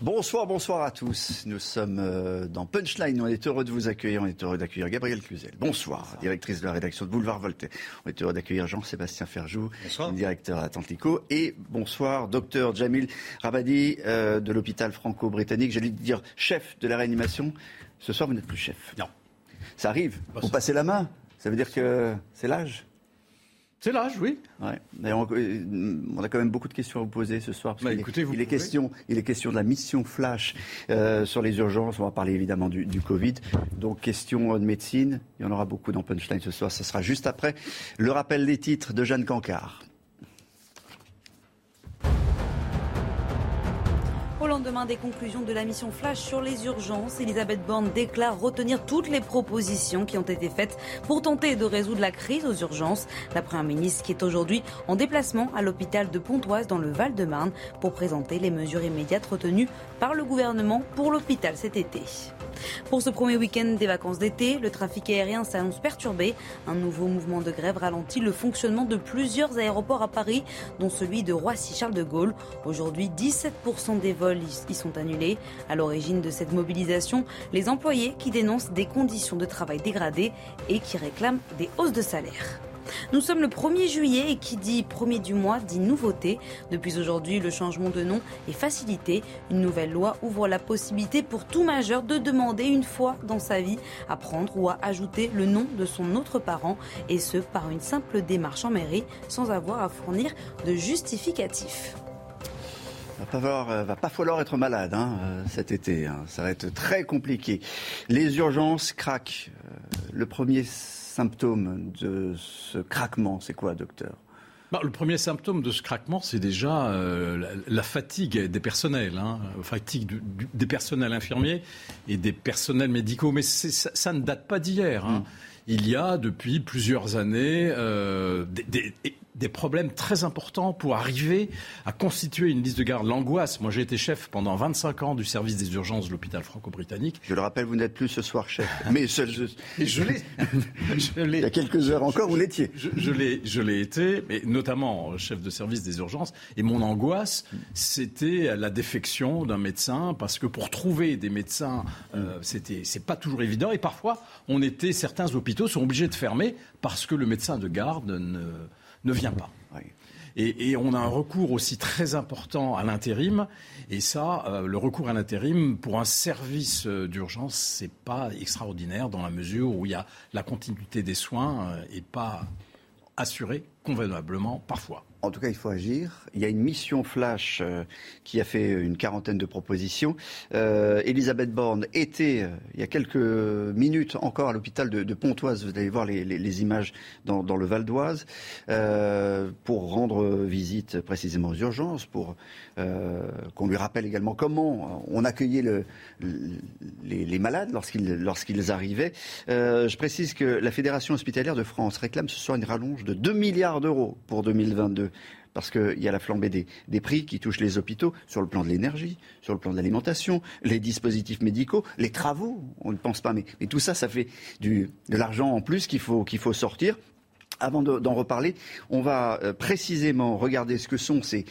Bonsoir, bonsoir à tous. Nous sommes euh, dans Punchline. On est heureux de vous accueillir. On est heureux d'accueillir Gabrielle Cluzel. Bonsoir, directrice de la rédaction de Boulevard Voltaire. On est heureux d'accueillir Jean-Sébastien Ferjou, directeur à Atlantico. Et bonsoir, docteur Jamil Rabadi euh, de l'hôpital franco-britannique. J'allais dire chef de la réanimation. Ce soir, vous n'êtes plus chef. Non. Ça arrive. Pas Vous ça. passez la main. Ça veut dire que c'est l'âge C'est l'âge, oui. Ouais. D'ailleurs, on on a quand même beaucoup de questions à vous poser ce soir. parce Bah, écoutez, vous il, est question, il est question de la mission Flash euh, sur les urgences. On va parler évidemment du, du Covid. Donc, question de médecine. Il y en aura beaucoup dans Punchline ce soir. Ça sera juste après le rappel des titres de Jeanne Cancard. Lendemain des conclusions de la mission Flash sur les urgences, Elisabeth Borne déclare retenir toutes les propositions qui ont été faites pour tenter de résoudre la crise aux urgences. La Première ministre qui est aujourd'hui en déplacement à l'hôpital de Pontoise dans le Val-de-Marne pour présenter les mesures immédiates retenues par le gouvernement pour l'hôpital cet été. Pour ce premier week-end des vacances d'été, le trafic aérien s'annonce perturbé. Un nouveau mouvement de grève ralentit le fonctionnement de plusieurs aéroports à Paris, dont celui de Roissy-Charles de Gaulle. Aujourd'hui, 17% des vols y sont annulés. À l'origine de cette mobilisation, les employés qui dénoncent des conditions de travail dégradées et qui réclament des hausses de salaire. Nous sommes le 1er juillet et qui dit premier du mois dit nouveauté. Depuis aujourd'hui, le changement de nom est facilité. Une nouvelle loi ouvre la possibilité pour tout majeur de demander une fois dans sa vie à prendre ou à ajouter le nom de son autre parent et ce par une simple démarche en mairie sans avoir à fournir de justificatif. Va pas falloir, va pas falloir être malade hein, euh, cet été. hein. Ça va être très compliqué. Les urgences craquent. Euh, le premier symptôme de ce craquement, c'est quoi, docteur? Bah, le premier symptôme de ce craquement, c'est déjà euh, la, la fatigue des personnels, hein, fatigue du- du- des personnels infirmiers et des personnels médicaux. Mais ça, ça ne date pas d'hier. hein. Il y a depuis plusieurs années euh, des, des- des problèmes très importants pour arriver à constituer une liste de garde. L'angoisse. Moi, j'ai été chef pendant 25 ans du service des urgences de l'hôpital franco-britannique. Je le rappelle, vous n'êtes plus ce soir chef. Mais je- je l'ai. je l'ai. il y a quelques heures encore, vous l'étiez. Je, l'ai, je l'ai été, mais notamment chef de service des urgences. Et mon angoisse, c'était la défection d'un médecin, parce que pour trouver des médecins, euh, c'était, c'est pas toujours évident. Et parfois, on était, certains hôpitaux sont obligés de fermer parce que le médecin de garde ne, ne vient pas. Et, et on a un recours aussi très important à l'intérim. Et ça, euh, le recours à l'intérim pour un service euh, d'urgence, c'est pas extraordinaire dans la mesure où il y a la continuité des soins euh, et pas assurée convenablement parfois. En tout cas, il faut agir. Il y a une mission flash euh, qui a fait une quarantaine de propositions. Euh, Elisabeth Borne était, euh, il y a quelques minutes encore, à l'hôpital de, Pontoise. Vous allez voir les, images dans, le Val d'Oise, euh, pour rendre visite précisément aux urgences, pour euh, qu'on lui rappelle également comment on accueillait le- le- les, malades lorsqu'ils lorsqu'ils arrivaient. Euh, je précise que la Fédération hospitalière de France réclame ce soir une rallonge de 2 milliards d'euros pour 2022 parce qu'il y a la flambée des, prix qui touchent les hôpitaux sur le plan de l'énergie, sur le plan de l'alimentation, les dispositifs médicaux, les travaux, on ne pense pas, mais, tout ça, ça fait de l'argent en plus qu'il faut, sortir. Avant de- d'en reparler, on va euh, précisément regarder ce que sont ces,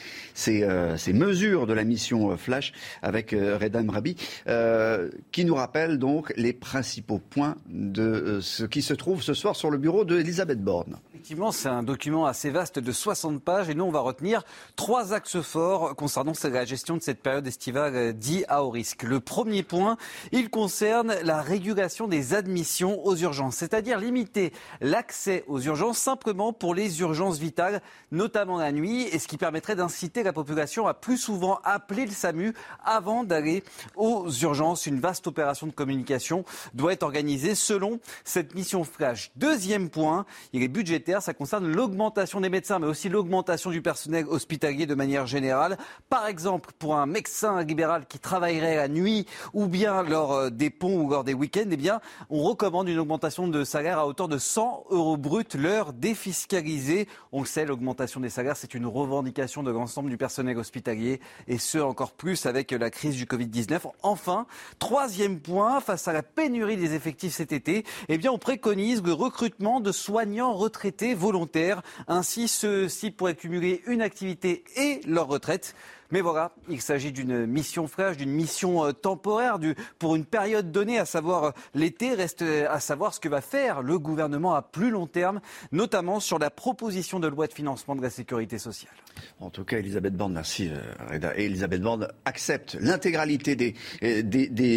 euh, mesures de la mission euh, Flash avec euh, Redam Rabi, euh, qui nous rappelle donc les principaux points de ce qui se trouve ce soir sur le bureau d'Elisabeth Borne. Effectivement, c'est un document assez vaste de 60 pages et nous, on va retenir trois axes forts concernant la gestion de cette période estivale euh, dit à haut risque. Le premier point, il concerne la régulation des admissions aux urgences, c'est-à-dire limiter l'accès aux urgences simplement pour les urgences vitales, notamment la nuit, et ce qui permettrait d'inciter la population à plus souvent appeler le SAMU avant d'aller aux urgences. Une vaste opération de communication doit être organisée selon cette mission flash. Deuxième point, il est budgétaire ça concerne l'augmentation des médecins, mais aussi l'augmentation du personnel hospitalier de manière générale. Par exemple, pour un médecin libéral qui travaillerait la nuit ou bien lors euh, des ponts ou lors des week-ends, eh bien, on recommande une augmentation de salaire à hauteur de 100 euros brut l'heure défiscalisée. On le sait, l'augmentation des salaires, c'est une revendication de l'ensemble du personnel hospitalier et ce encore plus avec la crise du Covid-19. Enfin, troisième point, face à la pénurie des effectifs cet été, eh bien, on préconise le recrutement de soignants retraités volontaires. Ainsi, ceux-ci pourraient cumuler une activité et leur retraite. Mais voilà, il s'agit d'une mission fraîche, d'une mission euh, temporaire, pour une période donnée, à savoir euh, l'été. Reste euh, à savoir ce que va faire le gouvernement à plus long terme, notamment sur la proposition de loi de financement de la sécurité sociale. En tout cas, Elisabeth Borne, merci Reda. Et Elisabeth Borne accepte l'intégralité des,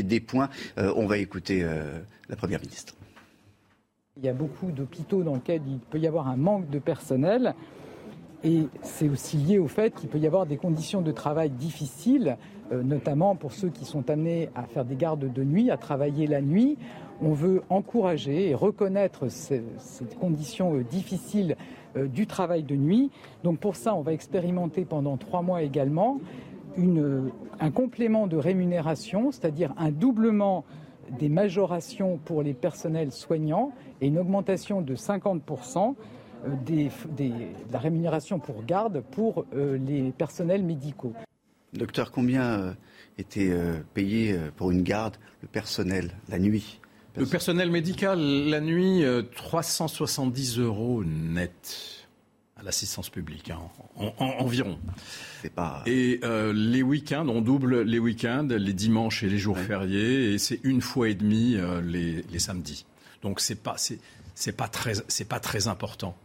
des, points. on va écouter la Première ministre. Il y a beaucoup d'hôpitaux dans lesquels il peut y avoir un manque de personnel. Et c'est aussi lié au fait qu'il peut y avoir des conditions de travail difficiles, euh, notamment pour ceux qui sont amenés à faire des gardes de nuit, à travailler la nuit. On veut encourager et reconnaître ces, conditions euh, difficiles euh, du travail de nuit. Donc pour ça, on va expérimenter pendant trois mois également un complément de rémunération, c'est-à-dire un doublement des majorations pour les personnels soignants et une augmentation de 50 euh, des, de la rémunération pour garde pour euh, les personnels médicaux. Docteur, combien euh, était payé pour une garde le personnel la nuit? Le personnel médical la nuit, 370 euros net à l'assistance publique, hein, environ. Pas... Et les week-ends, on double les week-ends, les dimanches et les jours fériés, et c'est une fois et demi les, les, samedis. Donc c'est pas c'est pas très c'est pas très important.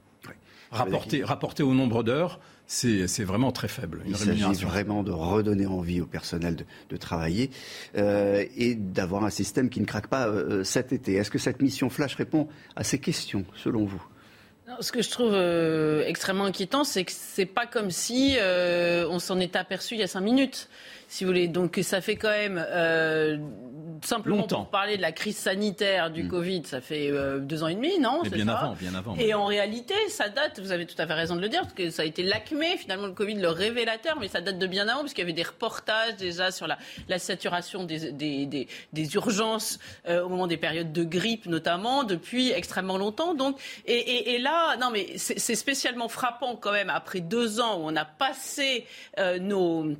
Rapporté, au nombre d'heures, c'est vraiment très faible. Il s'agit vraiment de redonner envie au personnel de, travailler euh, et d'avoir un système qui ne craque pas euh, cet été. Est-ce que cette mission Flash répond à ces questions, selon vous? Ce que je trouve euh, extrêmement inquiétant, c'est que c'est pas comme si on s'en était aperçu il y a cinq minutes si vous voulez. Donc ça fait quand même euh, simplement pour parler de la crise sanitaire du mm. Covid, ça fait euh, deux ans et demi, non bien avant, bien avant. Et en réalité, ça date. Vous avez tout à fait raison de le dire, parce que ça a été l'acmé finalement le Covid, le révélateur, mais ça date de bien avant, parce qu'il y avait des reportages déjà sur la, la saturation des, des, des, urgences euh, au moment des périodes de grippe notamment depuis extrêmement longtemps. Donc et, et, et là, non mais c'est spécialement frappant quand même après deux ans où on a passé nos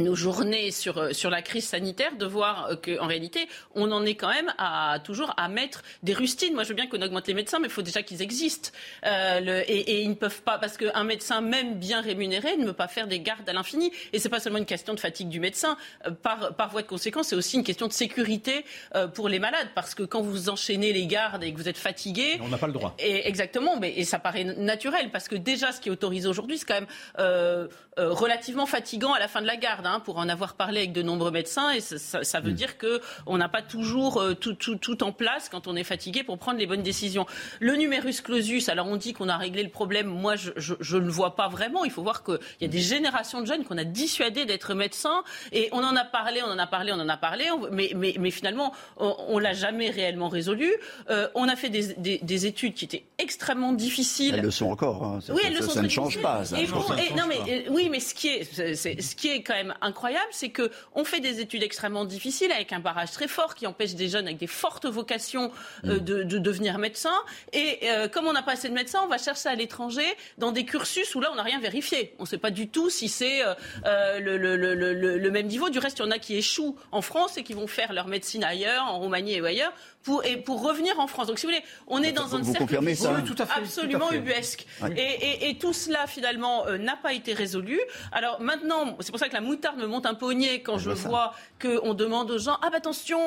nos journées sur, euh, sur la crise sanitaire, de voir euh, qu'en réalité, on en est quand même à toujours à mettre des rustines. Moi, je veux bien qu'on augmente les médecins, mais il faut déjà qu'ils existent. Euh, le, et, et, ils ne peuvent pas, parce qu'un médecin, même bien rémunéré, ne peut pas faire des gardes à l'infini. Et c'est pas seulement une question de fatigue du médecin. Euh, par, par voie de conséquence, c'est aussi une question de sécurité euh, pour les malades, parce que quand vous enchaînez les gardes et que vous êtes fatigué, on n'a pas le droit. Et, exactement, mais et ça paraît naturel, parce que déjà, ce qui est autorisé aujourd'hui, c'est quand même relativement fatigant à la fin de la garde. Hein, pour en avoir parlé avec de nombreux médecins, et ça, veut mm. dire que on n'a pas toujours euh, tout, tout, tout, en place quand on est fatigué pour prendre les bonnes décisions. Le numerus clausus, alors on dit qu'on a réglé le problème, moi je, ne le vois pas vraiment. Il faut voir qu'il y a des générations de jeunes qu'on a dissuadés d'être médecins, et on en a parlé, on en a parlé, on en a parlé, mais, mais, mais finalement on, ne l'a jamais réellement résolu. Euh, on a fait des, des, études qui étaient extrêmement difficiles. Elles le sont encore. Hein. Oui, elles le sont ça ne change pas. non, mais, oui, mais ce qui est, ce qui est quand même incroyable, c'est que on fait des études extrêmement difficiles avec un barrage très fort qui empêche des jeunes avec des fortes vocations euh, mm. de, devenir médecin. Et euh, comme on n'a pas assez de médecins, on va chercher à l'étranger dans des cursus où là on n'a rien vérifié. On ne sait pas du tout si c'est euh, le, même niveau. Du reste, il y en a qui échouent en France et qui vont faire leur médecine ailleurs, en Roumanie et ailleurs, pour, et pour revenir en France. Donc, si vous voulez, on est dans un cercle absolument ubuesque. Et, tout cela, finalement, n'a pas été résolu. Alors maintenant, c'est pour ça que la moutarde me monte un peu quand je, vois qu'on demande aux gens ah bah attention,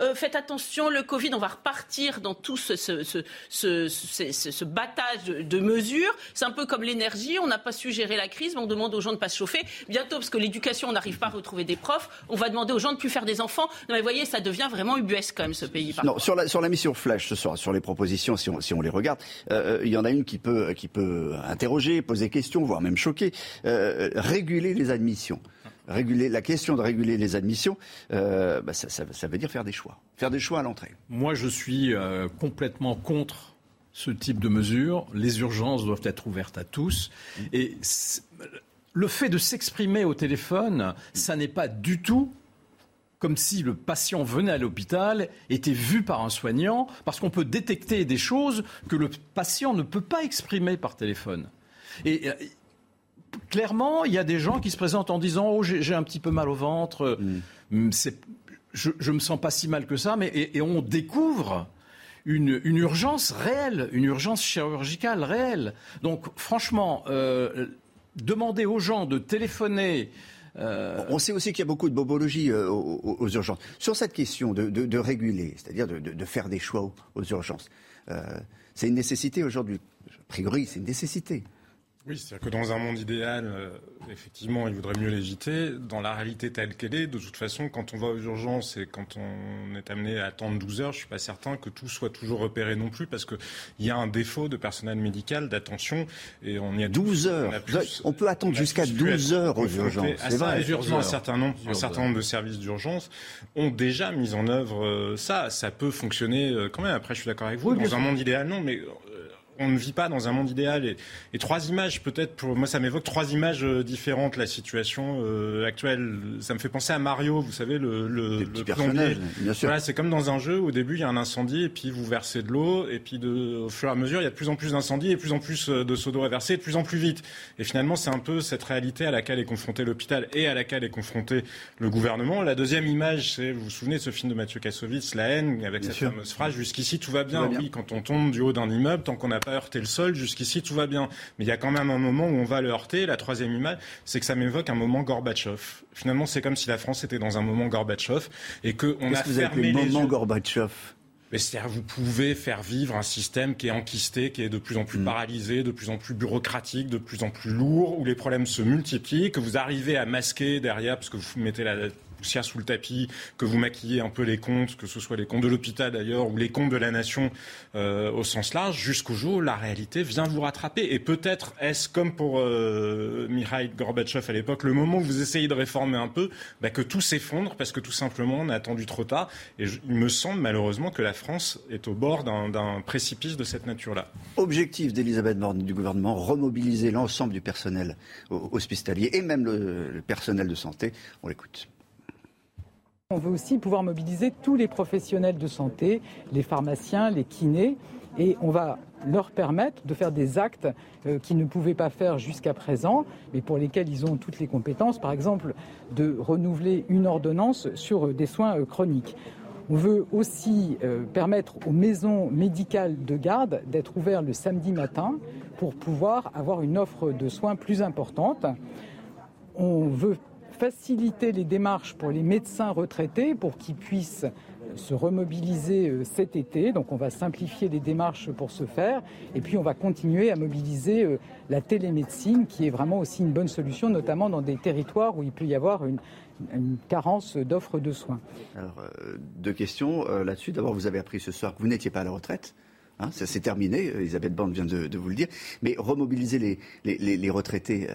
euh, faites attention, le Covid, on va repartir dans tout ce, ce, ce, ce battage de, mesures. C'est un peu comme l'énergie, on n'a pas su gérer la crise, mais on demande aux gens de ne pas se chauffer. Bientôt, parce que l'éducation, on n'arrive pas à retrouver des profs, on va demander aux gens de ne plus faire des enfants. Non mais vous voyez, ça devient vraiment ubuesque quand même ce pays. Sur la, sur mission Flash ce soir, sur les propositions, si on, les regarde, euh, euh, il y en a une qui peut, interroger, poser questions, voire même choquer, réguler les admissions réguler la question de réguler les admissions, euh, bah, ça, veut dire faire des choix, faire des choix à l'entrée. Moi, je suis euh, complètement contre ce type de mesure. Les urgences doivent être ouvertes à tous. Et le fait de s'exprimer au téléphone, ça n'est pas du tout comme si le patient venait à l'hôpital, était vu par un soignant, parce qu'on peut détecter des choses que le patient ne peut pas exprimer par téléphone. Et euh, clairement, il y a des gens qui se présentent en disant Oh, j'ai un petit peu mal au ventre, mm. je ne me sens pas si mal que ça, mais, et, on découvre une, urgence réelle, une urgence chirurgicale réelle. Donc, franchement, euh, demander aux gens de téléphoner euh, On sait aussi qu'il y a beaucoup de bobologie euh, aux, urgences. Sur cette question de, réguler, c'est-à-dire de, faire des choix aux, urgences, euh, c'est une nécessité aujourd'hui. A priori, c'est une nécessité. Oui, c'est-à-dire que dans un monde idéal, euh, effectivement, il vaudrait mieux l'éviter. Dans la réalité telle qu'elle est, de toute façon, quand on va aux urgences et quand on est amené à attendre 12 heures, je suis pas certain que tout soit toujours repéré non plus, parce qu'il y a un défaut de personnel médical, d'attention, et on y a 12 heures. On, peut attendre jusqu'à 12 heures aux urgences. C'est vrai. Un certain nombre, un certain nombre de services d'urgence ont déjà mis en œuvre euh, ça. Ça peut fonctionner euh, quand même. Après, je suis d'accord avec vous. dans un monde idéal, non, mais on ne vit pas dans un monde idéal. Et, trois images, peut-être, pour moi, ça m'évoque trois images euh, différentes, la situation euh, actuelle. Ça me fait penser à Mario, vous savez, le, le, plombier. Bien sûr. Voilà, c'est comme dans un jeu, au début, il y a un incendie, et puis vous versez de l'eau, et puis de, au fur et à mesure, il y a de plus en plus d'incendies, et de plus en plus euh, de seaux d'eau à verser, et de plus en plus vite. Et finalement, c'est un peu cette réalité à laquelle est confronté l'hôpital et à laquelle est confronté le gouvernement. La deuxième image, c'est, vous vous souvenez de ce film de Mathieu Kassovitz, La haine, avec cette fameuse phrase, jusqu'ici tout va bien. Oui, quand on tombe du haut d'un immeuble, tant qu'on n'a pas heurté le sol, jusqu'ici tout va bien. Mais il y a quand même un moment où on va le heurter. La troisième image, c'est que ça m'évoque un moment Gorbatchev. Finalement, c'est comme si la France était dans un moment Gorbatchev et qu'on a que vous fermé le moment Gorbatchev? C'est-à-dire vous pouvez faire vivre un système qui est enquisté, qui est de plus en plus mm. paralysé, de plus en plus bureaucratique, de plus en plus lourd, où les problèmes se multiplient, que vous arrivez à masquer derrière, parce que vous mettez la poussière sous le tapis, que vous maquillez un peu les comptes, que ce soit les comptes de l'hôpital d'ailleurs ou les comptes de la nation euh, au sens large, jusqu'au jour où la réalité vient vous rattraper. Et peut-être est-ce comme pour euh, Mikhail Gorbatchev à l'époque, le moment où vous essayez de réformer un peu, bah, que tout s'effondre parce que tout simplement on a attendu trop tard. Et il me semble malheureusement que la France est au bord d'un précipice de cette nature-là. Objectif d'Elisabeth Borne du gouvernement, remobiliser l'ensemble du personnel hospitalier et même le personnel de santé. On l'écoute. On veut aussi pouvoir mobiliser tous les professionnels de santé, les pharmaciens, les kinés, et on va leur permettre de faire des actes euh, qu'ils ne pouvaient pas faire jusqu'à présent, mais pour lesquels ils ont toutes les compétences, par exemple de renouveler une ordonnance sur euh, des soins euh, chroniques. On veut aussi permettre aux maisons médicales de garde d'être ouvertes le samedi matin pour pouvoir avoir une offre de soins plus importante. On veut faciliter les démarches pour les médecins retraités pour qu'ils puissent se remobiliser euh, cet été. Donc on va simplifier les démarches pour ce faire. Et puis on va continuer à mobiliser euh, la télémédecine qui est vraiment aussi une bonne solution, notamment dans des territoires où il peut y avoir une, carence d'offres de soins. Alors, euh, deux questions là-dessus. D'abord, vous avez appris ce soir que vous n'étiez pas à la retraite. Hein, ça s'est terminé, Elisabeth Bande vient de, vous le dire. Mais remobiliser les, retraités,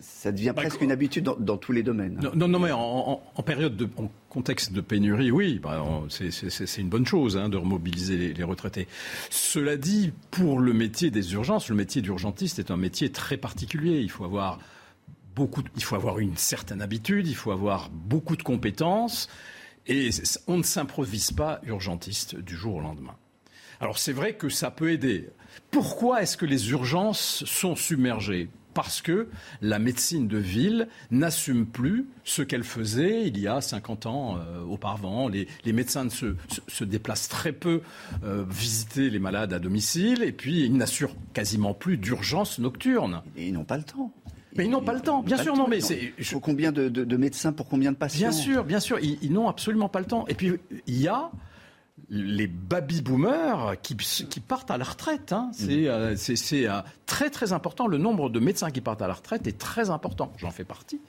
ça devient bah, presque une habitude dans, tous les domaines. Non, non, mais en, période de en contexte de pénurie, oui, bah, c'est une bonne chose hein, de remobiliser les, retraités. Cela dit, pour le métier des urgences, le métier d'urgentiste est un métier très particulier. Il faut avoir beaucoup, il faut avoir une certaine habitude, il faut avoir beaucoup de compétences, et on ne s'improvise pas urgentiste du jour au lendemain. Alors c'est vrai que ça peut aider. Pourquoi est-ce que les urgences sont submergées? Parce que la médecine de ville n'assume plus ce qu'elle faisait il y a 50 ans euh, auparavant. Les, médecins ne se, déplacent très peu euh, visiter les malades à domicile et puis ils n'assurent quasiment plus d'urgence nocturne. Et ils n'ont pas le temps. Mais ils n'ont pas le temps, bien sûr, non, mais c'est. Faut combien de, médecins pour combien de patients? Bien sûr, bien sûr, ils n'ont absolument pas le temps. Et puis, il y a les baby boomers qui, qui, partent à la retraite. Hein. C'est euh, euh, très très important. Le nombre de médecins qui partent à la retraite est très important. J'en fais partie.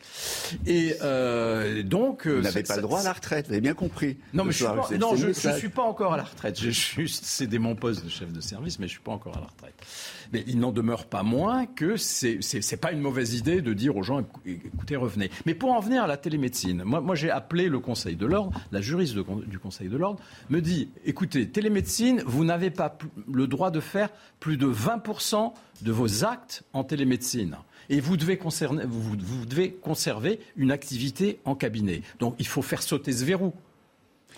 Et euh, donc, vous n'avez pas le droit à la retraite. Vous avez bien compris. Non, mais je suis non, je, suis pas encore à la retraite. J'ai juste cédé mon poste de chef de service, mais je suis pas encore à la retraite. Mais il n'en demeure pas moins que c'est c'est pas une mauvaise idée de dire aux gens écoutez revenez. Mais pour en venir à la télémédecine, moi j'ai appelé le Conseil de l'ordre, la juriste du Conseil de l'ordre me dit écoutez, télémédecine, vous n'avez pas le droit de faire plus de 20% de vos actes en télémédecine. Et vous devez, vous, vous devez conserver une activité en cabinet. Donc il faut faire sauter ce verrou.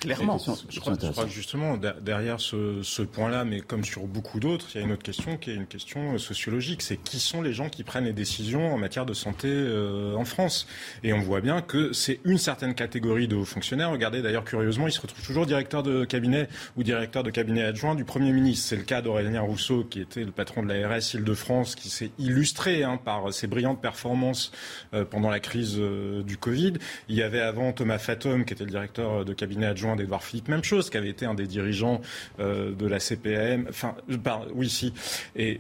Clairement. Je crois, que justement, derrière ce, point-là, mais comme sur beaucoup d'autres, il y a une autre question qui est une question euh, sociologique. C'est qui sont les gens qui prennent les décisions en matière de santé euh, en France? Et on voit bien que c'est une certaine catégorie de hauts fonctionnaires. Regardez d'ailleurs curieusement, ils se retrouvent toujours directeur de cabinet ou directeur de cabinet adjoint du Premier ministre. C'est le cas d'Aurélien Rousseau, qui était le patron de l'ARS Île-de-France, qui s'est illustré hein, par ses brillantes performances euh, pendant la crise du Covid. Il y avait avant Thomas Fatom, qui était le directeur de cabinet adjoint d'Edouard Philippe, même chose, qui avait été un des dirigeants euh, de la CPM. Enfin, oui, si. Et,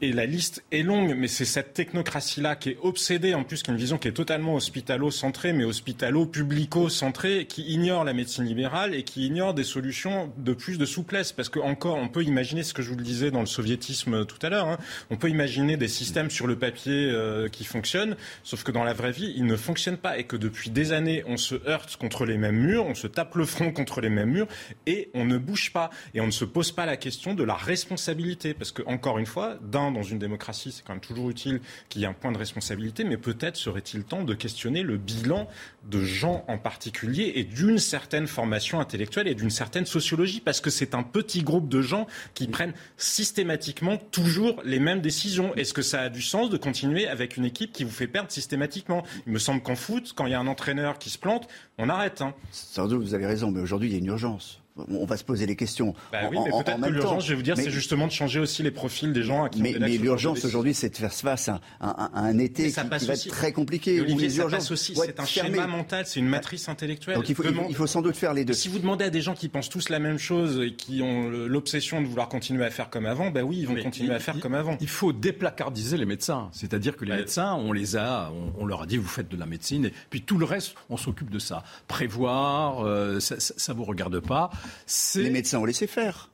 la liste est longue, mais c'est cette technocratie-là qui est obsédée, en plus, qui a une vision qui est totalement hospitalo-centrée, mais hospitalo-publico-centrée, qui ignore la médecine libérale et qui ignore des solutions de plus de souplesse. Parce que encore, on peut imaginer ce que je vous le disais dans le soviétisme tout à l'heure. Hein, on peut imaginer des systèmes sur le papier euh, qui fonctionnent, sauf que dans la vraie vie, ils ne fonctionnent pas et que depuis des années, on se heurte contre les mêmes murs, on se tape le front contre les mêmes murs et on ne bouge pas et on ne se pose pas la question de la responsabilité. Parce que, encore une fois, d'un, dans une démocratie, c'est quand même toujours utile qu'il y ait un point de responsabilité, mais peut-être serait-il temps de questionner le bilan de gens en particulier et d'une certaine formation intellectuelle et d'une certaine sociologie, parce que c'est un petit groupe de gens qui prennent systématiquement toujours les mêmes décisions. Est-ce que ça a du sens de continuer avec une équipe qui vous fait perdre systématiquement? Il me semble qu'en foot, quand il y a un entraîneur qui se plante, on arrête. Hein. Sans doute, vous mais aujourd'hui, il y a une urgence on va se poser les questions. Bah oui, mais peut-être que l'urgence, je vais vous dire, c'est justement de changer aussi les profils des gens à qui Mais, mais l'urgence aujourd'hui, c'est de faire face à, un été qui, va être très compliqué. Olivier, ça passe aussi. C'est un schéma mental, c'est une matrice intellectuelle. Donc il faut, il faut, sans doute faire les deux. Si vous demandez à des gens qui pensent tous la même chose et qui ont l'obsession de vouloir continuer à faire comme avant, ben oui, ils vont continuer à faire comme avant. Il faut déplacardiser les médecins. C'est-à-dire que les médecins, on les a, on, leur a dit, vous faites de la médecine, et puis tout le reste, on s'occupe de ça. Prévoir, euh, ça, ne vous regarde pas. C'est médecins ont laissé faire.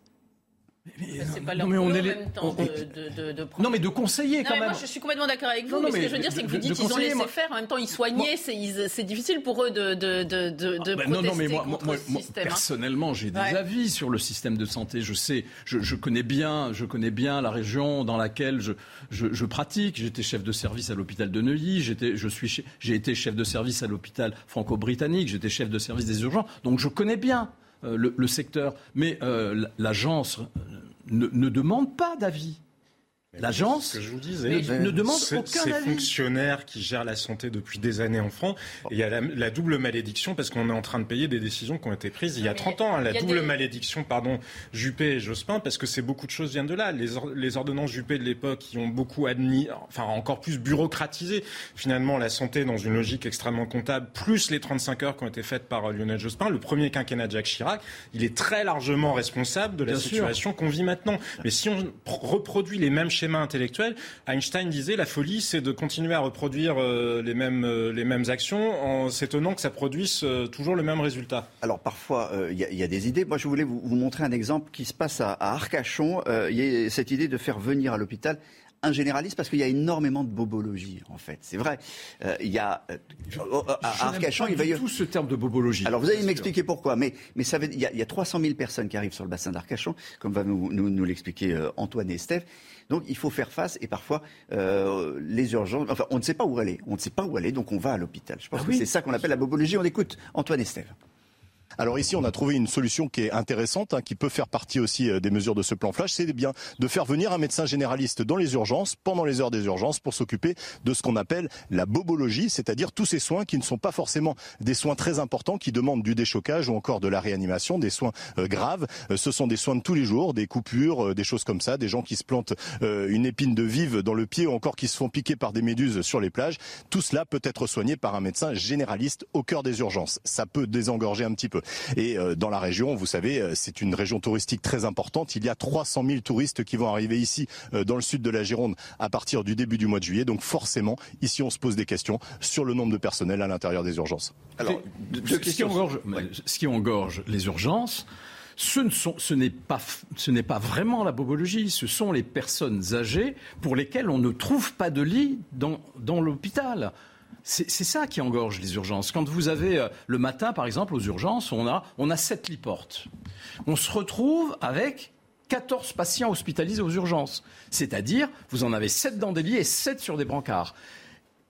C'est pas leur non, mais on est les... même temps de, de, Non, mais de conseiller quand même. Moi, je suis complètement d'accord avec vous. mais, ce que je veux dire, c'est que vous dites qu'ils ont laissé faire. En même temps, ils soignaient. C'est difficile pour eux de, de, de, de ah, ben non, non, mais moi, moi, moi hein. personnellement, j'ai des avis sur le système de santé. Je sais, je, je, connais bien, je connais bien la région dans laquelle je, je, je pratique. J'étais chef de service à l'hôpital de Neuilly. J'étais, je suis, j'ai été chef de service à l'hôpital franco-britannique. J'étais chef de service des urgences. Donc, je connais bien. Euh, le, secteur. Mais euh, l'agence euh, ne demande pas d'avis. L'agence que je vous disais, ne demande aucun ces fonctionnaires qui gèrent la santé depuis des années en France. il y a la, double malédiction parce qu'on est en train de payer des décisions qui ont été prises il y a 30 ans. Hein. la double malédiction, pardon, Juppé et Jospin, parce que c'est beaucoup de choses viennent de là. Les, les ordonnances Juppé de l'époque qui ont beaucoup admis, enfin encore plus bureaucratisé finalement la santé dans une logique extrêmement comptable, plus les 35 heures qui ont été faites par euh, Lionel Jospin, le premier quinquennat de Jacques Chirac, il est très largement responsable de la situation qu'on vit maintenant. Mais si on reproduit les mêmes schéma intellectuel. Einstein disait la folie, c'est de continuer à reproduire euh, les, mêmes, euh, les mêmes actions en s'étonnant que ça produise euh, toujours le même résultat. Alors parfois, il y, a des idées. Moi, je voulais vous, montrer un exemple qui se passe à, Arcachon. Il y a cette idée de faire venir à l'hôpital un généraliste parce qu'il y a énormément de bobologie en fait. C'est vrai. il y a à Arcachon, il va y tout ce terme de bobologie. Alors vous allez m'expliquer pourquoi, mais mais ça veut, il, y a, il y a 300 000 personnes qui arrivent sur le bassin d'Arcachon, comme va nous, nous, nous l'expliquer Antoine et Steph. Donc il faut faire face et parfois euh, les urgences. Enfin, on ne sait pas où aller. On ne sait pas où aller, donc on va à l'hôpital. Je pense ah que c'est ça qu'on appelle la bobologie. On écoute Antoine Estève. Alors ici, on a trouvé une solution qui est intéressante, hein, qui peut faire partie aussi euh, des mesures de ce plan flash, c'est bien de faire venir un médecin généraliste dans les urgences, pendant les heures des urgences, pour s'occuper de ce qu'on appelle la bobologie, c'est-à-dire tous ces soins qui ne sont pas forcément des soins très importants, qui demandent du déchocage ou encore de la réanimation, des soins euh, graves. Euh, ce sont des soins de tous les jours, des coupures, des choses comme ça, des gens qui se plantent une épine de vive dans le pied ou encore qui se font piquer par des méduses sur les plages. Tout cela peut être soigné par un médecin généraliste au cœur des urgences. Ça peut désengorger un petit peu. Et euh, dans la région, vous savez, euh, c'est une région touristique très importante. Il y a 300 000 touristes qui vont arriver ici, euh, dans le sud de la Gironde, à partir du début du mois de juillet. Donc forcément, ici, on se pose des questions sur le nombre de personnel à l'intérieur des urgences. Alors, ce, qui engorge, ce qui engorge les urgences, ce, n'est pas, pas, vraiment la bobologie, ce sont les personnes âgées pour lesquelles on ne trouve pas de lit dans, dans l'hôpital. C'est ça qui engorge les urgences. Quand vous avez euh, le matin, par exemple, aux urgences, on a, on a 7 lits portes. On se retrouve avec 14 patients hospitalisés aux urgences. C'est-à-dire, vous en avez 7 dans des lits et 7 sur des brancards.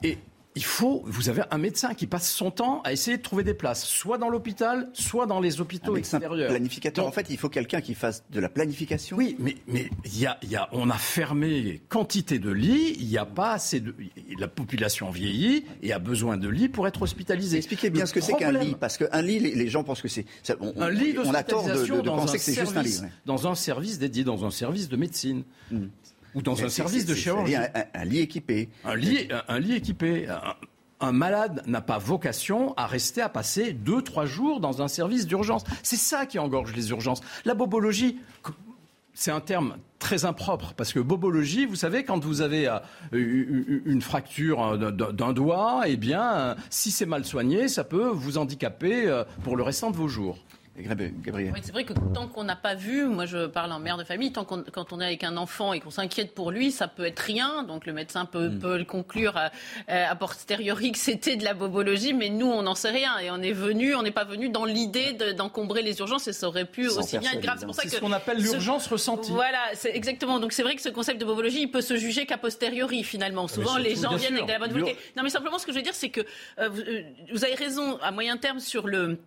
Et il faut, vous avez un médecin qui passe son temps à essayer de trouver des places, soit dans l'hôpital, soit dans les hôpitaux extérieurs. Planificateur, en fait, il faut quelqu'un qui fasse de la planification. Oui, mais mais y a, y a, on a fermé quantité de lits. Il n'y a pas assez de, la population vieillit et a besoin de lits pour être hospitalisée. Expliquez bien ce que c'est qu'un lit, parce qu'un lit, les, gens pensent que c'est un lit On a tort de, penser que c'est juste un lit. Dans un service dédié, dans un service de médecine. Hmm ou dans un service de chirurgie. Un, un, lit équipé. Un lit, un, lit équipé. Un, malade n'a pas vocation à rester à passer deux, trois jours dans un service d'urgence. C'est ça qui engorge les urgences. La bobologie, c'est un terme très impropre parce que bobologie, vous savez, quand vous avez euh, une fracture euh, d'un doigt, eh bien, si c'est mal soigné, ça peut vous handicaper euh, pour le restant de vos jours. Gabriel. c'est vrai que tant qu'on n'a pas vu, moi je parle en mère de famille, tant qu'on quand on est avec un enfant et qu'on s'inquiète pour lui, ça peut être rien. Donc le médecin peut, mm. peut le conclure à, à, posteriori que c'était de la bobologie, mais nous on n'en sait rien et on est venu, on n'est pas venu dans l'idée d'encombrer les urgences et ça aurait pu aussi bien être grave. C'est pour ça que ce qu'on appelle l'urgence ressentie. Voilà, c'est exactement. Donc c'est vrai que ce concept de bobologie, il peut se juger qu'à posteriori finalement. Ah, Souvent les gens viennent avec de la bonne volonté. Non mais simplement ce que je veux dire, c'est que euh, vous, euh, vous avez raison à moyen terme sur le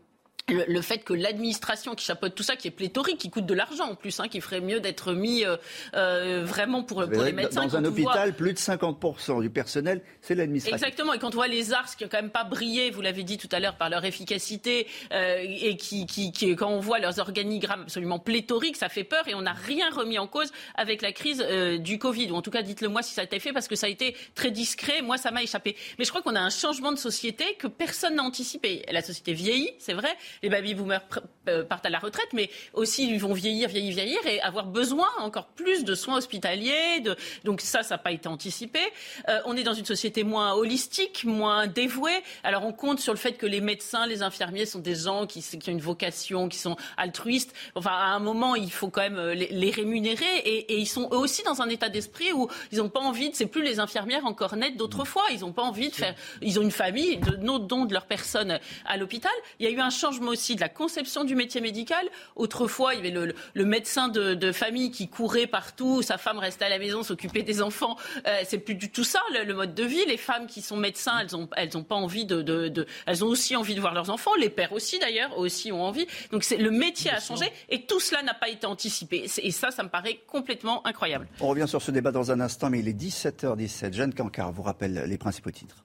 le, fait que l'administration qui chapeaute tout ça, qui est pléthorique, qui coûte de l'argent en plus, hein, qui ferait mieux d'être mis euh, euh vraiment pour, pour les médecins. Dans un hôpital, plus de 50% du personnel, c'est l'administration. Exactement. Et quand on voit les ARS qui n'ont quand même pas brillé, vous l'avez dit tout à l'heure, par leur efficacité, euh, et qui, qui, qui, quand on voit leurs organigrammes absolument pléthoriques, ça fait peur et on n'a rien remis en cause avec la crise du Covid. Ou en tout cas, dites-le moi si ça a été fait, parce que ça a été très discret. Moi, ça m'a échappé. Mais je crois qu'on a un changement de société que personne n'a anticipé. La société vieillit, c'est vrai les baby boomers euh, partent à la retraite, mais aussi ils vont vieillir, vieillir, vieillir et avoir besoin encore plus de soins hospitaliers. De... Donc ça, ça n'a pas été anticipé. Euh, on est dans une société moins holistique, moins dévouée. Alors on compte sur le fait que les médecins, les infirmiers sont des gens qui, qui ont une vocation, qui sont altruistes. Enfin, à un moment, il faut quand même euh, les, rémunérer et, et, ils sont eux aussi dans un état d'esprit où ils n'ont pas envie de, c'est plus les infirmières encore nettes d'autrefois. Ils n'ont pas envie de faire, ils ont une famille, de, dont de leur personne à l'hôpital. Il y a eu un changement aussi de la conception du métier médical. Autrefois, il y avait le, médecin de, famille qui courait partout, sa femme restait à la maison, s'occupait des enfants. Euh, c'est plus du tout ça le, mode de vie. Les femmes qui sont médecins, elles ont, pas envie de, de, elles ont aussi envie de voir leurs enfants. Les pères aussi d'ailleurs aussi ont envie. Donc c'est le métier a changé et tout cela n'a pas été anticipé. Et ça, ça me paraît complètement incroyable. On revient sur ce débat dans un instant, mais il est 17h17. Jeanne Cancard vous rappelle les principaux titres.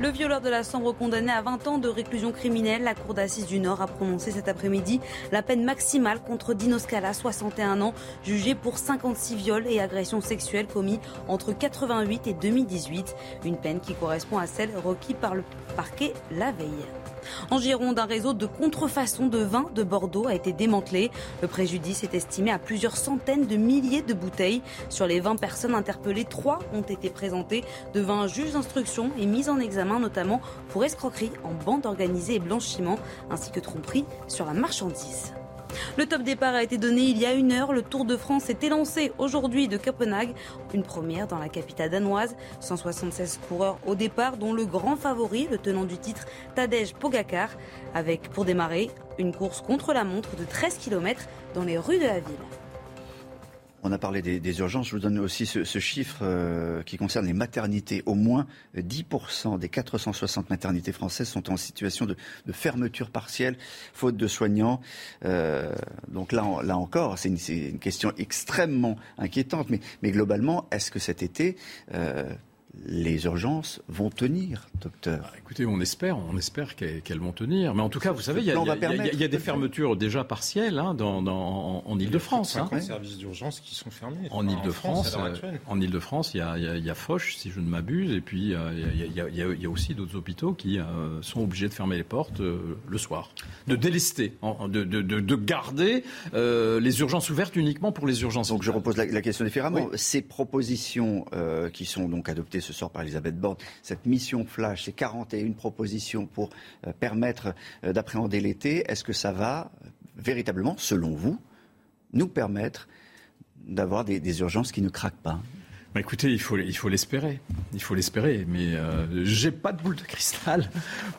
Le violeur de la Sambre condamné à 20 ans de réclusion criminelle, la Cour d'assises du Nord a prononcé cet après-midi la peine maximale contre Dino Scala, 61 ans, jugé pour 56 viols et agressions sexuelles commis entre 88 et 2018. Une peine qui correspond à celle requise par le la veille. En Gironde, un réseau de contrefaçon de vin de Bordeaux a été démantelé. Le préjudice est estimé à plusieurs centaines de milliers de bouteilles. Sur les 20 personnes interpellées, 3 ont été présentées devant un juge d'instruction et mises en examen notamment pour escroquerie en bande organisée et blanchiment, ainsi que tromperie sur la marchandise. Le top départ a été donné il y a une heure. Le Tour de France est élancé aujourd'hui de Copenhague. Une première dans la capitale danoise. 176 coureurs au départ, dont le grand favori, le tenant du titre, Tadej Pogacar. Avec, pour démarrer, une course contre la montre de 13 km dans les rues de la ville. On a parlé des, urgences. Je vous donne aussi ce, chiffre euh, qui concerne les maternités. Au moins 10% des 460 maternités françaises sont en situation de, fermeture partielle, faute de soignants. Euh, donc là, là encore, c'est une, question extrêmement inquiétante. Mais, globalement, est-ce que cet été, euh, les urgences vont tenir, docteur bah, Écoutez, on espère, on espère qu'elles vont tenir. Mais en tout cas, vous savez, il y, a, des fermetures déjà partielles hein, dans, en Ile-de-France. Il y a services d'urgence qui sont fermés. En Ile-de-France, en Ile-de-France, il y a, Foch, si je ne m'abuse, et puis il y, a, aussi d'autres hôpitaux qui sont obligés de fermer les portes le soir, de délester, de, garder les urgences ouvertes uniquement pour les urgences. Donc je repose la, question différemment. Ces propositions qui sont donc adoptées ce soir par Elisabeth Borne, cette mission flash, ces 41 propositions pour euh, permettre euh, d'appréhender l'été, est-ce que ça va euh, véritablement, selon vous, nous permettre d'avoir des, urgences qui ne craquent pas? Bah, écoutez, il faut, il faut l'espérer. Il faut l'espérer. Mais euh, j'ai pas de boule de cristal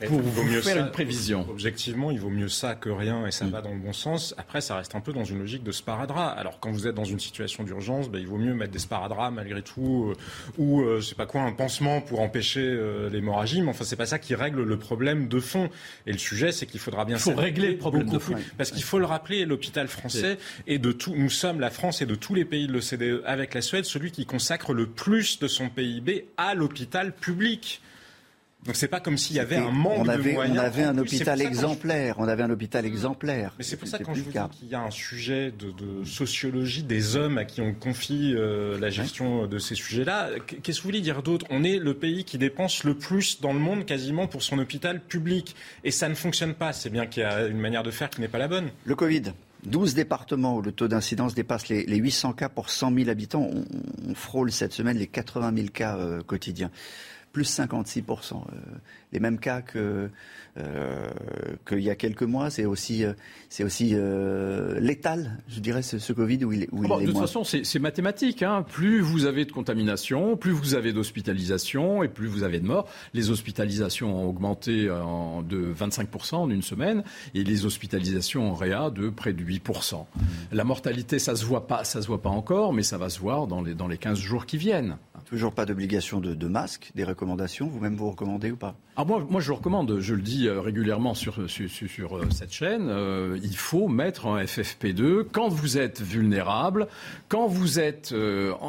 pour vous mieux faire une prévision. Objectivement, il vaut mieux ça que rien et ça mm. va dans le bon sens. Après, ça reste un peu dans une logique de sparadrap. Alors, quand vous êtes dans une situation d'urgence, bah, il vaut mieux mettre des sparadraps malgré tout euh, ou, euh, je sais pas quoi, un pansement pour empêcher euh, l'hémorragie. Mais enfin, c'est pas ça qui règle le problème de fond. Et le sujet, c'est qu'il faudra bien. Il faut régler le problème de fond. Parce qu'il faut le rappeler, l'hôpital français et de tout, nous sommes la France et de tous les pays de l'OCDE avec la Suède, celui qui consacre le plus de son PIB à l'hôpital public. Donc c'est pas comme s'il y avait un manque on avait, de moyens. On avait un hôpital exemplaire. On avait un hôpital exemplaire. Mais c'est pour ça quand je vous dis qu'il y a un sujet de, sociologie des hommes à qui on confie euh, la gestion de ces sujets-là. Qu'est-ce que vous voulez dire d'autre? On est le pays qui dépense le plus dans le monde quasiment pour son hôpital public. Et ça ne fonctionne pas. C'est bien qu'il y a une manière de faire qui n'est pas la bonne. Le Covid. 12 départements où le taux d'incidence dépasse les, 800 cas pour 100 000 habitants. On, frôle cette semaine les 80 000 cas euh, quotidiens. Plus 56 les mêmes cas que euh, qu'il y a quelques mois. C'est aussi, euh, c'est aussi euh, létal, je dirais, ce, ce Covid où il, où il est De toute façon, c'est mathématique. Hein. Plus vous avez de contamination, plus vous avez d'hospitalisation et plus vous avez de morts. Les hospitalisations ont augmenté en, de 25% en une semaine et les hospitalisations en réa de près de 8%. Mmh. La mortalité, ça se voit pas, ça se voit pas encore, mais ça va se voir dans les, dans les 15 jours qui viennent. Toujours pas d'obligation de, de masque, des recommandations. Vous-même, vous recommandez ou pas? Ah, moi, moi, je recommande, je le dis euh, régulièrement sur, sur, sur euh, cette chaîne, euh, il faut mettre un FFP2 quand vous êtes vulnérable, quand vous êtes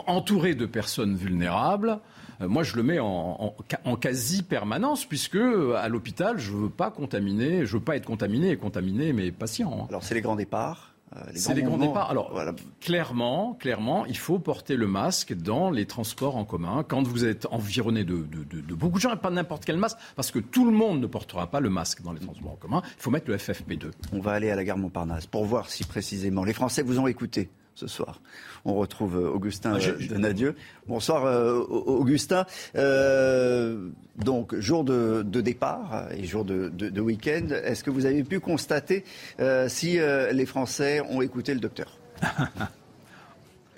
entouré de personnes vulnérables. Moi, je le mets en, en, quasi permanence, puisque à l'hôpital, je veux pas contaminer, je veux pas être contaminé et contaminer mes patients. Hein. Alors, c'est les grands départs euh, c'est les grands départs. Alors, clairement, clairement, il faut porter le masque dans les transports en commun. Quand vous êtes environné de, beaucoup de gens, et pas n'importe quel masque, parce que tout le monde ne portera pas le masque dans les transports en commun, il faut mettre le FFP2. On va aller à la gare Montparnasse pour voir si précisément les Français vous ont écouté ce soir. On retrouve euh, Augustin ah, euh, Nadieu. Bonsoir euh, Augustin. donc, jour de, départ et jour de, week-end, est-ce que vous avez pu constater si les Français ont écouté le docteur?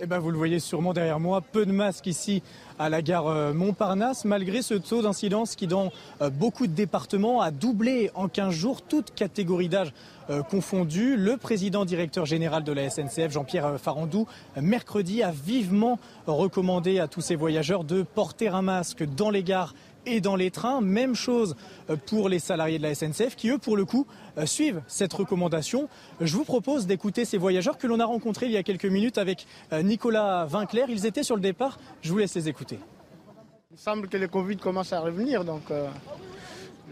Eh ben, vous le voyez sûrement derrière moi, peu de masques ici à la gare Montparnasse, malgré ce taux d'incidence qui, dans beaucoup de départements, a doublé en 15 jours, toute catégorie d'âge euh, confondu. Le président directeur général de la SNCF, Jean-Pierre Farandou, mercredi a vivement recommandé à tous ces voyageurs de porter un masque dans les gares et dans les trains. Même chose euh, pour les salariés de la SNCF qui, eux, pour le coup, euh, suivent cette recommandation. Je vous propose d'écouter ces voyageurs que l'on a rencontrés il y a quelques minutes avec Nicolas Vinclair. Ils étaient sur le départ. Je vous laisse les écouter. Il semble que le Covid commence à revenir, donc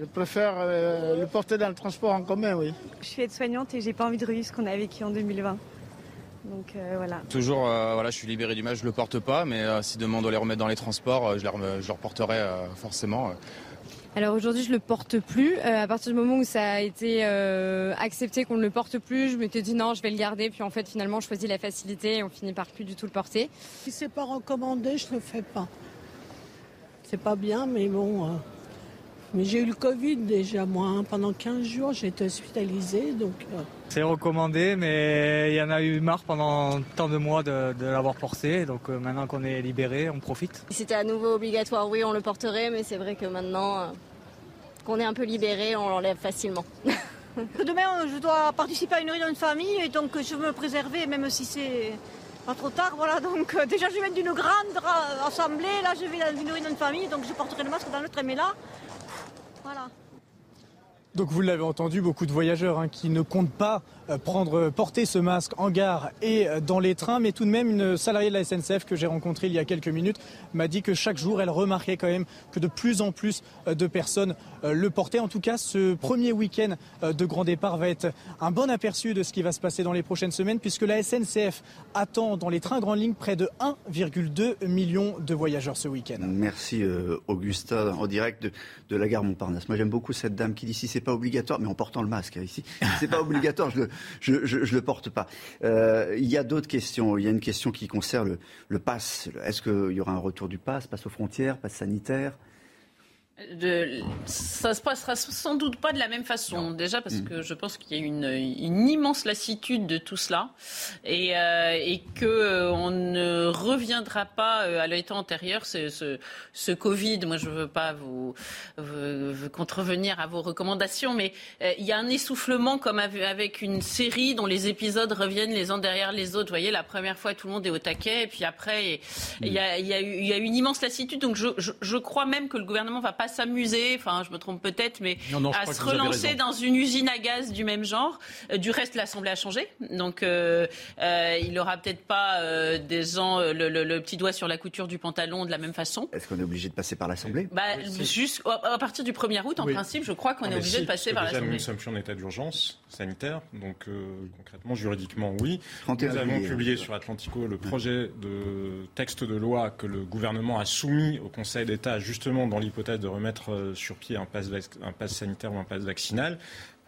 je préfère euh, le porter dans le transport en commun, oui. Je suis aide-soignante et j'ai pas envie de revivre ce qu'on a vécu en 2020. Donc euh, voilà. Toujours, euh, voilà, je suis libéré du match, je le porte pas, mais si demain on doit les remettre dans les transports, je, les je le reporterai forcément. Alors aujourd'hui, je le porte plus. à partir du moment où ça a été accepté qu'on ne le porte plus, je m'étais dit non, je vais le garder. Puis en fait, finalement, je choisis la facilité et on finit par plus du tout le porter. Si c'est pas recommandé, je le fais pas. C'est pas bien, mais bon. Mais j'ai eu le Covid déjà, moi. Hein. Pendant 15 jours, j'ai été hospitalisée. Donc, euh. C'est recommandé, mais il y en a eu marre pendant tant de mois de, l'avoir porté. Donc euh, maintenant qu'on est libéré, on profite. Si c'était à nouveau obligatoire, oui, on le porterait. Mais c'est vrai que maintenant euh, qu'on est un peu libéré, on l'enlève facilement. Demain, je dois participer à une réunion de famille. Et donc, je veux me préserver, même si c'est pas trop tard. Voilà, donc déjà, je viens d'une grande assemblée. Là, je vais dans une réunion de famille. Donc, je porterai le masque dans le train. Mais là, voilà. Donc vous l'avez entendu, beaucoup de voyageurs hein, qui ne comptent pas prendre, porter ce masque en gare et euh, dans les trains, mais tout de même une salariée de la SNCF que j'ai rencontrée il y a quelques minutes m'a dit que chaque jour elle remarquait quand même que de plus en plus euh, de personnes le portaient. En tout cas, ce premier week-end de grand départ va être un bon aperçu de ce qui va se passer dans les prochaines semaines, puisque la SNCF attend dans les trains grande ligne près de 1,2 million de voyageurs ce week-end. Merci Augustin, en direct de, la gare Montparnasse. Moi j'aime beaucoup cette dame qui dit si c'est pas obligatoire, mais en portant le masque hein, ici, c'est pas obligatoire, je le, je, je, le porte pas. Euh, il y a d'autres questions. Il y a une question qui concerne le, le pass. Est-ce qu'il y aura un retour du pass, passe aux frontières, passe sanitaire? De, ça se passera sans doute pas de la même façon. Déjà parce mm. que je pense qu'il y a une, une, immense lassitude de tout cela et, euh, et que euh, on ne reviendra pas euh, à l'état antérieur. Ce, ce, ce, Covid, moi je veux pas vous, vous, contrevenir à vos recommandations, mais euh, il y a un essoufflement comme avec une série dont les épisodes reviennent les uns derrière les autres. Vous voyez, la première fois tout le monde est au taquet et puis après il y, a, y, y a une immense lassitude. Donc je, je, je crois même que le gouvernement va pas s'amuser, enfin je me trompe peut-être, mais à se relancer dans une usine à gaz du même genre. Euh, du reste, l'Assemblée a changé, donc euh, euh, il n'aura peut-être pas des gens le, petit doigt sur la couture du pantalon de la même façon. Est-ce qu'on est obligé de passer par l'Assemblée? Bah, juste à partir du 1er août, en principe, je crois qu'on est obligé de passer par l'Assemblée. Nous sommes plus en état d'urgence sanitaire, donc concrètement, juridiquement, oui. Nous avons publié sur Atlantico le projet de texte de loi que le gouvernement a soumis au Conseil d'État justement dans l'hypothèse de mettre euh, sur pied un un pass sanitaire ou un pass vaccinal.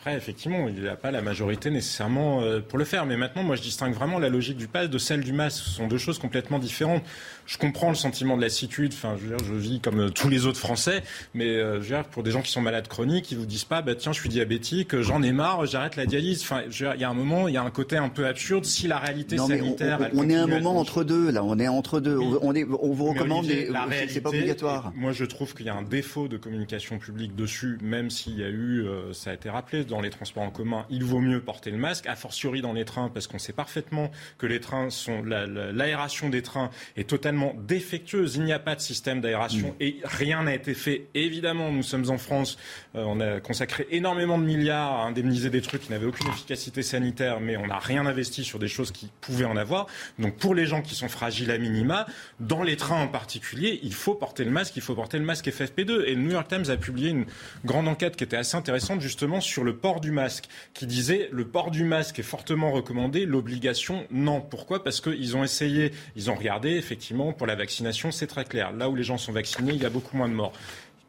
Après, effectivement, il n'y a pas la majorité nécessairement euh, pour le faire. Mais maintenant, moi, je distingue vraiment la logique du pass de celle du masque. Ce sont deux choses complètement différentes je comprends le sentiment de lassitude. Enfin, je, veux dire, je vis comme euh, tous les autres Français, mais euh, je veux dire, pour des gens qui sont malades chroniques, ils vous disent pas, bah tiens, je suis diabétique, j'en ai marre, j'arrête la dialyse. Enfin, il y a un moment, il y a un côté un peu absurde. Si la réalité sanitaire, on, est un moment entre deux. Là, on est entre deux. On, est, on vous recommande, mais c'est pas obligatoire. Moi, je trouve qu'il y a un défaut de communication publique dessus, même s'il y a eu, ça a été rappelé, dans les transports en commun, il vaut mieux porter le masque, a fortiori dans les trains, parce qu'on sait parfaitement que les trains sont l'aération des trains est totalement défectueuse. Il n'y a pas de système d'aération mm. et rien n'a été fait. Évidemment, nous sommes en France, euh, on a consacré énormément de milliards à indemniser des trucs qui n'avaient aucune efficacité sanitaire, mais on n'a rien investi sur des choses qui pouvaient en avoir. Donc pour les gens qui sont fragiles à minima, dans les trains en particulier, il faut porter le masque, il faut porter le masque FFP2. Et le New York Times a publié une grande enquête qui était assez intéressante justement sur le port du masque, qui disait le port du masque est fortement recommandé, l'obligation non. Pourquoi? Parce qu'ils ont essayé, ils ont regardé effectivement pour la vaccination, c'est très clair. Là où les gens sont vaccinés, il y a beaucoup moins de morts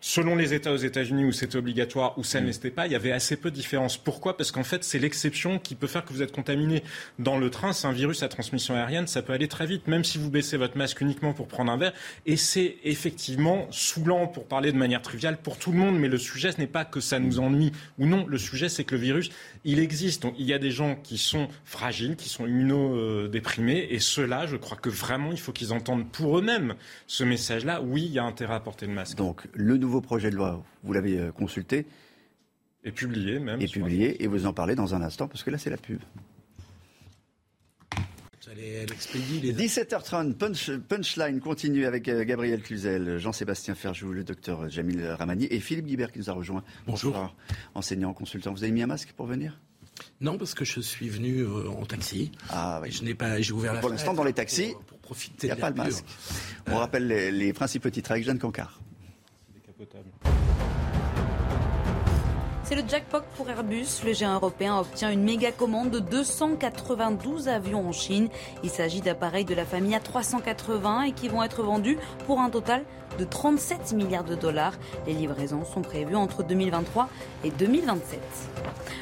selon les États aux États-Unis où c'était obligatoire, où ça ne mm. l'était pas, il y avait assez peu de différence. Pourquoi? Parce qu'en fait, c'est l'exception qui peut faire que vous êtes contaminé. Dans le train, c'est un virus à transmission aérienne, ça peut aller très vite, même si vous baissez votre masque uniquement pour prendre un verre. Et c'est effectivement saoulant, pour parler de manière triviale, pour tout le monde. Mais le sujet, ce n'est pas que ça nous ennuie ou non. Le sujet, c'est que le virus, il existe. Donc, il y a des gens qui sont fragiles, qui sont immunodéprimés. Et ceux-là, je crois que vraiment, il faut qu'ils entendent pour eux-mêmes ce message-là. Oui, il y a intérêt à porter le masque. Donc, le nouveau projet de loi, vous l'avez euh, consulté Et publié même. Et publié, et vous en parlez dans un instant, parce que là c'est la pub. Vous allez l'expédier. 17h30, punchline continue avec euh, Gabriel Cluzel, Jean-Sébastien Ferjou, le docteur Jamil Ramani et Philippe Guibert qui nous a rejoint. Bonjour. enseignant, consultant. Vous avez mis un masque pour venir? Non, parce que je suis venu euh, en taxi. Ah oui. Je n'ai pas, j'ai ouvert la Pour l'instant, dans les taxis, pour, profiter. Il n'y a pas de masque. On rappelle les, les principaux titres avec Jeanne Cancard. C'est le jackpot pour Airbus. Le géant européen obtient une méga commande de 292 avions en Chine. Il s'agit d'appareils de la famille A380 et qui vont être vendus pour un total de 37 milliards de dollars. Les livraisons sont prévues entre 2023 et 2027.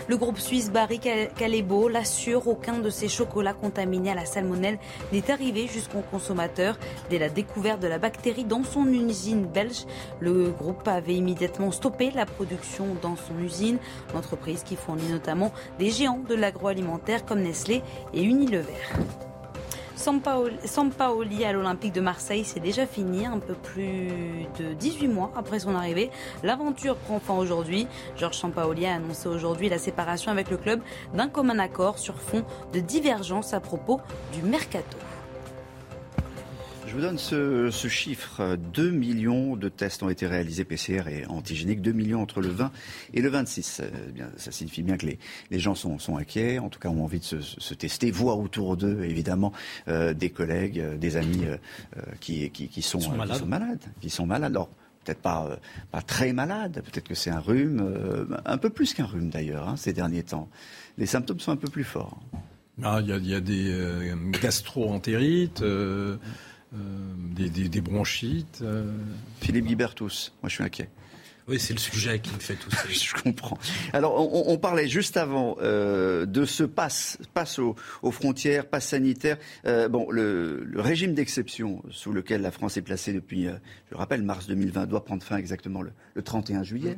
Le groupe suisse Barry Calebo l'assure, aucun de ses chocolats contaminés à la salmonelle n'est arrivé jusqu'au consommateur. Dès la découverte de la bactérie dans son usine belge, le groupe avait immédiatement stoppé la production dans son usine, l'entreprise qui fournit notamment des géants de l'agroalimentaire comme Nestlé et Unilever. Sampaoli à l'Olympique de Marseille, c'est déjà fini, un peu plus de 18 mois après son arrivée. L'aventure prend fin aujourd'hui. Georges Sampaoli a annoncé aujourd'hui la séparation avec le club d'un commun accord sur fond de divergence à propos du mercato. Je vous donne ce, chiffre. 2 millions de tests ont été réalisés PCR et antigéniques. 2 millions entre le 20 et le 26. Eh bien, ça signifie bien que les, les gens sont, sont, inquiets, en tout cas ont envie de se, se tester, voir autour d'eux, évidemment, euh, des collègues, euh, des amis euh, qui, qui, qui, sont, sont qui, sont, malades. Qui sont malades. Alors, peut-être pas, pas très malades, peut-être que c'est un rhume, un peu plus qu'un rhume d'ailleurs, hein, ces derniers temps. Les symptômes sont un peu plus forts. Ah, il y, y, a des gastro-entérites. Euh, des, bronchites. Euh. Philippe Guibertus, moi je suis inquiet. Oui, c'est le sujet qui me fait tout ça. Je comprends. Alors, on, on parlait juste avant euh, de ce passe, passe aux, aux frontières, passe sanitaire. Euh, bon, le, le régime d'exception sous lequel la France est placée depuis, euh, je le rappelle, mars 2020, doit prendre fin exactement le, le 31 juillet.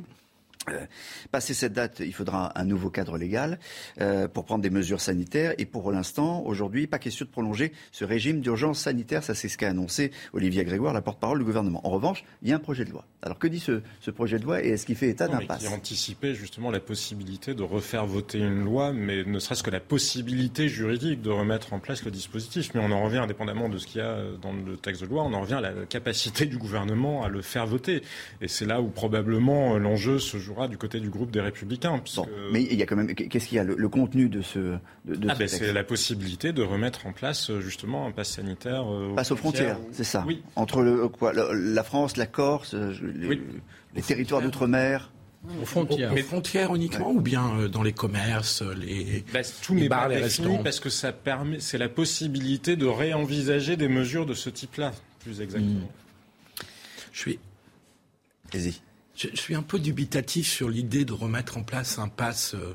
Euh, passé cette date, il faudra un nouveau cadre légal euh, pour prendre des mesures sanitaires. Et pour l'instant, aujourd'hui, pas question de prolonger ce régime d'urgence sanitaire. Ça, c'est ce qu'a annoncé Olivier Grégoire, la porte-parole du gouvernement. En revanche, il y a un projet de loi. Alors, que dit ce, ce projet de loi et est-ce qu'il fait état d'impasse qui anticipait justement la possibilité de refaire voter une loi, mais ne serait-ce que la possibilité juridique de remettre en place le dispositif. Mais on en revient, indépendamment de ce qu'il y a dans le texte de loi, on en revient à la capacité du gouvernement à le faire voter. Et c'est là où probablement l'enjeu se jouera du côté du groupe des Républicains. puisque- Bon, mais il y a quand même. Qu'est-ce qu'il y a le, le contenu de ce, de, de Ah ce ben, texte c'est la possibilité de remettre en place euh, justement un pass sanitaire. euh, Passe aux frontières, c'est ça Oui. Entre le, quoi, le- la France, la Corse, euh, les, territoires d'outre-mer. Aux frontières. Aux frontières uniquement ou bien euh, dans les commerces, les, Bah, tout les bars, les défini restaurants parce que ça permet, c'est la possibilité de réenvisager des mesures de ce type-là, plus exactement. Je suis. Vas-y. Je, je suis un peu dubitatif sur l'idée de remettre en place un pass euh,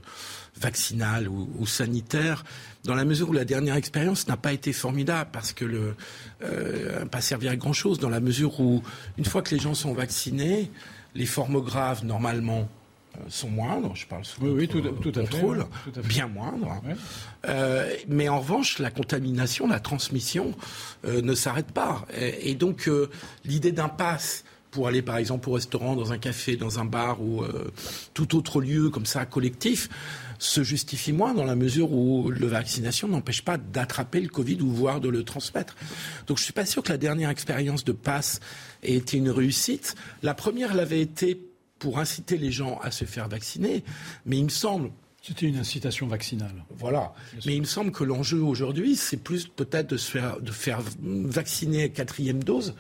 vaccinal ou, ou sanitaire, dans la mesure où la dernière expérience n'a pas été formidable, parce que le euh, pas servir à grand chose, dans la mesure où une fois que les gens sont vaccinés, les formes graves normalement euh, sont moindres. Je parle sous Oui, tout- tout à fait, contrôle, oui, tout à fait. bien moindres. Euh, mais en revanche, la contamination, la transmission euh, ne s'arrête pas. Et, et donc, euh, l'idée d'un pass pour aller, par exemple, au restaurant, dans un café, dans un bar ou euh, tout autre lieu comme ça collectif, se justifie moins dans la mesure où la vaccination n'empêche pas d'attraper le Covid ou voire de le transmettre. Donc je suis pas sûr que la dernière expérience de passe ait été une réussite. La première l'avait été pour inciter les gens à se faire vacciner, mais il me semble C'était une incitation vaccinale. voilà. Mais il me semble que l'enjeu aujourd'hui, c'est plus peut-être de, se faire, de faire vacciner à quatrième dose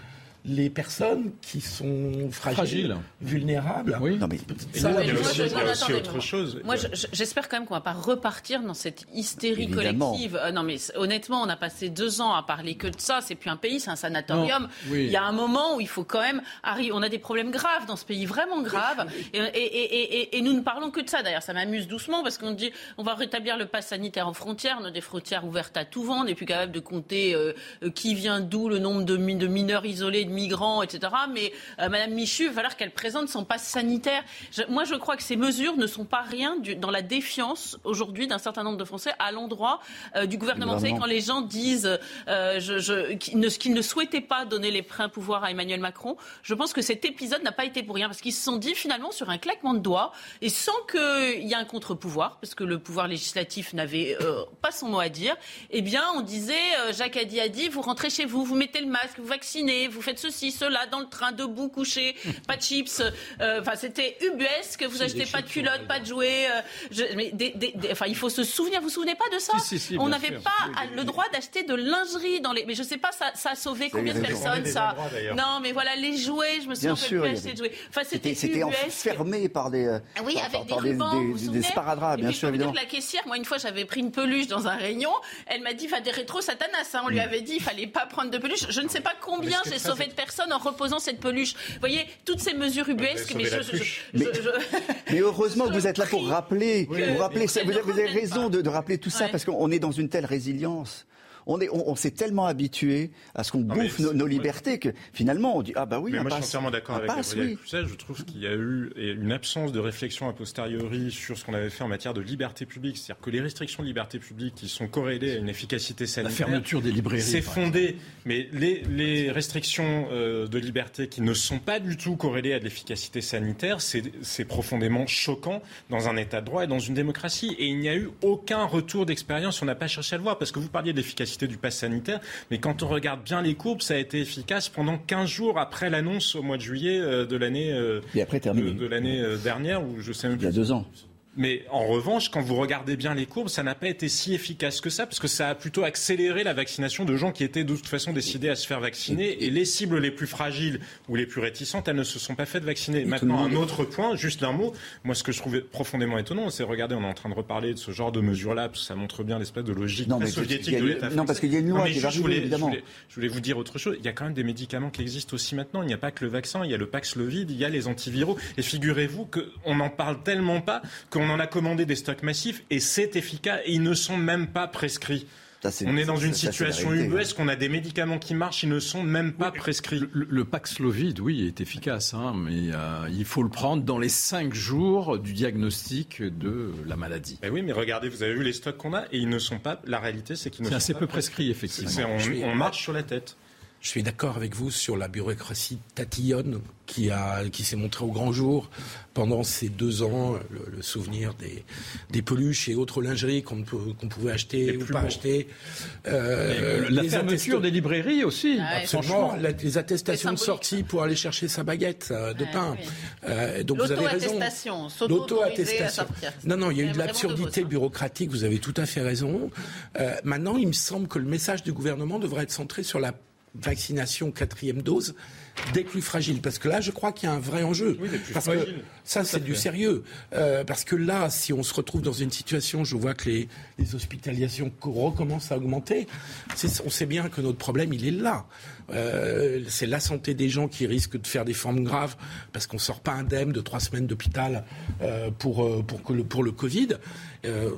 les personnes qui sont fragiles, Fragiles. vulnérables. Oui. Non, mais Ça, Mais Il y a moi, aussi, je- il y a non, aussi attendez, autre chose. Moi, je- je- j'espère quand même qu'on va pas repartir dans cette hystérie Évidemment. collective. Euh, non, mais honnêtement, on a passé deux ans à parler que de ça. C'est plus un pays, c'est un sanatorium. Oui. Il y a un moment où il faut quand même arriver. On a des problèmes graves dans ce pays, vraiment graves. Et, et- et- et- et nous ne parlons que de ça. D'ailleurs, ça m'amuse doucement parce qu'on dit on va rétablir le pass sanitaire aux frontières. On a des frontières ouvertes à tout vent. On n'est plus capable de compter euh, euh, qui vient d'où, le nombre de, mi- de mineurs isolés, de migrants, etc. Mais euh, Madame Michu, il va falloir qu'elle présente son pass sanitaire. Je- moi, je crois que ces mesures ne sont pas rien du- dans la défiance aujourd'hui d'un certain nombre de Français à l'endroit euh, du gouvernement. Vous savez, quand les gens disent euh, je, je, qu'ils ne, souhaitaient pas donner les pleins pouvoirs à Emmanuel Macron, je pense que cet épisode n'a pas été pour rien parce qu'ils se sont dit finalement sur un claquement de doigts et sans qu'il y ait un contre-pouvoir, parce que le pouvoir législatif n'avait euh, pas son mot à dire, eh bien on disait euh, Jacques Addy a dit vous rentrez chez vous, vous mettez le masque, vous vaccinez, vous faites ceci, cela dans le train, debout, couché, pas de chips. euh, Enfin c'était ubuesque, vous achetez pas de culottes, pas de jouets. euh, je- mais des- des- des- enfin il faut se souvenir, vous vous souvenez pas de ça Si, si, si, On n'avait pas le droit d'acheter de lingerie dans les. Mais je sais pas, ça, ça a sauvé combien de personnes Des ça endroits. Non, mais voilà, les jouets, je me Bien souviens sûr, plus acheter de jouets. Enfin, c'était C'était enfermé par des, euh, Ah Oui, par, avec des par rubans, vous vous des, souvenez sparadraps, Et bien puis, sûr, vous évidemment. la caissière, moi, une fois, j'avais pris une peluche dans un rayon. Elle m'a dit, va des rétro satanas. hein. On Mm. lui avait dit, il fallait pas prendre de peluche. Je ne sais pas combien j'ai sauvé de personnes en reposant cette peluche. Vous voyez, toutes ces mesures ubuesques, mais je, je- peluche. je- Mais- je- Mais heureusement que vous êtes là pour rappeler, vous, rappelez, vous, avez, vous avez revienne raison de, de rappeler tout ça parce qu'on est dans une telle résilience. On, est, on, on s'est tellement habitué à ce qu'on bouffe nos, libertés que finalement on dit ah bah oui Mais moi, je suis entièrement d'accord avec pass, Gabriel oui. Je trouve qu'il y a eu une absence de réflexion a posteriori sur ce qu'on avait fait en matière de liberté publique. C'est-à-dire que les restrictions de liberté publique qui sont corrélées à une efficacité La sanitaire. fermeture des librairies. C'est fondé, mais les, les restrictions euh, de liberté qui ne sont pas du tout corrélées à de l'efficacité sanitaire, c'est c'est profondément choquant dans un État de droit et dans une démocratie. Et il n'y a eu aucun retour d'expérience, on n'a pas cherché à le voir, parce que vous parliez de l'efficacité du pass sanitaire, mais quand on regarde bien les courbes, ça a été efficace pendant 15 jours après l'annonce au mois de juillet euh, de l'année euh, de, l'année euh, dernière, où je sais même Il y a deux ans. Mais en revanche, quand vous regardez bien les courbes, ça n'a pas été si efficace que ça, parce que ça a plutôt accéléré la vaccination de gens qui étaient de toute façon décidés à se faire vacciner. Et les cibles les plus fragiles ou les plus réticentes, elles ne se sont pas faites vacciner. Maintenant, un autre point, juste un mot. Moi, ce que je trouvais profondément étonnant, c'est regardez, on est en train de reparler de ce genre de mesures-là, parce que ça montre bien l'espèce de logique Non, mais soviétique de l'État non, parce qu'il y a une loi Non, mais qui va juste, je arriver, voulais- évidemment. Je voulais, je voulais vous dire autre chose. Il y a quand même des médicaments qui existent aussi maintenant. Il n'y a pas que le vaccin, il y a le Paxlovid, il y a les antiviraux. Et figurez-vous qu'on n'en parle tellement pas qu'on en a commandé des stocks massifs et c'est efficace et ils ne sont même pas prescrits. on est dans une ça, situation ubuesque, on a des médicaments qui marchent, ils ne sont même pas prescrits. Le, le Paxlovid, oui, est efficace, hein, mais euh, il faut le prendre dans les cinq jours du diagnostic de la maladie. Eh oui, mais regardez, vous avez vu les stocks qu'on a et ils ne sont pas. La réalité, c'est qu'ils ne C'est sont assez pas peu prescrit, effectivement. On- on marche sur la tête. Je suis d'accord avec vous sur la bureaucratie tatillonne qui, a, qui s'est montrée au grand jour pendant ces deux ans. Le, le souvenir des, des peluches et autres lingeries qu'on, pouvait acheter ou pas acheter. Euh, la les fermeture attest- des librairies aussi, Ah ouais, franchement. Absolument. La- les attestations de sortie pour aller chercher sa baguette euh, de Ouais, pain. oui. Euh, donc vous avez raison. L'auto-attestation. Non, non, il y a eu de l'absurdité bureaucratique, vous avez tout à fait raison. Euh, maintenant, il me semble que le message du gouvernement devrait être centré sur la vaccination quatrième dose des plus fragiles. Parce que là, je crois qu'il y a un vrai enjeu. Oui, des plus parce que ça, c'est du sérieux. Euh, parce que là, si on se retrouve dans une situation, je vois que les, les hospitalisations co- recommencent à augmenter, on sait bien que notre problème, il est là. Euh, c'est la santé des gens qui risquent de faire des formes graves parce qu'on sort pas indemne de trois semaines d'hôpital euh, pour, euh, pour, le, Covid,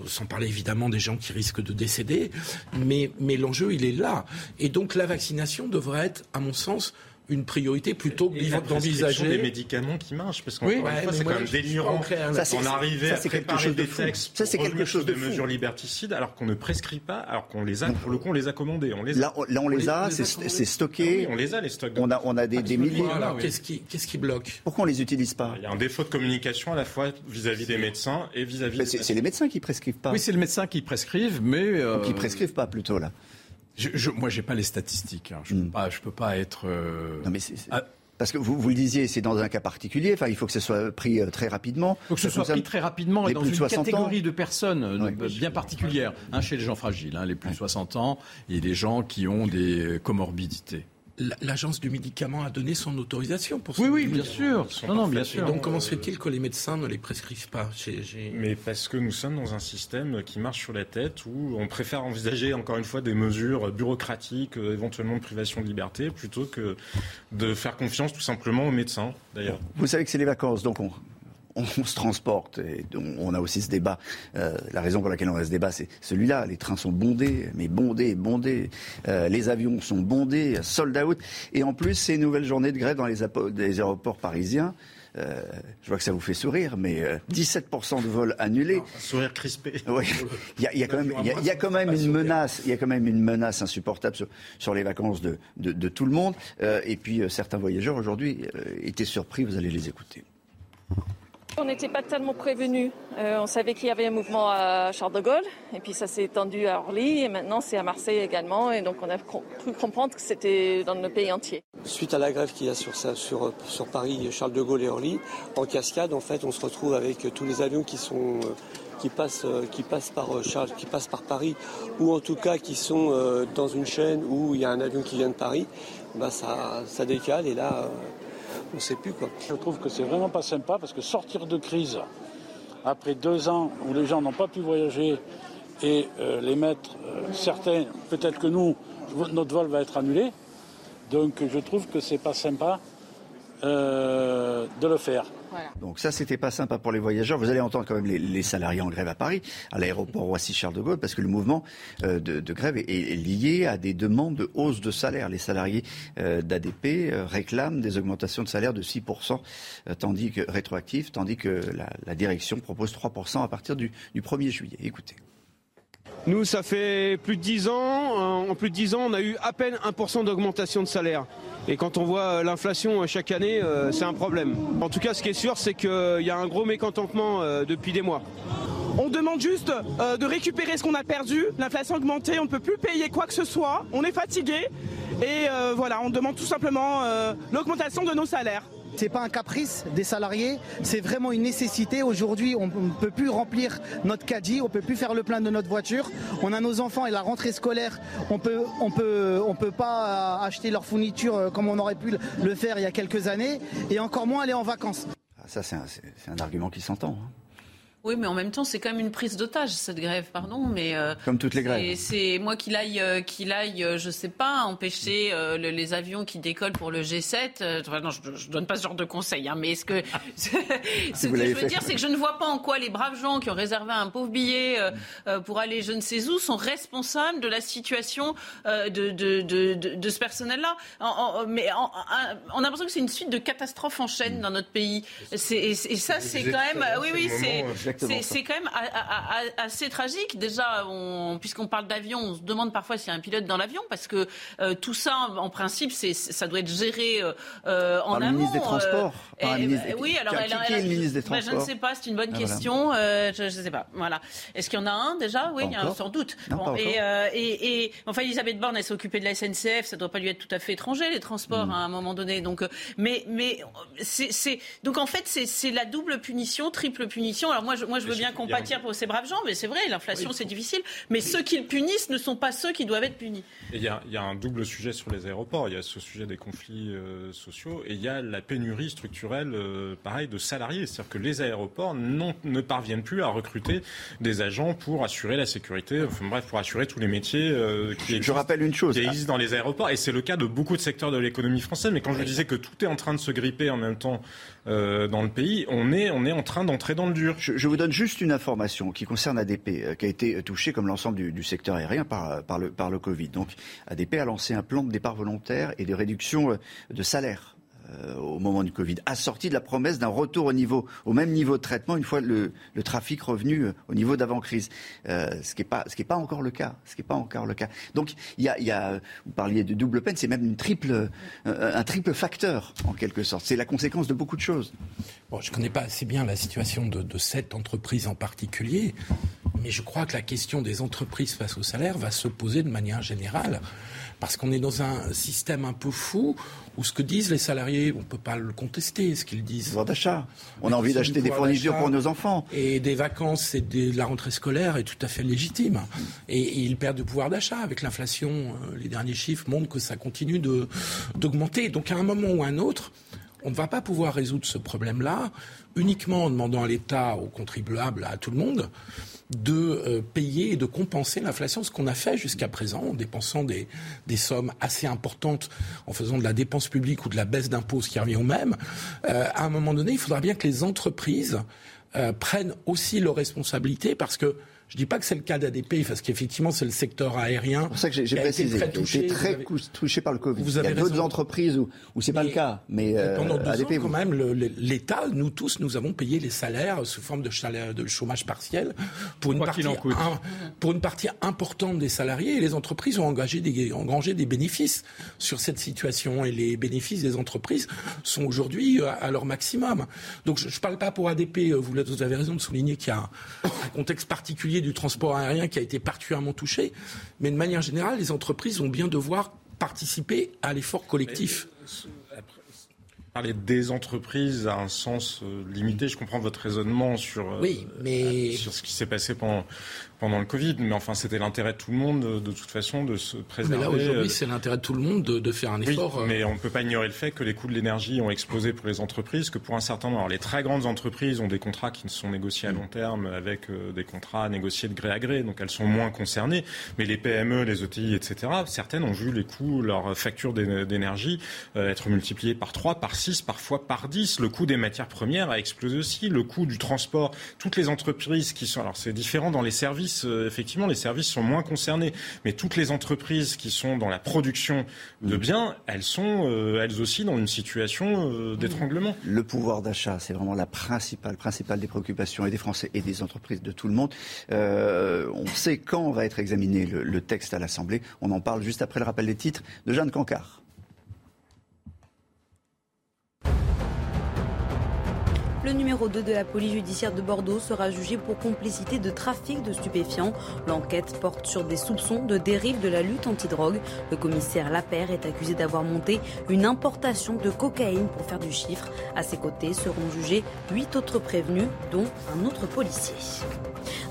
sans parler évidemment des gens qui risquent de décéder. Mais, mais l'enjeu, il est là. Et donc la vaccination devrait être, à mon sens, une priorité plutôt que d'envisager des médicaments qui marchent, parce qu'en Oui, ouais, c'est quand même délirant d'en arriver à préparer des textes Ça, c'est quelque chose de mesures liberticides, alors qu'on ne prescrit pas, alors qu'on les a, pour le coup, on les a commandés. On les a. Là, on, là, on les a, c'est c'est stocké. Ah oui, on les a, les stocks. On a, on a des, des milliers. Alors, qu'est-ce qui, qu'est-ce qui bloque? Pourquoi on les utilise pas? Il y a un défaut de communication à la fois vis-à-vis des médecins et vis-à-vis C'est les médecins qui prescrivent pas. Oui, c'est le médecin qui prescrive, mais euh, Ou qui prescrivent pas plutôt là. Je, je, moi, j'ai pas les statistiques. hein. Je peux pas, je peux pas être. euh, Non mais c'est- c'est- ah, Parce que vous, vous le disiez, c'est dans un cas particulier. Enfin, il faut que ce soit pris euh, très rapidement. faut que ce soit pris très rapidement et dans une 60 ans. catégorie de personnes euh, Ouais. bien particulière, hein, chez les gens fragiles, hein, les plus de 60 ans et les gens qui ont des comorbidités. L'agence du médicament a donné son autorisation pour Oui, ce oui, bien médicament. sûr. Non, non, bien Et sûr. donc, comment se fait-il que les médecins ne les prescrivent pas Mais parce que nous sommes dans un système qui marche sur la tête où on préfère envisager encore une fois des mesures bureaucratiques, euh, éventuellement de privation de liberté, plutôt que de faire confiance tout simplement aux médecins, d'ailleurs. Vous savez que c'est les vacances, donc on, on se transporte. Et on a aussi ce débat. Euh, la raison pour laquelle on a ce débat, c'est celui-là. Les trains sont bondés, mais bondés, bondés. Euh, les avions sont bondés, sold out. Et en plus, c'est une nouvelle journée de grève dans les, aéroports parisiens. Euh, je vois que ça vous fait sourire, mais euh, 17% de vols annulés. Un sourire crispé. Oui. Il y a, il y a quand même, il y a- il y a quand même une menace, il y a quand même une menace insupportable sur, sur les vacances de, de, de tout le monde. Euh, et puis euh, certains voyageurs aujourd'hui étaient surpris. Vous allez les écouter. On n'était pas tellement prévenus. Euh, on savait qu'il y avait un mouvement à Charles de Gaulle, et puis ça s'est étendu à Orly, et maintenant c'est à Marseille également, et donc on a cru comprendre que c'était dans le pays entier. Suite à la grève qu'il y a sur, Paris, Charles de Gaulle et Orly, en cascade, en fait, on se retrouve avec tous les avions qui euh, passent, par Paris, ou en tout cas qui sont euh, dans une chaîne où il y a un avion qui vient de Paris. Bah ça, ça décale et là, Je trouve que c'est vraiment pas sympa parce que sortir de crise après deux ans où les gens n'ont pas pu voyager et euh, les mettre, euh, certains, peut-être que nous, notre vol va être annulé. Donc je trouve que c'est pas sympa euh, de le faire. Donc ça, c'était pas sympa pour les voyageurs. Vous allez entendre quand même les, salariés en grève à Paris, à l'aéroport Roissy-Charles de Gaulle, parce que le mouvement euh, de, grève est, lié à des demandes de hausse de salaire. Les salariés euh, d'ADP euh, réclament des augmentations de salaire de 6%, euh, tandis que rétroactif, tandis que la, la direction propose 3% à partir du, du 1er juillet. Écoutez. Nous, ça fait plus de 10 ans. Euh, En plus de 10 ans, on a eu à peine 1% d'augmentation de salaire. Et quand on voit euh, l'inflation euh, chaque année, c'est un problème. En tout cas, ce qui est sûr, c'est qu'il y a un gros mécontentement depuis des mois. On demande juste de récupérer ce qu'on a perdu. L'inflation a augmenté, on ne peut plus payer quoi que ce soit. On est fatigué Et voilà, on demande tout simplement l'augmentation de nos salaires. C'est pas un caprice des salariés, c'est vraiment une nécessité. Aujourd'hui, on ne peut plus remplir notre caddie, on peut plus faire le plein de notre voiture. On a nos enfants et la rentrée scolaire, on peut, on peut, pas acheter leur fourniture comme on aurait pu le faire il y a quelques années, et encore moins aller en vacances. Ah, ça, c'est un, c'est un argument qui s'entend. hein. Oui, mais en même temps, c'est quand même une prise d'otage, cette grève, pardon. Mais, euh, Comme toutes les grèves. Et c'est moi qu'il aille, euh, qu'il aille, euh, je sais pas, empêcher euh, le- les avions qui décollent pour le G7. euh, enfin, non, je, je donne pas ce genre de conseils, hein, mais est-ce que ce que l'avez je veux fait. dire, c'est que je ne vois pas en quoi les braves gens qui ont réservé un pauvre billet euh, euh, pour aller je ne sais où sont responsables de la situation euh, de, de, de, de, ce personnel-là. Mais en- en- on a l'impression que c'est une suite de catastrophes en chaîne dans notre pays. C'est- Et, et ça, c'est quand même, oui, oui, c'est Exactement c'est- quand même a- a- a- assez tragique. Déjà, on- puisqu'on parle d'avion, on se demande parfois s'il y a un pilote dans l'avion, parce que euh, tout ça, en principe, ça doit être géré euh, euh, en Par amont. ministre des Transports. euh, Par un et- ministre- oui, alors Qui- elle, elle- est le ministre des bah, je ne Transports sais pas, c'est une bonne Ah, question. je ne sais pas. Voilà. Est-ce qu'il y en a un déjà? Oui, il y en a encore. sans doute. Non, pas et, et, et- enfin, Elisabeth Borne, elle s'est occupée de la SNCF. Ça doit pas lui être tout à fait étranger les transports Mm. à un moment donné. Donc, mais, mais c'est, c'est- donc en fait, c'est, c'est la double punition, triple punition. Alors moi, je, moi, je veux bien compatir pour ces braves gens, mais c'est vrai, l'inflation, c'est difficile. Mais ceux qui le punissent ne sont pas ceux qui doivent être punis. Il y, a, il y a un double sujet sur les aéroports. Il y a ce sujet des conflits euh, sociaux et il y a la pénurie structurelle, euh, pareil, de salariés. C'est-à-dire que les aéroports non- ne parviennent plus à recruter des agents pour assurer la sécurité, enfin bref, pour assurer tous les métiers euh, qui, existent, rappelle une chose. qui existent dans les aéroports. Et c'est le cas de beaucoup de secteurs de l'économie française. Mais quand je disais que tout est en train de se gripper en même temps euh, dans le pays, on est, en train d'entrer dans le dur. Je, vous donne juste une information qui concerne ADP, euh, qui a été touché comme l'ensemble du, secteur aérien par, par, le, par le Covid. Donc ADP a lancé un plan de départ volontaire et de réduction euh, de salaire euh, au moment du Covid, assorti de la promesse d'un retour au même niveau de traitement une fois le, trafic revenu euh, au niveau d'avant-crise. Euh, ce qui n'est pas, encore le cas. Donc vous parliez de double peine, c'est même un triple facteur en quelque sorte. C'est la conséquence de beaucoup de choses. Bon, je ne connais pas assez bien la situation de, de cette entreprise en particulier, mais je crois que la question des entreprises face au salaire va se poser de manière générale, parce qu'on est dans un système un peu fou où ce que disent les salariés, on ne peut pas le contester, ce qu'ils disent. Pouvoir d'achat. On a envie d'acheter des fournitures pour nos enfants. Et des vacances et de la rentrée scolaire est tout à fait légitime. Et, et ils perdent du pouvoir d'achat avec l'inflation. euh, Les derniers chiffres montrent que ça continue d'augmenter. Donc à un moment ou à un autre, on ne va pas pouvoir résoudre ce problème-là uniquement en demandant à l'État, aux contribuables, à tout le monde, de euh, payer et de compenser l'inflation, ce qu'on a fait jusqu'à présent en dépensant des, des sommes assez importantes, en faisant de la dépense publique ou de la baisse d'impôts, ce qui revient au même. Euh, à un moment donné, il faudra bien que les entreprises euh, prennent aussi leurs responsabilités parce que je dis pas que c'est le cas d'ADP parce qu'effectivement c'est le secteur aérien. C'est pour ça que j'ai j'ai qui a été précisé. très touché. très avez- touché par le Covid. Vous Il y avez a d'autres entreprises où, où c'est pas le cas. Mais euh, pendant deux ADP, ans, vous- quand même, l'État, nous tous, nous avons payé les salaires sous forme de, salaire- de chômage partiel pour une, Quoi partie, qu'il en coûte. un- pour une partie importante des salariés. Et les entreprises ont engagé des, engrangé des bénéfices sur cette situation. Et les bénéfices des entreprises sont aujourd'hui euh, à leur maximum. Donc je ne parle pas pour ADP. euh, Vous, avez raison de souligner qu'il y a un, un contexte particulier du transport aérien qui a été particulièrement touché. Mais de manière générale, les entreprises vont bien devoir participer à l'effort collectif. Parler des entreprises a un sens euh, limité. Je comprends votre raisonnement sur, euh, Oui, mais- sur ce qui s'est passé pendant, pendant le Covid. Mais enfin, c'était l'intérêt de tout le monde, de toute façon, de se Mais préserver. là, euh, aujourd'hui, c'est l'intérêt de tout le monde de, de faire un effort. euh, mais on ne peut pas ignorer le fait que les coûts de l'énergie ont explosé pour les entreprises, que pour un certain nombre, alors les très grandes entreprises ont des contrats qui sont négociés à long terme avec euh, des contrats négociés de gré à gré, donc elles sont moins concernées. Mais les PME, les ETI, etc., certaines ont vu les coûts, leur facture d'é- d'énergie euh, être multipliés par 3, par 6, parfois par 10. Le coût des matières premières a explosé aussi, le coût du transport. Toutes les entreprises qui sont, alors c'est différent dans les services, euh, effectivement, les services sont moins concernés, mais toutes les entreprises qui sont dans la production de biens, elles sont euh, elles aussi dans une situation euh, d'étranglement. Le pouvoir d'achat, c'est vraiment la principale, principale des préoccupations et des Français et des entreprises de tout le monde. Euh, on sait quand va être examiné le, le texte à l'Assemblée. On en parle juste après le rappel des titres de Jeanne Cancard. Le numéro 2 de la police judiciaire de Bordeaux sera jugé pour complicité de trafic de stupéfiants. L'enquête porte sur des soupçons de dérive de la lutte antidrogue. Le commissaire Lapère est accusé d'avoir monté une importation de cocaïne pour faire du chiffre. À ses côtés seront jugés huit autres prévenus, dont un autre policier.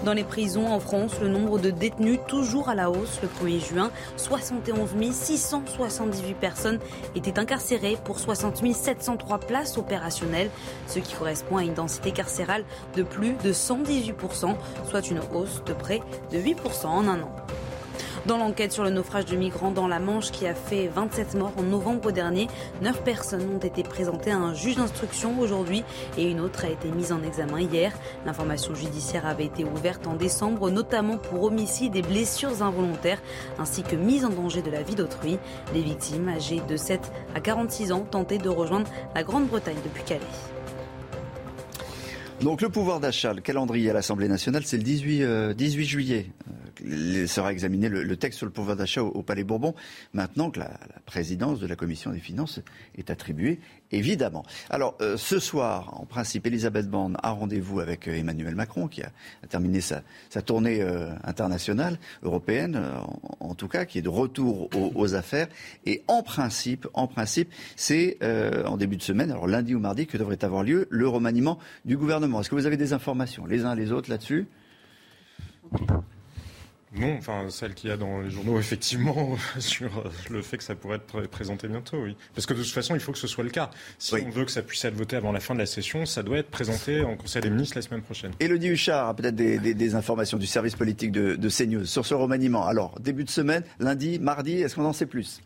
Dans les prisons en France, le nombre de détenus toujours à la hausse. Le 1er juin, 71 678 personnes étaient incarcérées pour 60 703 places opérationnelles, ce qui correspond à une densité carcérale de plus de 118%, soit une hausse de près de 8% en un an. Dans l'enquête sur le naufrage de migrants dans la Manche qui a fait 27 morts en novembre dernier, 9 personnes ont été présentées à un juge d'instruction aujourd'hui et une autre a été mise en examen hier. L'information judiciaire avait été ouverte en décembre, notamment pour homicide et blessures involontaires, ainsi que mise en danger de la vie d'autrui. Les victimes, âgées de 7 à 46 ans, tentaient de rejoindre la Grande-Bretagne depuis Calais. Donc le pouvoir d'achat, le calendrier à l'Assemblée nationale, c'est le 18, 18 juillet. Sera examiné le, texte sur le pouvoir d'achat au, Palais Bourbon, maintenant que la, présidence de la Commission des finances est attribuée, évidemment. Alors, euh, ce soir, en principe, Elisabeth Borne a rendez-vous avec euh, Emmanuel Macron, qui a, terminé sa, tournée euh, internationale, européenne, en, tout cas, qui est de retour aux, affaires. Et en principe, en principe, c'est en début de semaine, alors lundi ou mardi, que devrait avoir lieu le remaniement du gouvernement. Est-ce que vous avez des informations, les uns les autres, là-dessus? Non, enfin celle qu'il y a dans les journaux, effectivement, sur euh, le fait que ça pourrait être présenté bientôt, oui. Parce que de toute façon, il faut que ce soit le cas. Si on veut que ça puisse être voté avant la fin de la session, ça doit être présenté en Conseil des ministres la semaine prochaine. Elodie Huchard a peut-être des, informations du service politique de, de CNews sur ce remaniement. Alors, début de semaine, lundi, mardi, est-ce qu'on en sait plus?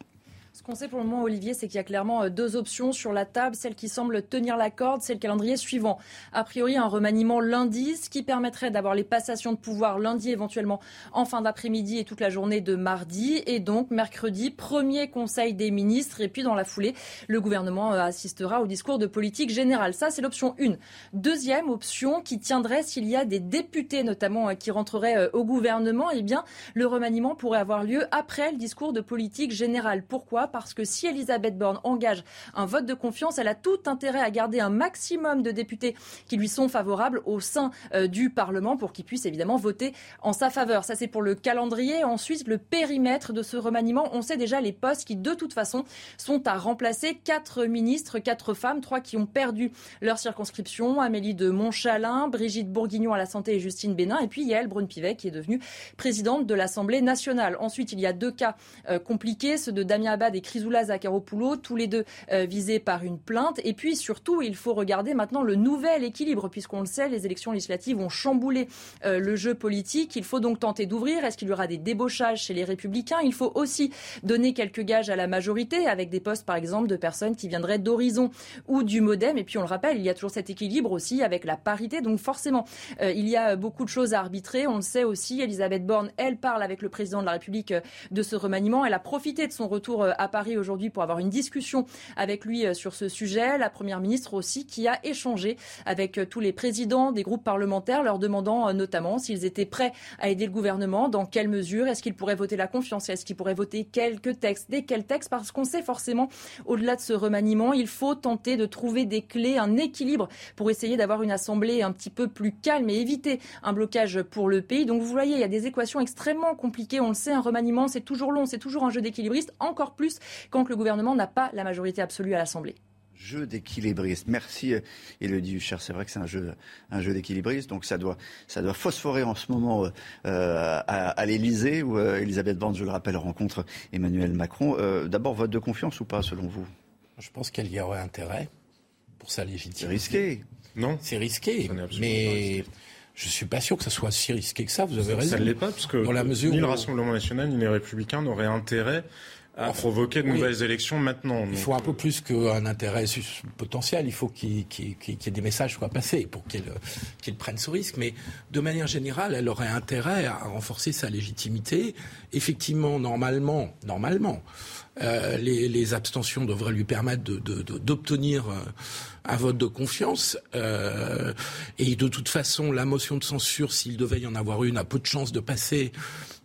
Qu'on sait pour le moment, Olivier, c'est qu'il y a clairement euh, deux options sur la table. Celle qui semble tenir la corde, c'est le calendrier suivant. A priori, un remaniement lundi, ce qui permettrait d'avoir les passations de pouvoir lundi éventuellement en fin d'après-midi et toute la journée de mardi. Et donc, mercredi, premier conseil des ministres. Et puis, dans la foulée, le gouvernement euh, assistera au discours de politique générale. Ça, c'est l'option 1. Deuxième option qui tiendrait s'il y a des députés, notamment, euh, qui rentreraient au gouvernement, eh bien, le remaniement pourrait avoir lieu après le discours de politique générale. Pourquoi? Parce que si Elisabeth Borne engage un vote de confiance, elle a tout intérêt à garder un maximum de députés qui lui sont favorables au sein euh, du Parlement pour qu'ils puissent évidemment voter en sa faveur. Ça, c'est pour le calendrier. Ensuite, le périmètre de ce remaniement. On sait déjà les postes qui, de toute façon, sont à remplacer. Quatre ministres, quatre femmes, trois qui ont perdu leur circonscription. Amélie de Montchalin, Brigitte Bourguignon à la santé et Justine Bénin. Et puis Yael Brune-Pivet qui est devenue présidente de l'Assemblée nationale. Ensuite, il y a deux cas euh, compliqués, ceux de Damien Abad et Chrysoula Zakharopoulou, tous les deux euh, visés par une plainte. Et puis surtout, il faut regarder maintenant le nouvel équilibre, puisqu'on le sait, les élections législatives ont chamboulé euh, le jeu politique. Il faut donc tenter d'ouvrir. Est-ce qu'il y aura des débauchages chez les républicains? Il faut aussi donner quelques gages à la majorité, avec des postes par exemple de personnes qui viendraient d'Horizon ou du Modem. Et puis on le rappelle, il y a toujours cet équilibre aussi avec la parité. Donc forcément, euh, il y a beaucoup de choses à arbitrer. On le sait aussi, Elisabeth Borne, elle parle avec le président de la République de ce remaniement. Elle a profité de son retour à Paris aujourd'hui pour avoir une discussion avec lui euh, sur ce sujet. La Première ministre aussi qui a échangé avec euh, tous les présidents des groupes parlementaires, leur demandant euh, notamment s'ils étaient prêts à aider le gouvernement, dans quelle mesure, est-ce qu'ils pourraient voter la confiance, est-ce qu'ils pourraient voter quelques textes, des quels textes, parce qu'on sait forcément, au-delà de ce remaniement, il faut tenter de trouver des clés, un équilibre pour essayer d'avoir une assemblée un petit peu plus calme et éviter un blocage pour le pays. Donc vous voyez, il y a des équations extrêmement compliquées. On le sait, un remaniement, c'est toujours long, c'est toujours un jeu d'équilibriste, encore plus quand le gouvernement n'a pas la majorité absolue à l'Assemblée jeu d'équilibriste. Merci Elodie Huchard. C'est vrai que c'est un jeu, un jeu d'équilibriste. Donc ça doit, ça doit phosphorer en ce moment euh, à, à l'Elysée où euh, Elisabeth Borne, je le rappelle, rencontre Emmanuel Macron. Euh, d'abord, vote de confiance ou pas selon vous? Je pense qu'elle y aurait intérêt pour sa légitimité. C'est risqué. Non. C'est risqué. Mais. Je suis pas sûr que ça soit si risqué que ça. Vous avez raison. Ça ne l'est pas parce que ni le Rassemblement national ni les Républicains n'auraient intérêt à provoquer de nouvelles élections maintenant. Il faut un peu plus qu'un intérêt potentiel. Il faut qu'il y, ait des messages soient passés pour qu'il prenne ce risque. Mais de manière générale, elle aurait intérêt à renforcer sa légitimité. Effectivement, normalement, normalement, euh, les, abstentions devraient lui permettre d'obtenir euh, un vote de confiance. Euh, et de toute façon, la motion de censure, s'il devait y en avoir une, a peu de chances de passer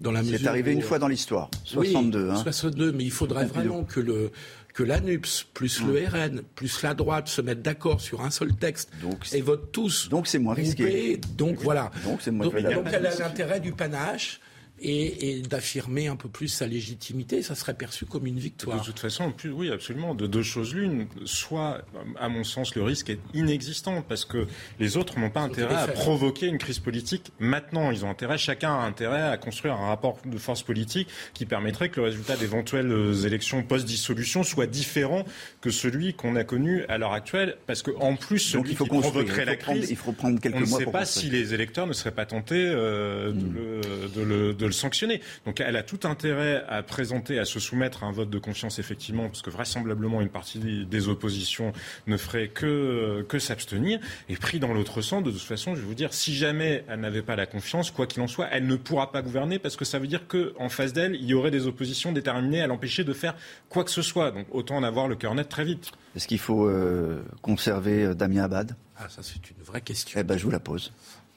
dans la mesure. C'est arrivé une fois dans l'histoire, 62. Oui, 62, mais il faudrait vraiment que le que l'ANUPS, plus le RN, plus la droite se mettent d'accord sur un seul texte et votent tous. Donc c'est moins risqué. Donc voilà. Donc c'est moins donc, donc elle a l'intérêt du panache? Et, et d'affirmer un peu plus sa légitimité, ça serait perçu comme une victoire. De toute façon, plus, oui, absolument. De deux choses l'une. Soit, à mon sens, le risque est inexistant parce que les autres n'ont pas intérêt à provoquer une crise politique maintenant. Ils ont intérêt, chacun a intérêt à construire un rapport de force politique qui permettrait que le résultat d'éventuelles élections post-dissolution soit différent que celui qu'on a connu à l'heure actuelle. Parce que, en plus, Donc celui il faut qui construire. provoquerait Il faut la prendre- crise, il faut prendre quelques on ne sait pour pas construire. si les électeurs ne seraient pas tentés euh, de, le, de le- de le sanctionner. Donc elle a tout intérêt à présenter, à se soumettre à un vote de confiance, effectivement, parce que vraisemblablement une partie des- oppositions ne ferait que, que s'abstenir. Et pris dans l'autre sens, de toute façon, je vais vous dire, si jamais elle n'avait pas la confiance, quoi qu'il en soit, elle ne pourra pas gouverner parce que ça veut dire qu'en face d'elle, il y aurait des oppositions déterminées à l'empêcher de faire quoi que ce soit. Donc autant en avoir le cœur net très vite. Est-ce qu'il faut euh, conserver euh, Damien Abad? Ah, ça c'est une vraie question. Eh ben, je vous la pose.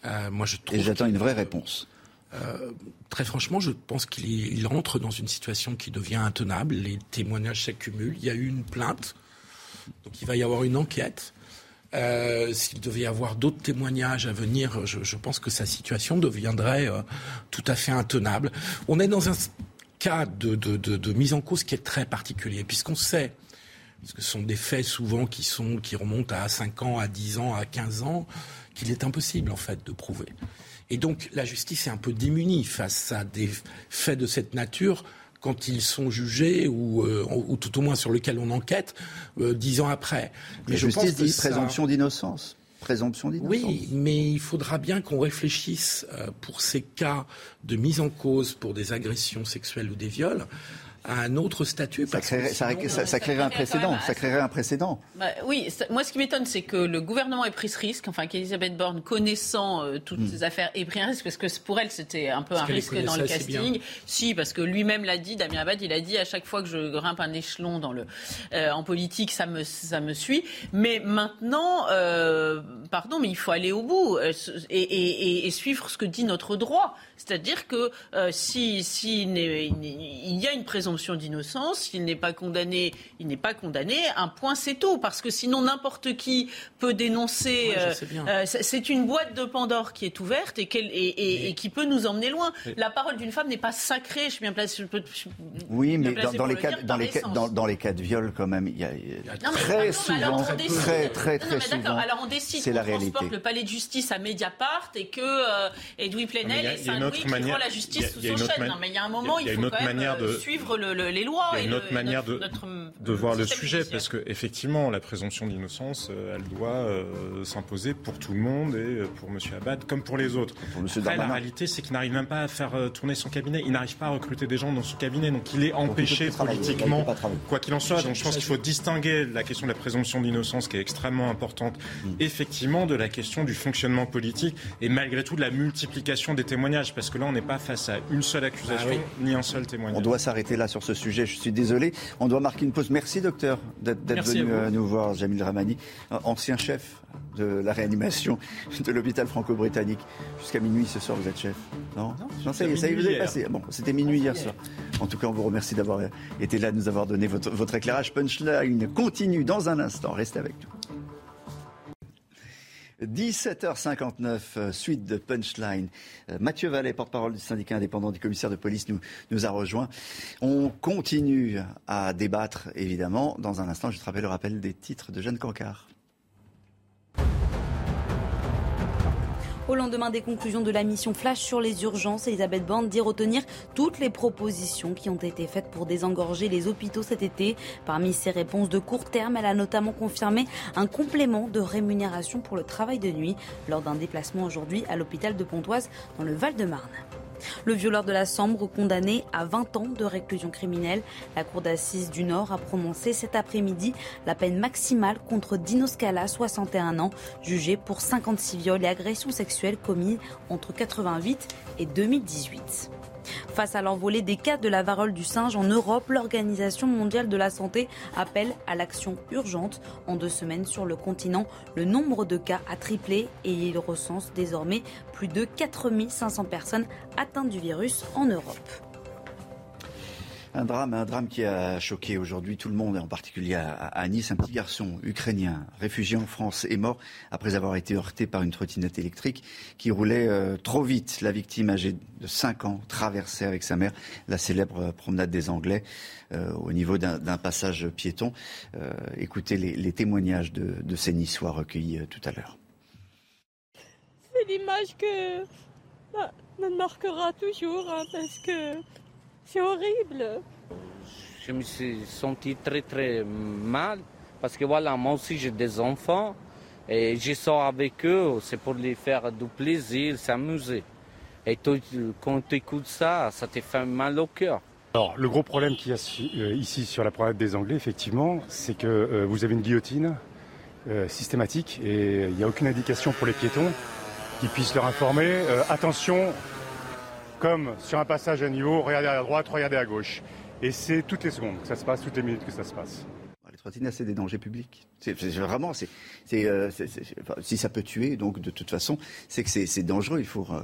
Euh, moi, je trouve Et j'attends une vraie réponse. Euh, très franchement, je pense qu'il rentre dans une situation qui devient intenable. Les témoignages s'accumulent. Il y a eu une plainte, donc il va y avoir une enquête. Euh, S'il devait y avoir d'autres témoignages à venir, je, pense que sa situation deviendrait euh, tout à fait intenable. On est dans un cas de mise en cause qui est très particulier, puisqu'on sait, parce que ce sont des faits souvent qui, sont, qui remontent à 5 ans, à 10 ans, à 15 ans, qu'il est impossible en fait de prouver. Et donc la justice est un peu démunie face à des faits de cette nature quand ils sont jugés ou, euh, ou tout au moins sur lesquels on enquête euh, dix ans après. La je pense justice que dit ça- présomption d'innocence. Présomption d'innocence. oui, mais il faudra bien qu'on réfléchisse euh, pour ces cas de mise en cause pour des agressions sexuelles ou des viols à un autre statut. Ça créerait, ça, sinon- ça- ça créerait un précédent. Ça créerait un précédent. Bah, oui, ça- moi ce qui m'étonne, c'est que le gouvernement ait pris ce risque, enfin qu'Elisabeth Borne, connaissant euh, toutes Hmm. ces affaires, ait pris un risque, parce que pour elle c'était un peu Parce un risque dans le casting. Si, parce que lui-même l'a dit, Damien Abad, il a dit à chaque fois que je grimpe un échelon dans le, euh, en politique, ça me, ça me suit. Mais maintenant, euh, pardon, mais il faut aller au bout euh, et, et- et- et suivre ce que dit notre droit. C'est-à-dire que euh, si, si il, n'est- il n'est- il y a une présomption d'innocence, s'il n'est pas condamné, il n'est pas condamné. Un point, c'est tout, parce que sinon n'importe qui peut dénoncer. Ouais, euh, euh, c'est- une boîte de Pandore qui est ouverte et, qu'elle- et- et- et qui peut nous emmener loin. Mais- La parole d'une femme n'est pas sacrée. Je suis bien placée. je peux- je suis Oui, bien mais dans, dans les le cas, dire, dans les cas, dans, dans les cas de viol, quand même, il y a, Non, très souvent, décide- très très Non, très mais souvent. Alors on décide c'est qu'on la réalité. transporte le palais de justice à Mediapart et que euh, Edoui Plenel et il y a une Saint-Louis autre qui manière- rend la justice sous il y a une son Non, mais il y a un moment, il il, y a faut une autre quand même manière de- suivre le- le- les lois. Il y a une autre et manière notre- de, notre- de voir le sujet, judiciaire. parce que effectivement, la présomption d'innocence, euh, elle doit euh, s'imposer pour tout le monde et euh, pour M. Abad comme pour les autres. Après, la réalité, c'est qu'il n'arrive même pas à faire euh, tourner son cabinet. Il n'arrive pas à recruter des gens dans son cabinet, donc il est empêché il politiquement, quoi qu'il en soit. Donc je pense qu'il faut distinguer la question de la présomption d'innocence, qui est extrêmement importante, Mm. effectivement, de la question du fonctionnement politique et malgré tout de la multiplication des témoignages, parce que là, on n'est pas face à une seule accusation Ah oui. ni un seul témoignage. On doit s'arrêter là sur ce sujet. Je suis désolé. On doit marquer une pause. Merci, docteur, d'être venu à euh, nous voir, Jamil Ramani, ancien chef de la réanimation de l'hôpital franco-britannique. Jusqu'à minuit ce soir, vous êtes chef Non, non, ça y est, ça y est, vous hier. passé. Bon, c'était minuit hier soir. En tout cas, on vous remercie d'avoir euh, été là, de nous avoir donné votre, votre éclairage. Punchline continue dans un instant. Restez avec nous. 17h59, euh, suite de Punchline. Euh, Mathieu Vallet, porte-parole du syndicat indépendant du commissaire de police, nous, a rejoint. On continue à débattre, évidemment. Dans un instant, je te rappelle le rappel des titres de Jeanne Cancard. Au lendemain des conclusions de la mission Flash sur les urgences, Elisabeth Borne dit retenir toutes les propositions qui ont été faites pour désengorger les hôpitaux cet été. Parmi ces réponses de court terme, elle a notamment confirmé un complément de rémunération pour le travail de nuit lors d'un déplacement aujourd'hui à l'hôpital de Pontoise dans le Val-de-Marne. Le violeur de la Sambre, condamné à 20 ans de réclusion criminelle, la Cour d'assises du Nord a prononcé cet après-midi la peine maximale contre Dino Scala, 61 ans, jugé pour 56 viols et agressions sexuelles commis entre 88 et 2018. Face à l'envolée des cas de la varole du singe en Europe, l'Organisation mondiale de la santé appelle à l'action urgente. En deux semaines sur le continent, le nombre de cas a triplé et il recense désormais plus de 4500 personnes atteintes du virus en Europe. Un drame, un drame qui a choqué aujourd'hui tout le monde, en particulier à, Nice. Un petit garçon ukrainien, réfugié en France, est mort après avoir été heurté par une trottinette électrique qui roulait euh, trop vite. La victime, âgée de 5 ans, traversait avec sa mère la célèbre promenade des Anglais euh, au niveau d'un passage piéton. Euh, écoutez les, témoignages de, ces Niçois recueillis tout à l'heure. C'est l'image que bah, me marquera toujours hein, parce que c'est horrible. Je me suis senti très très mal parce que voilà, moi aussi j'ai des enfants et je sors avec eux, c'est pour les faire du plaisir, s'amuser. Et quand tu écoutes ça, ça te fait mal au cœur. Alors, le gros problème qu'il y a euh, ici sur la promenade des Anglais, effectivement, c'est que euh, vous avez une guillotine euh, systématique et il n'y a aucune indication pour les piétons qui puissent leur informer attention, comme sur un passage à niveau, regardez à droite, regardez à gauche. Et c'est toutes les secondes que ça se passe, toutes les minutes que ça se passe. Les trottinettes, c'est des dangers publics. C'est vraiment, c'est, euh, si ça peut tuer, donc de toute façon, c'est que c'est dangereux. Il faut euh,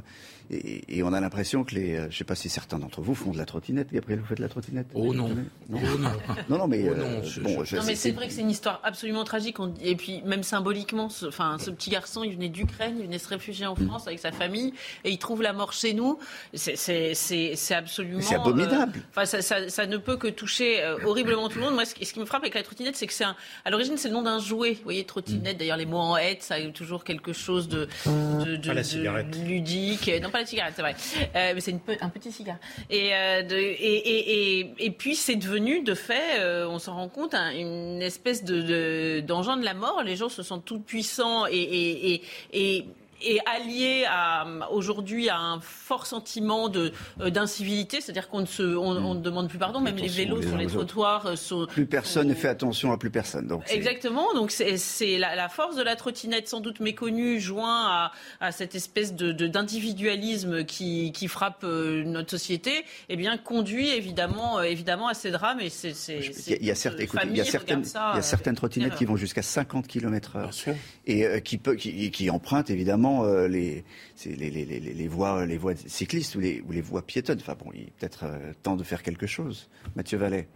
et, on a l'impression que les, euh, je ne sais pas si certains d'entre vous font de la trottinette. Gabriel, vous faites de la trottinette Oh non. Non. Oh non. non, non, mais oh bon, non, mais c'est vrai que c'est une histoire absolument tragique. Et puis même symboliquement, ce, enfin, ce petit garçon, il venait d'Ukraine, il venait se réfugier en France avec sa famille, et il trouve la mort chez nous. C'est absolument. C'est abominable. Enfin, ça, ça, ça, ne peut que toucher horriblement tout le monde. Moi, ce, ce qui me frappe avec la trottinette, c'est que c'est à l'origine, c'est le nom d'un jouet. Vous voyez, trottinette. Mm. D'ailleurs, les mots en aide, ça a toujours quelque chose de, de, de, de ludique. Non, pas la cigarette, c'est vrai. Euh, mais c'est un petit cigare. Et, euh, de, et, et, et, puis, c'est devenu, de fait, euh, on s'en rend compte, une espèce de, d'engin de, la mort. Les gens se sentent tout puissants et, et est allié à, aujourd'hui à un fort sentiment de, euh, d'incivilité, c'est-à-dire qu'on ne, se, on, ne demande plus pardon, même les vélos sur les trottoirs euh, sont... Plus personne ne fait attention à plus personne. Donc Exactement, donc c'est, c'est la, la, force de la trottinette sans doute méconnue, joint à, à cette espèce de, d'individualisme qui, qui frappe euh, notre société, eh bien conduit évidemment, évidemment à ces drames. Et c'est, c'est, il y a, certes, écoutez, il y a certaines, il y a certaines trottinettes qui vont jusqu'à 50 km/h et qui, peut, qui, qui empruntent évidemment euh, les, les, les, les, voies, les voies cyclistes ou les, ou les voies piétonnes. Enfin bon, il est peut-être euh, temps de faire quelque chose. Mathieu Vallet.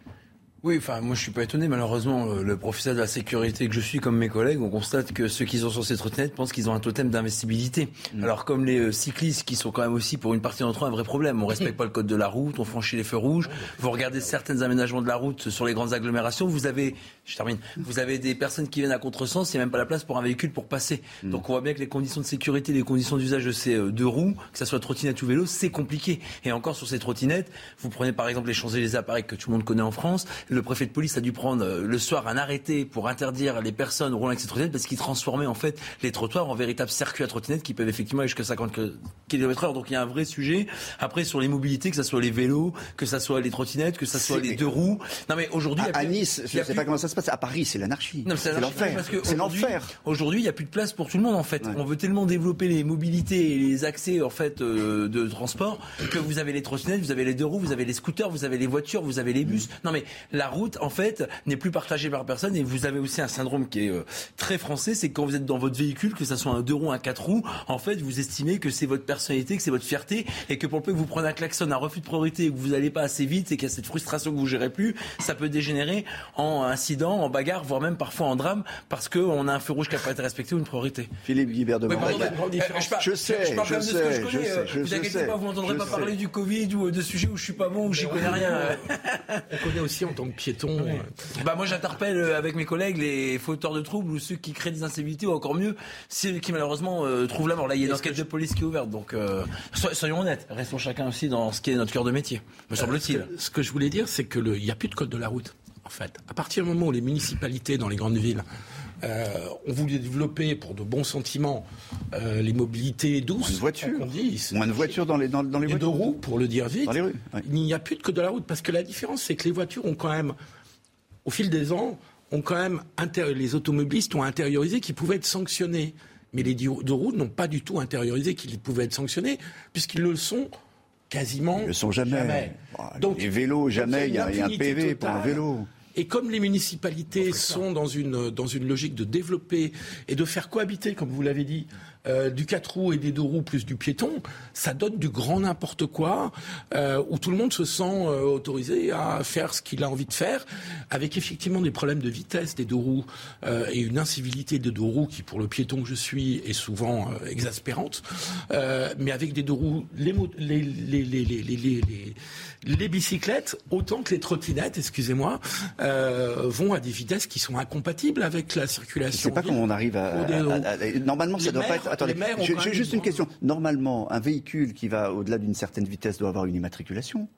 Oui, enfin, moi je suis pas étonné. Malheureusement, euh, le professeur de la sécurité que je suis, comme mes collègues, on constate que ceux qui sont sur ces trottinettes pensent qu'ils ont un totem d'investibilité. Mm. Alors, comme les euh, cyclistes, qui sont quand même aussi pour une partie d'entre eux un vrai problème. On respecte pas le code de la route, on franchit les feux rouges. Vous regardez certains aménagements de la route sur les grandes agglomérations, vous avez, je termine, vous avez des personnes qui viennent à contresens, il n'y a même pas la place pour un véhicule pour passer. Mm. Donc, on voit bien que les conditions de sécurité, les conditions d'usage de ces euh, deux roues, que ça soit trottinette ou vélo, c'est compliqué. Et encore sur ces trottinettes, vous prenez par exemple les Champs-Élysées appareils que tout le monde connaît en France, le préfet de police a dû prendre euh, le soir un arrêté pour interdire les personnes roulant avec ces trottinettes parce qu'ils transformaient en fait les trottoirs en véritables circuits à trottinettes qui peuvent effectivement aller jusqu'à 50 km/h. Donc il y a un vrai sujet. Après sur les mobilités, que ce soit les vélos, que ce soit les trottinettes, que ce soit les deux roues. Non mais aujourd'hui à, Nice, je ne sais pas comment ça se passe. À Paris, c'est l'anarchie. C'est l'enfer. C'est l'enfer. Aujourd'hui, il n'y a plus de place pour tout le monde en fait. On veut tellement développer les mobilités et les accès en fait euh, de transport que vous avez les trottinettes, vous avez les deux roues, vous avez les scooters, vous avez les voitures, vous avez les bus. Non mais la route en fait n'est plus partagé par personne. Et vous avez aussi un syndrome qui est euh, très français, c'est quand vous êtes dans votre véhicule, que ça soit un deux roues, un quatre roues, en fait, vous estimez que c'est votre personnalité, que c'est votre fierté, et que pour le peu que vous prenez un klaxon, un refus de priorité, et que vous n'allez pas assez vite, et qu'il y a cette frustration que vous gérez plus, ça peut dégénérer en incident, en bagarre, voire même parfois en drame, parce qu'on a un feu rouge qui n'a pas été respecté ou une priorité. Philippe Guibert de je, sais, je, sais, je, Vous inquiétez pas, vous n'entendrez pas parler du Covid ou de sujets où je suis pas bon, où j'y connais rien. On connaît aussi en tant que piéton bah moi j'interpelle euh, avec mes collègues les fauteurs de troubles ou ceux qui créent des incivilités ou encore mieux ceux qui malheureusement euh, trouvent la mort. Là il y a une enquête de police qui est ouverte donc euh, soyons honnêtes, restons chacun aussi dans ce qui est notre cœur de métier, me semble-t-il. Ce que je voulais dire c'est que il n'y a plus de code de la route fait. À partir du moment où les municipalités dans les grandes villes ont voulu développer pour de bons sentiments les mobilités douces. Moins de voitures. Moins de voitures dans les, dans, les voitures. de roues, pour le dire vite. Dans les rues, Il n'y a plus code de la route parce que la différence, c'est que les voitures ont quand même au fil des ans, ont quand même les automobilistes ont intériorisé qu'ils pouvaient être sanctionnés. Mais les deux roues n'ont pas du tout intériorisé qu'ils pouvaient être sanctionnés, puisqu'ils le sont quasiment Ils ne le sont jamais. Bah, donc, les vélos, jamais, il y, a, un PV pour un vélo. Et comme les municipalités sont dans une, dans une logique de développer et de faire cohabiter, comme vous l'avez dit, euh, du 4 roues et des 2 roues plus du piéton, ça donne du grand n'importe quoi, euh, où tout le monde se sent euh, autorisé à faire ce qu'il a envie de faire, avec effectivement des problèmes de vitesse des deux roues euh, et une incivilité des deux roues qui, pour le piéton que je suis, est souvent euh, exaspérante, euh, mais avec des deux roues, les, les, les, les, les, bicyclettes, autant que les trottinettes, excusez-moi, euh, vont à des vitesses qui sont incompatibles avec la Je circulation. sais pas comment on arrive à. Pour des- à- à- à- normalement, ça doit pas être. Attendez, j'ai juste une question. Normalement, un véhicule qui va au-delà d'une certaine vitesse doit avoir une immatriculation.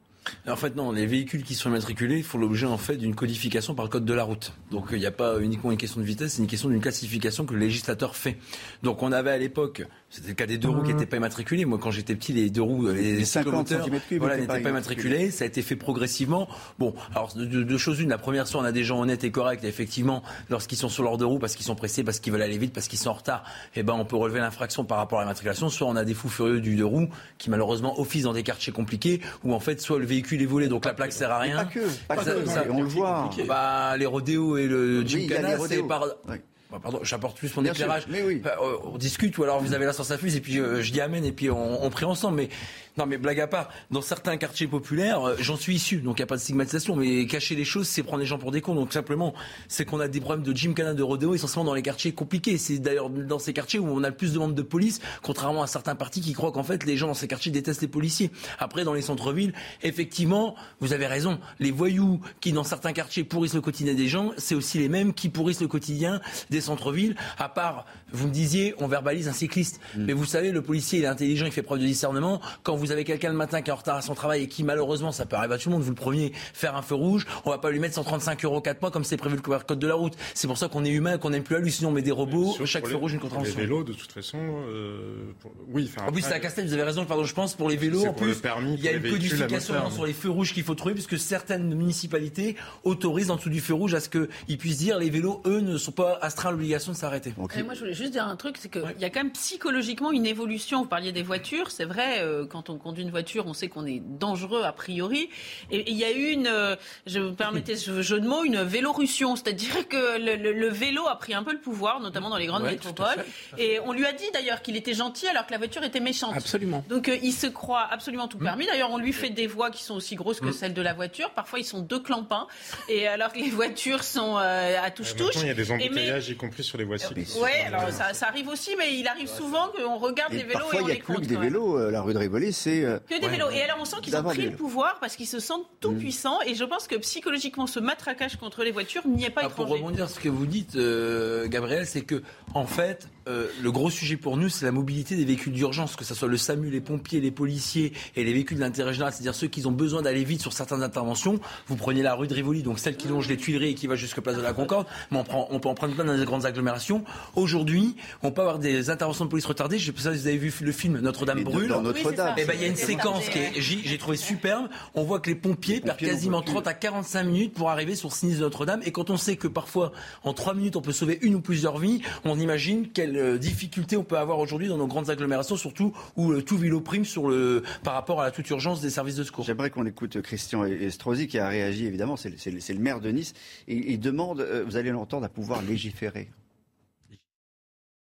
En fait, non, les véhicules qui sont immatriculés font l'objet en fait d'une codification par le code de la route. Donc il n'y a pas uniquement une question de vitesse, c'est une question d'une classification que le législateur fait. Donc on avait à l'époque, c'était le cas des deux roues qui n'étaient pas immatriculés. Moi, quand j'étais petit, les deux roues, les, Les 50 cyclomoteurs, centimètres cubes voilà, étaient n'étaient pas immatriculés. Ça a été fait progressivement. Bon, alors de- de- deux choses une. La première, soit on a des gens honnêtes et corrects, et effectivement, lorsqu'ils sont sur leurs deux roues parce qu'ils sont pressés, parce qu'ils veulent aller vite, parce qu'ils sont en retard, eh ben on peut relever l'infraction par rapport à l'immatriculation. Soit on a des fous furieux du deux roues qui malheureusement officent dans des quartiers compliqués, où en fait soit le véhicule est volé, donc la plaque sert à rien. pas que, pas Ça- que, ça- on le voit. Bah, les rodéos et le Oui, gymkhana, les c'est par... Oui. Bah, Pardon, j'apporte plus mon Bien sûr, éclairage. mais oui. Bah, on discute ou alors vous avez la sens à fuse et puis euh, je dis amen et puis on, on prie ensemble. Mais non, mais blague à part, dans certains quartiers populaires, euh, j'en suis issu, donc il n'y a pas de stigmatisation. Mais cacher les choses, c'est prendre les gens pour des cons. Donc simplement, c'est qu'on a des problèmes de gymkhana, de rodéo, essentiellement dans les quartiers compliqués. C'est d'ailleurs dans ces quartiers où on a le plus de membres de police, contrairement à certains partis qui croient qu'en fait les gens dans ces quartiers détestent les policiers. Après, dans les centres-villes, effectivement, vous avez raison. Les voyous qui dans certains quartiers pourrissent le quotidien des gens, c'est aussi les mêmes qui pourrissent le quotidien des centres-villes. À part, vous me disiez, on verbalise un cycliste. Mm. Mais vous savez, le policier, il est intelligent, il fait preuve de discernement. Quand vous avez quelqu'un le matin qui est en retard à son travail et qui, malheureusement, ça peut arriver à tout le monde, vous le preniez faire un feu rouge, on va pas lui mettre 135 euros 4 mois comme c'est prévu le code de la route. C'est pour ça qu'on est humain, qu'on n'aime plus hallucinant, mais des robots, chaque feu les- rouge, une pour Les contravention. vélos, de toute façon, euh, pour- oui. enfin, En plus, c'est à Castel, vous avez raison, pardon, je pense, pour les vélos, C'est en pour le plus, permis, il y a une codification moteur. sur les feux rouges qu'il faut trouver, puisque certaines municipalités autorisent en dessous du feu rouge à ce qu'ils puissent dire les vélos, eux, ne sont pas astreints à l'obligation de s'arrêter. Et moi, je voulais juste dire un truc, c'est qu'il y a quand même psychologiquement une évolution. Vous parliez des voitures, c'est vrai, euh, quand on conduit une voiture, on sait qu'on est dangereux a priori. Et il y a eu une, euh, je me permettez ce jeu de mots, une vélorussion, c'est-à-dire que le, le- le vélo a pris un peu le pouvoir, notamment dans les grandes Ouais, métropoles. fait, Et on lui a dit d'ailleurs qu'il était gentil alors que la voiture était méchante. Absolument. Donc euh, il se croit absolument Mmh. tout permis. D'ailleurs, on lui fait des voix qui sont aussi grosses que Mmh. celles de la voiture. Parfois, ils sont deux clampins. Et alors que les voitures sont euh, à Euh, touche-touche. Il y a des mais- embouteillages, y compris sur les voies cyclistes. Ouais, alors ça, ça arrive aussi, mais il arrive souvent qu'on regarde Et les vélos parfois, et il on n'y a les plus que compte. des quand même. vélos. La rue de Rivoli, c'est. euh, Que des vélos. Et alors on sent qu'ils ont pris le pouvoir parce qu'ils se sentent tout Mm. puissants. Et je pense que psychologiquement, ce matraquage contre les voitures n'y est pas Ah, pour étranger. rebondir sur ce que vous dites, euh, Gabriel, c'est que en fait, euh, le gros sujet pour nous, c'est la mobilité des véhicules d'urgence, que ce soit le SAMU, les pompiers, les policiers et les véhicules d'intérêt général, c'est-à-dire ceux qui ont besoin d'aller vite sur certaines interventions. Vous prenez la rue de Rivoli, donc celle qui longe les Tuileries et qui va jusqu'à Place de la Concorde, mais on, prend, on peut en prendre plein dans les grandes agglomérations. Aujourd'hui, on peut avoir des interventions de police retardées. Je sais pas si vous avez vu le film Notre-Dame brûle. dans Notre-Dame. Eh ben, il y a une séquence est, j'ai j'ai trouvé superbe. On voit que les pompiers perdent pompiers quasiment peuvent plus. 30 à 45 minutes pour arriver sur le sinistre de Notre-Dame. Et quand on sait que parfois, en 3 minutes, on peut sauver une ou plusieurs vies, on imagine quelle euh, difficulté on peut avoir aujourd'hui dans nos grandes agglomérations, surtout où euh, tout vélo prime sur le, par rapport à la toute urgence des services de secours. J'aimerais qu'on écoute Christian Estrosi qui a réagi, évidemment, c'est le- maire de Nice. Et il demande, euh, vous allez l'entendre, à pouvoir légiférer.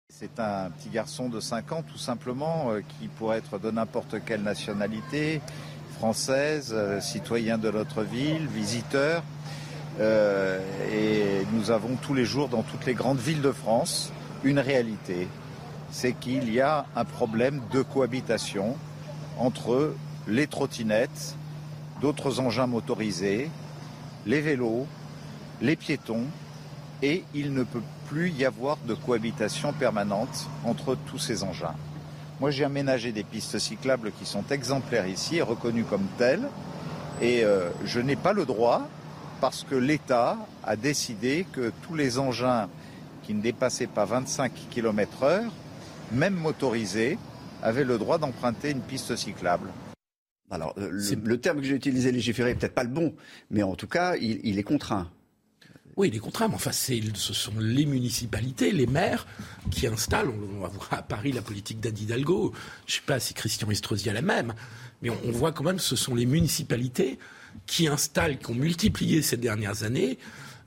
C'est un petit garçon de 5 ans, tout simplement, euh, qui pourrait être de n'importe quelle nationalité, française, euh, citoyen de notre ville, visiteur. Euh, et nous avons tous les jours dans toutes les grandes villes de France une réalité, c'est qu'il y a un problème de cohabitation entre les trottinettes, d'autres engins motorisés, les vélos, les piétons, et il ne peut plus y avoir de cohabitation permanente entre tous ces engins. Moi, j'ai aménagé des pistes cyclables qui sont exemplaires ici et reconnues comme telles, et euh, je n'ai pas le droit, parce que l'État a décidé que tous les engins qui ne dépassaient pas 25 km/h, même motorisés, avaient le droit d'emprunter une piste cyclable. Alors, euh, le, le terme que j'ai utilisé, légiférer, est peut-être pas le bon, mais en tout cas, il, il est contraint. Oui, il est contraint, mais enfin, c'est- ce sont les municipalités, les maires qui installent. On, on va voir à Paris la politique d'Anne Hidalgo. Je ne sais pas si Christian Estrosi a la même, mais on, on voit quand même ce sont les municipalités qui installent, qui ont multiplié ces dernières années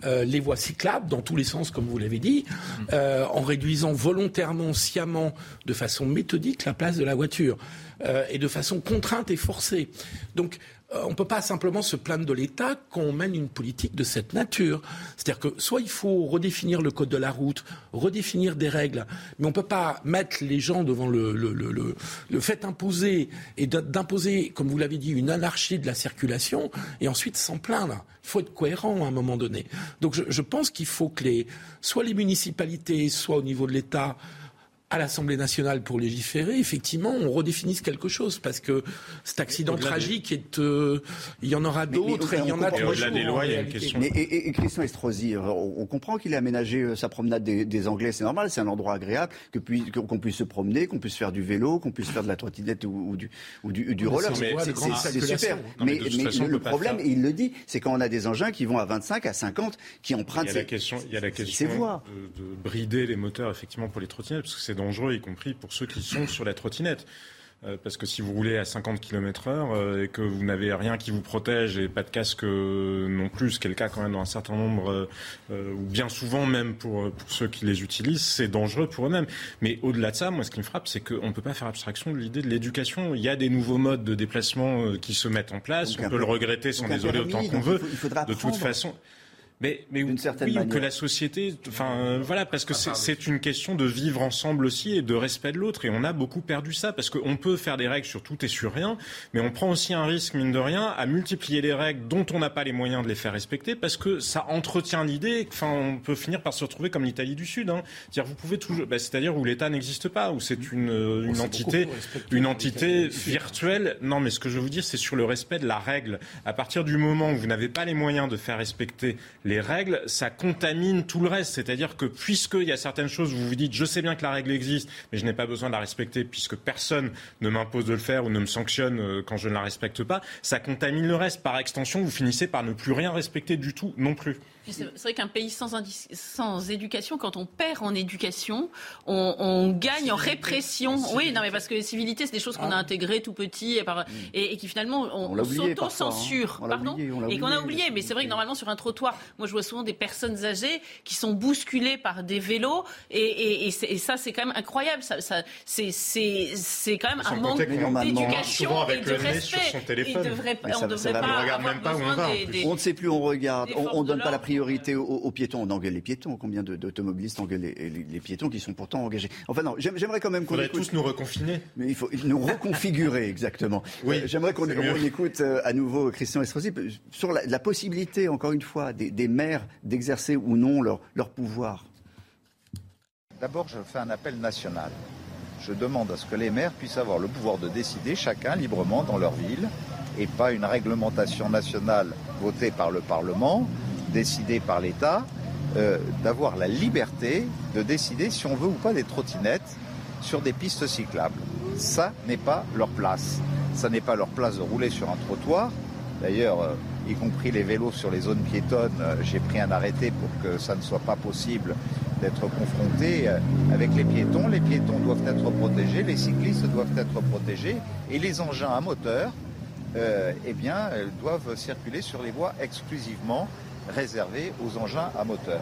euh, les voies cyclables dans tous les sens, comme vous l'avez dit, euh, en réduisant volontairement, sciemment, de façon méthodique la place de la voiture euh, et de façon contrainte et forcée. Donc euh, on ne peut pas simplement se plaindre de l'État quand on mène une politique de cette nature. C'est-à-dire que soit il faut redéfinir le code de la route, redéfinir des règles, mais on ne peut pas mettre les gens devant le, le, fait imposer et d'imposer, comme vous l'avez dit, une anarchie de la circulation et ensuite s'en plaindre. Il faut être cohérent à un moment donné. Donc je, je pense qu'il faut que les, soit les municipalités, soit au niveau de l'État, à l'Assemblée nationale pour légiférer, effectivement, on redéfinisse quelque chose parce que cet accident tragique, est, euh, il y en aura d'autres et il y en a Et au-delà des lois, il y a une question. Mais, et, et- et Christian Estrosi, euh, on, on comprend qu'il a aménagé euh, sa promenade des, des Anglais, c'est normal, c'est un endroit agréable, que puis- qu'on puisse se promener, qu'on puisse faire du vélo, qu'on puisse faire de la trottinette ou, ou du, ou du, du roller. c'est C'est- c'est- super. Non, mais mais mais façon, on le, problème, et il le dit, c'est quand on a des engins qui vont à 25, à 50, qui empruntent Il y a ces- la question, il y a la question de brider les moteurs effectivement pour les trottinettes, parce que c'est dangereux, y compris pour ceux qui sont sur la trottinette. Euh, parce que si vous roulez à 50 km heure euh, et que vous n'avez rien qui vous protège et pas de casque euh, non plus, ce qui est le cas quand même dans un certain nombre, ou bien souvent même pour, pour ceux qui les utilisent, c'est dangereux pour eux-mêmes. Mais au-delà de ça, moi ce qui me frappe, c'est qu'on ne peut pas faire abstraction de l'idée de l'éducation. Il y a des nouveaux modes de déplacement qui se mettent en place, Donc on peut le regretter, un désoler permis, autant qu'on veut. il faut- il faudra de toute façon. Mais, mais D'une certaine oui, ou manière. que la société, enfin euh, voilà, parce que c'est- c'est une question de vivre ensemble aussi et de respect de l'autre. Et on a beaucoup perdu ça parce qu'on peut faire des règles sur tout et sur rien, mais on prend aussi un risque mine de rien à multiplier les règles dont on n'a pas les moyens de les faire respecter parce que ça entretient l'idée. Enfin, on peut finir par se retrouver comme l'Italie du Sud, hein. c'est-à-dire vous pouvez toujours, bah, c'est-à-dire où l'État n'existe pas, où c'est une, euh, une s'est entité, une entité virtuelle. Non, mais ce que je veux vous dire, c'est sur le respect de la règle. À partir du moment où vous n'avez pas les moyens de faire respecter les règles, ça contamine tout le reste. C'est-à-dire que puisqu'il y a certaines choses, vous vous dites, je sais bien que la règle existe, mais je n'ai pas besoin de la respecter puisque personne ne m'impose de le faire ou ne me sanctionne euh, quand je ne la respecte pas, ça contamine le reste. Par extension, vous finissez par ne plus rien respecter du tout non plus. C'est vrai qu'un pays sans, indi- sans éducation, quand on perd en éducation, on, on gagne en répression. Oui, non, mais parce que les civilités, c'est des choses qu'on a intégrées tout petit et, par- et, et qui finalement on, On s'auto-censure. parfois, hein. On l'a Pardon oublié, on l'a Et qu'on a oublié. Mais c'est vrai que normalement sur un trottoir, moi je vois souvent des personnes âgées qui sont bousculées par des vélos et, et, et c'est- et ça c'est quand même incroyable. Ça, ça, c'est, c'est, c'est quand même un manque d'éducation et de le nez sur respect. son téléphone. Il devrait, Mais on ne ça devrait va, pas on regarde même pas où on va, On ne sait plus, on regarde, on, de donne pas la l'ordre. Priorité aux, aux piétons, on engueule les piétons. Combien de- d'automobilistes engueulent les, les- les piétons qui sont pourtant engagés Enfin non, j'aime- j'aimerais quand même Il qu'on faudrait écoute. tous nous reconfiner. Mais il faut nous reconfigurer exactement. Oui, Euh, J'aimerais qu'on écoute euh, à nouveau Christian Estrosi sur la, la possibilité, encore une fois, des, des maires d'exercer ou non leur, leur pouvoir. D'abord, je fais un appel national. Je demande à ce que les maires puissent avoir le pouvoir de décider chacun librement dans leur ville et pas une réglementation nationale votée par le Parlement, décidée par l'État, euh, d'avoir la liberté de décider si on veut ou pas des trottinettes sur des pistes cyclables. Ça n'est pas leur place. Ça n'est pas leur place de rouler sur un trottoir. D'ailleurs, euh, y compris les vélos sur les zones piétonnes, euh, j'ai pris un arrêté pour que ça ne soit pas possible d'être confronté avec les piétons. Les piétons doivent être protégés, les cyclistes doivent être protégés et les engins à moteur, eh bien, doivent circuler sur les voies exclusivement réservées aux engins à moteur.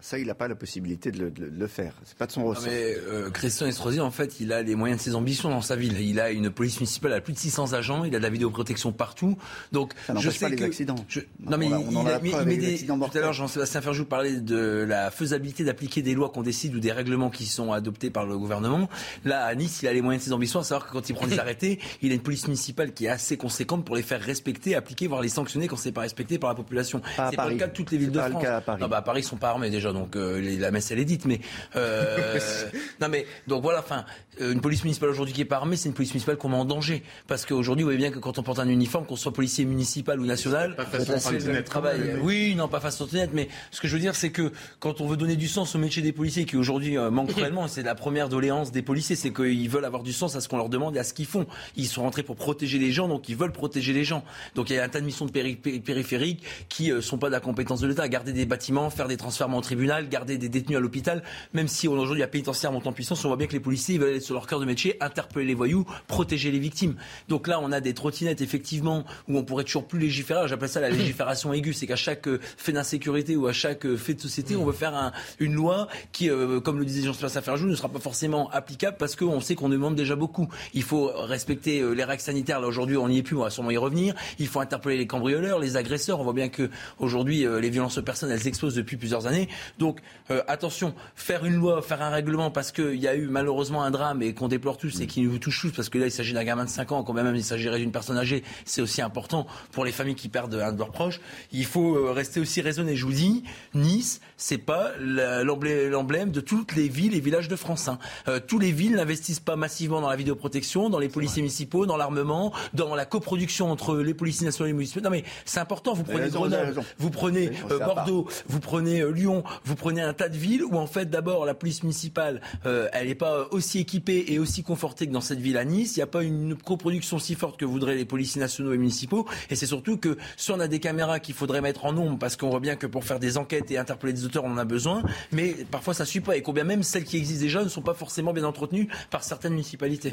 Ça, il n'a pas la possibilité de le, de le- faire. C'est pas de son ressort. mais euh, Christian Estrosi, en fait, il a les moyens de ses ambitions dans sa ville. Il a une police municipale à plus de 600 agents, il a de la vidéoprotection partout. Donc, Ça je sais pas les que- accidents. je- On Non, mais a- il, on en a il met des- Tout à l'heure, Jean-Sébastien Ferjou parlait de la faisabilité d'appliquer des lois qu'on décide ou des règlements qui sont adoptés par le gouvernement. Là, à Nice, il a les moyens de ses ambitions, à savoir que quand il prend des arrêtés, il a une police municipale qui est assez conséquente pour les faire respecter, appliquer, voire les sanctionner quand c'est pas respecté par la population. C'est pas le cas de toutes les villes de pas le France. cas à Paris. Non, bah, à Paris, ils sont pas armés déjà, donc euh, la messe elle est dite. Mais euh, non, mais donc voilà. Enfin, euh, une police municipale aujourd'hui qui est pas armée, c'est une police municipale qu'on met en danger. Parce qu'aujourd'hui, vous voyez bien que quand on porte un uniforme, qu'on soit policier municipal ou national, Pas façon trottinette, travail. même. Oui, non, pas face trottinette, mais ce que je veux dire, c'est que quand on veut donner du sens au métier des policiers, qui aujourd'hui manque cruellement, c'est la première doléance des policiers, c'est qu'ils veulent avoir du sens à ce qu'on leur demande et à ce qu'ils font. Ils sont rentrés pour protéger les gens, donc ils veulent protéger les gens. Donc il y a un tas de missions de péri- péri- périphériques qui sont pas de la compétence de l'État, garder des bâtiments, faire des transferts en tribunal tribunal, garder des détenus à l'hôpital, même si aujourd'hui la pénitentiaire monte en puissance, on voit bien que les policiers veulent être sur leur cœur de métier, interpeller les voyous, protéger les victimes. Donc là, on a des trottinettes, effectivement, où on pourrait toujours plus légiférer. J'appelle ça la légifération aiguë. C'est qu'à chaque euh, fait d'insécurité ou à chaque euh, fait de société, on veut faire une loi qui, euh, comme le disait Jean-Sébastien Ferjou, ne sera pas forcément applicable parce qu'on sait qu'on demande déjà beaucoup. Il faut respecter les règles sanitaires. Là, aujourd'hui, on n'y est plus, on va sûrement y revenir. Il faut interpeller les cambrioleurs, les agresseurs. On voit bien que aujourd'hui, les violences personnelles, elles explosent depuis plusieurs années. Donc, attention, faire une loi, faire un règlement parce qu'il y a eu malheureusement un drame et qu'on déplore tous et qui nous touche tous, parce que là, il s'agit d'un gamin de 5 ans, quand même il s'agirait d'une personne âgée, c'est aussi important pour les familles qui perdent un de leurs proches. Il faut euh, rester aussi raisonné. Je vous dis, Nice, c'est pas l'emblème de toutes les villes et villages de France. Hein. Euh, tous les villes n'investissent pas massivement dans la vidéoprotection, dans les policiers municipaux, dans l'armement, dans la coproduction entre les policiers nationaux et les municipaux. Non mais c'est important. Vous prenez Grenoble, vous prenez euh, Bordeaux, vous prenez Lyon, vous prenez un tas de villes où en fait d'abord la police municipale, elle n'est pas aussi équipée et aussi confortée que dans cette ville à Nice. Il n'y a pas une coproduction si forte que voudraient les policiers nationaux et municipaux. Et c'est surtout que si on a des caméras qu'il faudrait mettre en nombre, parce qu'on voit bien que pour faire des enquêtes et interpeller des auteurs, on en a besoin, mais parfois ça ne suit pas. Et combien même celles qui existent déjà ne sont pas forcément bien entretenues par certaines municipalités.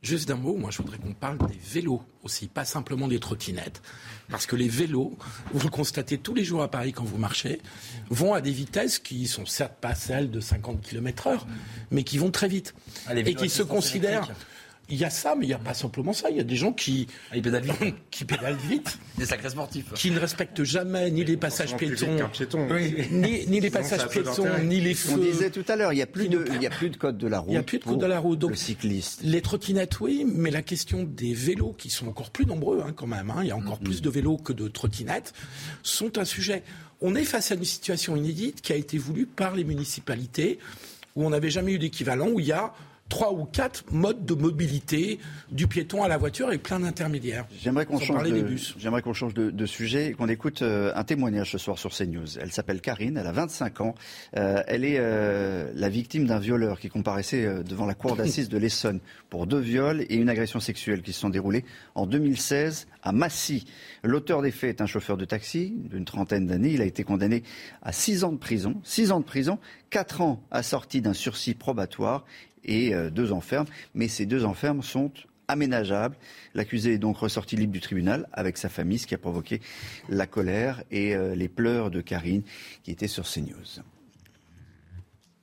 Juste d'un mot, moi je voudrais qu'on parle des vélos aussi, pas simplement des trottinettes. Parce que les vélos, vous le constatez tous les jours à Paris quand vous marchez, vont à des vitesses qui sont certes pas celles de 50 km heure, mais qui vont très vite. Ah, et qui se considèrent il y a ça, mais il n'y a pas simplement ça. Il y a des gens qui, ah, pédalent vite. qui pédalent vite. Des sacrés sportifs. Qui ne respectent jamais ni les passages piétons, ni, les passages piétons, ni les feux. On disait tout à l'heure, il n'y a, plus de, il y a plus de code de la route. Il n'y a plus de code de la route. Donc, le cycliste. Les trottinettes, oui, mais la question des vélos, qui sont encore plus nombreux hein, quand même, hein, il y a encore plus de vélos que de trottinettes, sont un sujet. On est face à une situation inédite qui a été voulue par les municipalités, où on n'avait jamais eu d'équivalent, où il y a trois ou quatre modes de mobilité du piéton à la voiture et plein d'intermédiaires. J'aimerais qu'on change, de, j'aimerais qu'on change de, de sujet, qu'on écoute euh, un témoignage ce soir sur CNews. Elle s'appelle Karine, elle a 25 ans. Euh, elle est euh, la victime d'un violeur qui comparaissait devant la cour d'assises de l'Essonne pour deux viols et une agression sexuelle qui se sont déroulés en 2016 à Massy. L'auteur des faits est un chauffeur de taxi d'une trentaine d'années. Il a été condamné à six ans de prison, six ans de prison, quatre ans assortis d'un sursis probatoire et euh, deux enfermes. Mais ces deux enfermes sont aménageables. L'accusé est donc ressorti libre du tribunal avec sa famille, ce qui a provoqué la colère et euh, les pleurs de Karine qui était sur CNews.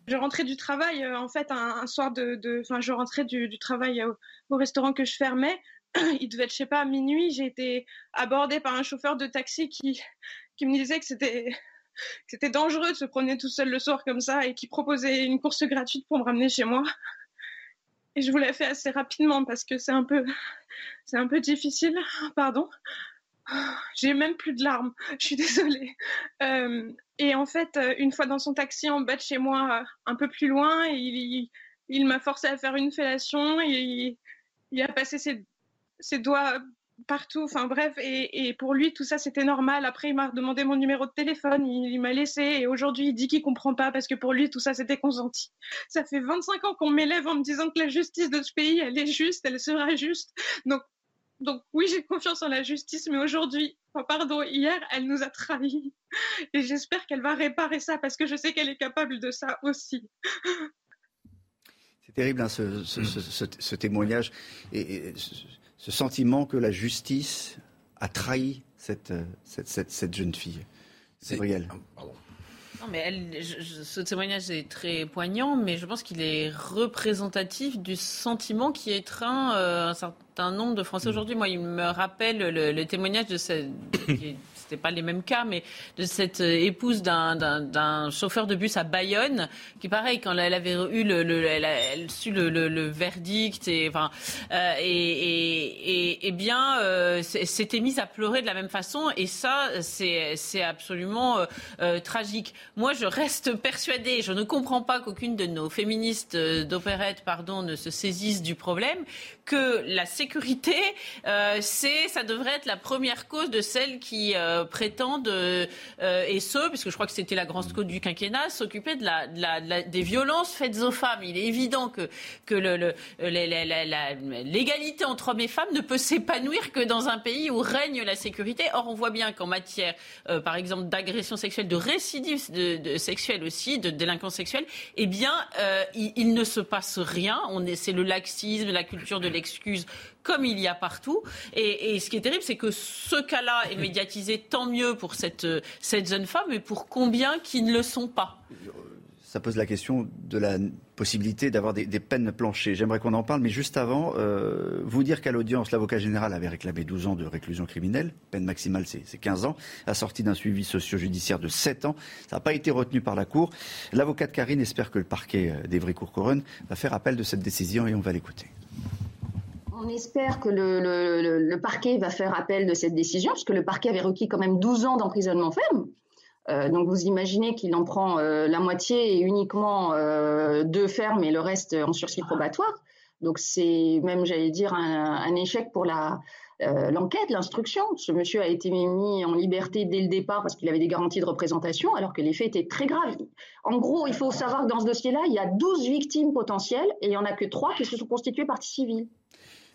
Je rentrais du travail, euh, en fait, un, soir de, enfin, je rentrais du, travail au, restaurant que je fermais. Il devait être, je sais pas, à minuit. J'ai été abordée par un chauffeur de taxi qui, qui me disait que c'était c'était dangereux de se promener tout seul le soir comme ça et qui proposait une course gratuite pour me ramener chez moi. Et je vous l'ai fait assez rapidement parce que c'est un peu, c'est un peu difficile. Pardon. J'ai même plus de larmes. Je suis désolée. Euh, et en fait, une fois dans son taxi en bas de chez moi, un peu plus loin, il, il, m'a forcé à faire une fellation. Et il, il a passé ses, ses doigts partout. Enfin bref, et, pour lui, tout ça, c'était normal. Après, il m'a demandé mon numéro de téléphone, il, m'a laissé, et aujourd'hui, il dit qu'il comprend pas parce que pour lui, tout ça, c'était consenti. Ça fait 25 ans qu'on m'élève en me disant que la justice de ce pays, elle est juste, elle sera juste. Donc, donc oui, j'ai confiance en la justice, mais aujourd'hui, pardon, hier, elle nous a trahis. Et j'espère qu'elle va réparer ça parce que je sais qu'elle est capable de ça aussi. C'est terrible hein, ce, témoignage. et ce sentiment que la justice a trahi cette, euh, cette, cette, jeune fille. C'est réel. Non, mais elle, ce témoignage est très poignant, mais je pense qu'il est représentatif du sentiment qui étreint euh, un certain nombre de Français aujourd'hui. Moi, il me rappelle le, témoignage de cette c'était pas les mêmes cas, mais de cette euh, épouse d'un chauffeur de bus à Bayonne, qui pareil, quand elle avait eu le, elle, a, su le, verdict et enfin euh, et, et, bien euh, s'était mise à pleurer de la même façon et ça c'est absolument tragique. Moi je reste persuadée, je ne comprends pas qu'aucune de nos féministes d'opérette pardon ne se saisisse du problème que la sécurité euh, c'est, ça devrait être la première cause de celles qui euh, prétendent, euh, et ce, puisque je crois que c'était la grande cause du quinquennat, s'occuper de la, de la, de la- des violences faites aux femmes. Il est évident que, que l'égalité entre hommes et femmes ne peut s'épanouir que dans un pays où règne la sécurité. Or, on voit bien qu'en matière, euh, par exemple, d'agression sexuelle, de récidive de, de sexuelle aussi, de délinquance sexuelle, eh bien, euh, il, il ne se passe rien. On est, c'est le laxisme, la culture de l'excuse, comme il y a partout. Et, ce qui est terrible, c'est que ce cas-là est médiatisé, tant mieux pour cette, euh, cette jeune femme, mais pour combien qui ne le sont pas? Ça pose la question de la possibilité d'avoir des, peines planchées. J'aimerais qu'on en parle, mais juste avant, euh, vous dire qu'à l'audience, l'avocat général avait réclamé 12 ans de réclusion criminelle, peine maximale c'est c'est 15 ans, assorti d'un suivi socio-judiciaire de 7 ans. Ça n'a pas été retenu par la Cour. L'avocat de Karine espère que le parquet euh, d'Evry-Courcouronne va faire appel de cette décision et on va l'écouter. On espère que le, parquet va faire appel de cette décision, parce que le parquet avait requis quand même 12 ans d'emprisonnement ferme. Euh, donc vous imaginez qu'il en prend euh, la moitié et uniquement euh, deux fermes et le reste en sursis probatoire. Donc c'est même, j'allais dire, un, échec pour l'enquête, l'instruction. Ce monsieur a été mis en liberté dès le départ parce qu'il avait des garanties de représentation, alors que les faits étaient très graves. En gros, il faut savoir que dans ce dossier-là, il y a 12 victimes potentielles et il n'y en a que 3 qui se sont constituées partie civile.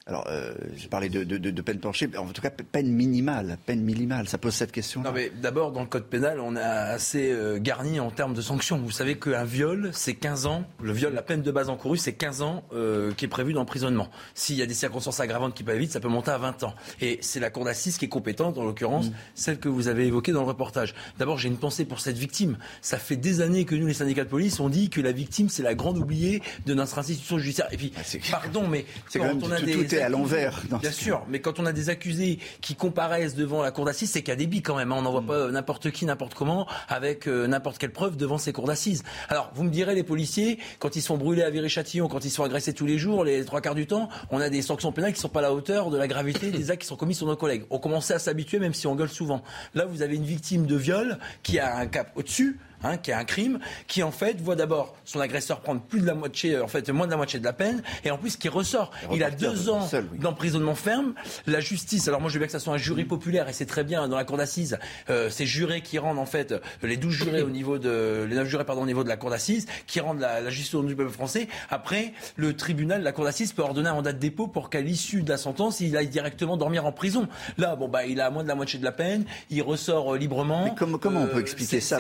Alors, euh, j'ai parlé de, de, de, peine planchée, en tout cas peine minimale, peine minimale. Ça pose cette question. Non mais d'abord dans le code pénal, on a assez euh, garni en termes de sanctions. Vous savez qu'un viol, c'est 15 ans. Le viol, la peine de base encourue, c'est 15 ans euh, qui est prévu d'emprisonnement. S'il y a des circonstances aggravantes qui peuvent vite, ça peut monter à 20 ans. Et c'est la cour d'assises qui est compétente, en l'occurrence, celle que vous avez évoquée dans le reportage. D'abord, j'ai une pensée pour cette victime. Ça fait des années que nous, les syndicats de police, on dit que la victime, c'est la grande oubliée de notre institution judiciaire. Et puis, pardon, mais quand même on a des à l'envers Bien sûr, mais quand on a des accusés qui comparaissent devant la cour d'assises, c'est qu'il y a des billes quand même. hein. On n'envoie pas n'importe qui, n'importe comment, avec euh, n'importe quelle preuve devant ces cours d'assises. Alors, vous me direz, les policiers, quand ils sont brûlés à Viry-Châtillon, quand ils sont agressés tous les jours, les trois quarts du temps, on a des sanctions pénales qui ne sont pas à la hauteur de la gravité des actes qui sont commis sur nos collègues. On commençait à s'habituer, même si on gueule souvent. Là, vous avez une victime de viol qui a un cap au-dessus. Hein, qui a un crime, qui en fait voit d'abord son agresseur prendre plus de la moitié, euh, en fait moins de la moitié de la peine, et en plus qui ressort. Il a deux de- ans oui. d'emprisonnement ferme. La justice, alors moi je veux bien que ça soit un jury populaire et c'est très bien dans la cour d'assises, euh, ces jurés qui rendent en fait euh, les 12 jurés au niveau de les 9 jurés pardon au niveau de la cour d'assises qui rendent la, la justice au nom du peuple français. Après, le tribunal, la cour d'assises peut ordonner un mandat de dépôt pour qu'à l'issue de la sentence, il aille directement dormir en prison. Là, bon bah il a moins de la moitié de la peine, il ressort euh, librement. Mais comment, comment on peut expliquer ça?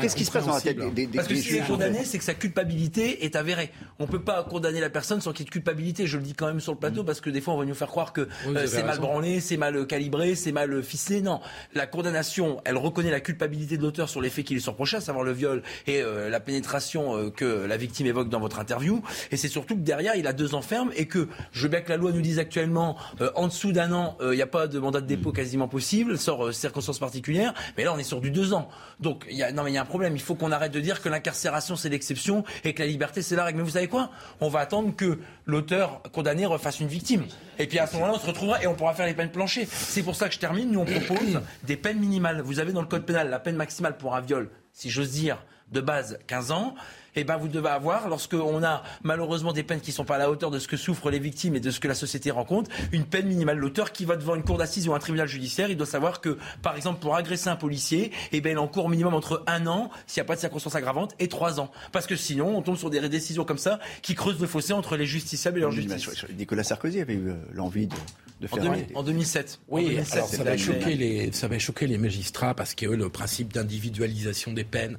Qu'est-ce qui se passe dans la tête des, des, des Parce que s'il est juges condamné, c'est que sa culpabilité est avérée. On peut pas condamner la personne sans qu'il y ait de culpabilité. Je le dis quand même sur le plateau parce que des fois on va nous faire croire que euh, c'est mal branlé, c'est mal calibré, c'est mal ficelé. Non, la condamnation, elle reconnaît la culpabilité de l'auteur sur les faits qu'il est surproché, à savoir le viol et euh, la pénétration euh, que la victime évoque dans votre interview. Et c'est surtout que derrière, il a deux ans ferme et que je veux bien que la loi nous dise actuellement euh, en dessous d'un an, euh, il n'y a pas de mandat de dépôt quasiment possible, sort euh, circonstances particulières. Mais là, on est sur du deux ans. Donc, il y a, non, mais il y a un problème. Il faut qu'on arrête de dire que l'incarcération c'est l'exception et que la liberté c'est la règle. Mais vous savez quoi? On va attendre que l'auteur condamné refasse une victime. Et puis à ce moment-là, on se retrouvera et on pourra faire les peines planchées. C'est pour ça que je termine. Nous, on propose des peines minimales. Vous avez dans le code pénal la peine maximale pour un viol, si j'ose dire, de base 15 ans. Et ben vous devez avoir, lorsqu'on a malheureusement des peines qui ne sont pas à la hauteur de ce que souffrent les victimes et de ce que la société rencontre, une peine minimale. L'auteur qui va devant une cour d'assises ou un tribunal judiciaire, il doit savoir que, par exemple, pour agresser un policier, eh ben, il encourt minimum entre un an, s'il n'y a pas de circonstances aggravantes, et trois ans. Parce que sinon, on tombe sur des décisions comme ça qui creusent le fossé entre les justiciables et leur justice. Nicolas Sarkozy avait eu euh, l'envie de, de En, faire 2000 des- en 2007. En Oui, 2007, alors ça va, choquer les, ça va choquer les magistrats parce que le principe d'individualisation des peines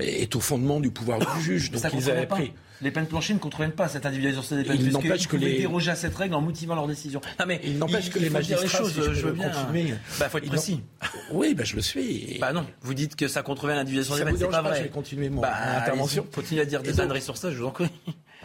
est au fondement du pouvoir du juge. Donc ça ils avaient pris. Les peines planchées ne contreviennent pas cette individualisation des peines. Il n'empêche ils que pouvaient les- déroger à cette règle en motivant leur décision. Non, mais Il n'empêche que les magistrats, choses, si je je veux bien. confirmer, Bah, faut être précis. Oui, bah, je le suis. Bah non, vous dites que ça contrevient à l'individualisation des peines, c'est pas vrai. je vais continuer mon- Bah, intervention. Continuez à dire des âneries sur ça, je vous en prie.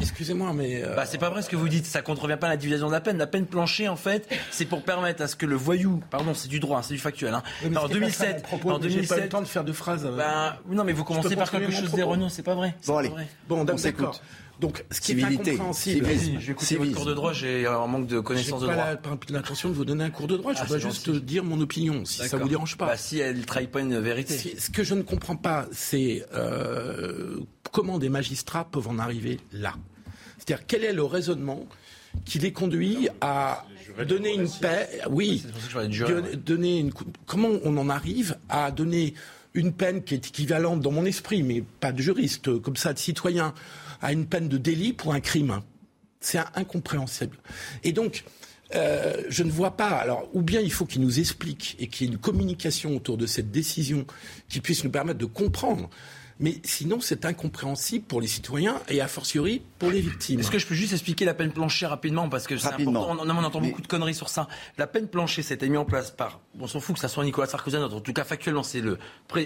Excusez-moi, mais. euh, Bah, c'est pas vrai ce que vous dites. Ça contrevient pas à l'individualisation de la peine. La peine planchée, en fait, c'est pour permettre à ce que le voyou, pardon, c'est du droit, hein, c'est du factuel. Hein. Oui, en ça 2007, mon propos, en mais j'ai pas eu 2007, le temps de faire de phrases. euh. ben, non, mais vous Je commencez par quelque chose d'erroné, c'est pas vrai. C'est Bon, allez. vrai. Bon, On s'écoute. Donc, ce qui Civilité, est incompréhensible. civisme. J'ai écouté votre cours de droit, j'ai un manque de connaissances de droit. la- pas l'intention de vous donner un cours de droit. Je Ah, juste gentil. dire mon opinion, si ça D'accord. vous dérange pas. Bah, si elle trahit pas une vérité. Ce ce que je ne comprends pas, c'est euh, comment des magistrats peuvent en arriver là. C'est-à-dire quel est le raisonnement qui les conduit à donner une paix? Oui, donner une. Comment on en arrive à donner une peine qui est équivalente dans mon esprit, mais pas de juriste, comme ça, de citoyen, à une peine de délit pour un crime? C'est incompréhensible. Et donc, euh, je ne vois pas. Alors, ou bien il faut qu'il nous explique et qu'il y ait une communication autour de cette décision qui puisse nous permettre de comprendre mais sinon c'est incompréhensible pour les citoyens et a fortiori pour les victimes. Est-ce que je peux juste expliquer la peine planchée rapidement parce que c'est important. On, on, entend beaucoup de conneries sur ça. La peine planchée, c'était mis en place par, on s'en fout que ça soit Nicolas Sarkozy, en tout cas factuellement c'est le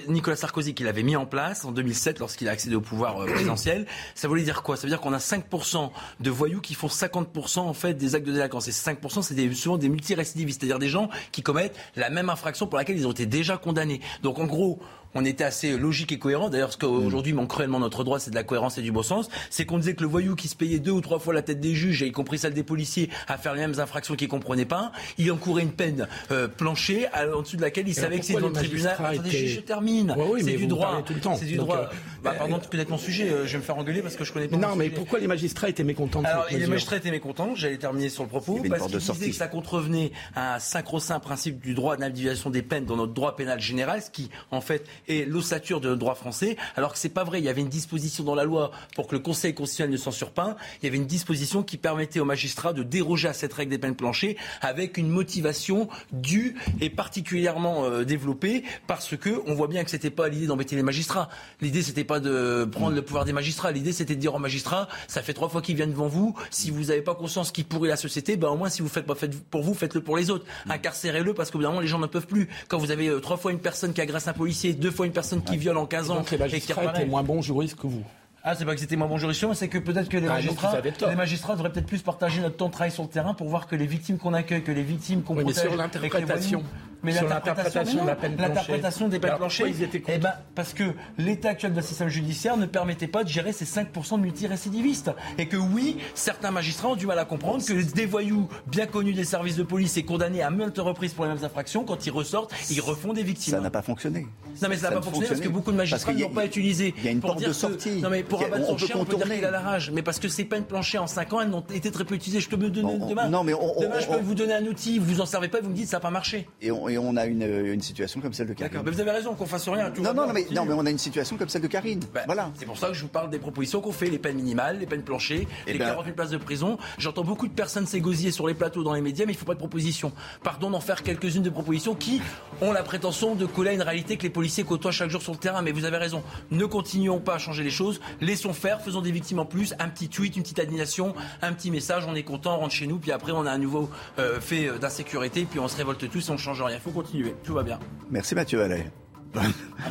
Nicolas Sarkozy qui l'avait mis en place en 2007 lorsqu'il a accédé au pouvoir euh, présidentiel. Ça voulait dire quoi? Ça veut dire qu'on a 5% de voyous qui font 50% en fait des actes de délinquance. Et 5% c'est souvent des multirécidivistes, c'est-à-dire des gens qui commettent la même infraction pour laquelle ils ont été déjà condamnés. Donc en gros, on était assez logique et cohérent. D'ailleurs, ce qu'aujourd'hui manque cruellement notre droit, c'est de la cohérence et du bon sens. C'est qu'on disait que le voyou qui se payait deux ou trois fois la tête des juges, y compris celle des policiers, à faire les mêmes infractions qu'il comprenait pas, il encourait une peine euh, planchée en dessous de laquelle il savait que c'est dans le tribunal. Attendez, je termine. c'est du droit. Tout le temps. C'est du droit. Euh, bah, pardon de connaître mon sujet. Euh, je vais me faire engueuler parce que je connais pas. Non, mais pourquoi les magistrats étaient mécontents de Alors, les magistrats étaient mécontents. J'allais terminer sur le propos parce qu'ils disaient que ça contrevenait à un sacro-saint principe du droit d'individualisation des peines dans notre droit pénal général, ce qui en fait est l'ossature de droit français, alors que c'est pas vrai. Il y avait une disposition dans la loi pour que le Conseil constitutionnel ne censure pas. Il y avait une disposition qui permettait aux magistrats de déroger à cette règle des peines planchées avec une motivation due et particulièrement euh, développée parce que on voit bien que c'était pas l'idée d'embêter les magistrats. L'idée c'était pas de prendre le pouvoir des magistrats. L'idée c'était de dire aux magistrats, ça fait trois fois qu'ils viennent devant vous. Si vous n'avez pas conscience qu'ils pourrit la société, ben au moins si vous faites pas faites pour vous, faites-le pour les autres. Incarcérez-le parce que les gens ne peuvent plus. Quand vous avez euh, trois fois une personne qui agresse un policier, deux fois une personne qui viole en 15 ans. Donc les magistrats étaient moins bons juristes que vous. Ah, c'est pas que c'était moins bon juriste, mais c'est que peut-être que les, ah, magistrats, les magistrats devraient peut-être plus partager notre temps de travail sur le terrain pour voir que les victimes qu'on accueille, que les victimes qu'on oui, protège, mais sur l'interprétation. Mais l'interprétation de la peine L'interprétation des peines planchées. eh ben, parce que l'état actuel de système judiciaire ne permettait pas de gérer ces 5% de multirécidivistes. Et que oui, certains magistrats ont du mal à comprendre que des voyous bien connus des services de police et condamnés à maintes reprises pour les mêmes infractions, quand ils ressortent, ils refont des victimes. Ça n'a pas fonctionné. Non, mais ça n'a pas fonctionné parce que beaucoup de magistrats n'ont pas utilisé. Il y a une porte de sortie. Non, mais pour abattre son chien, on peut dire qu'il a la rage. Mais parce que ces peines planchées en 5 ans, elles n'ont été très peu utilisées. Je peux me donner demain. Non, mais demain, je peux vous donner un outil. Vous en servez pas, vous me dites ça n'a pas marché. Et on a une une situation comme celle de Karine. Mais vous avez raison, qu'on fasse rien. non, non, mais, non, mais on a une situation comme celle de Karine. Ben, voilà. C'est pour ça que je vous parle des propositions qu'on fait, les peines minimales, les peines planchées, eh les ben... 48 places de prison. J'entends beaucoup de personnes s'égosiller sur les plateaux, dans les médias, mais il ne faut pas de propositions. Pardon d'en faire quelques-unes de propositions qui ont la prétention de coller à une réalité que les policiers côtoient chaque jour sur le terrain. Mais vous avez raison. Ne continuons pas à changer les choses. Laissons faire, faisons des victimes en plus. Un petit tweet, une petite indignation, un petit message. On est content, on rentre chez nous. Puis après, on a un nouveau euh, fait euh, d'insécurité. Puis on se révolte tous, on change rien. Il faut continuer. Tout va bien. Merci Mathieu Allais. Ah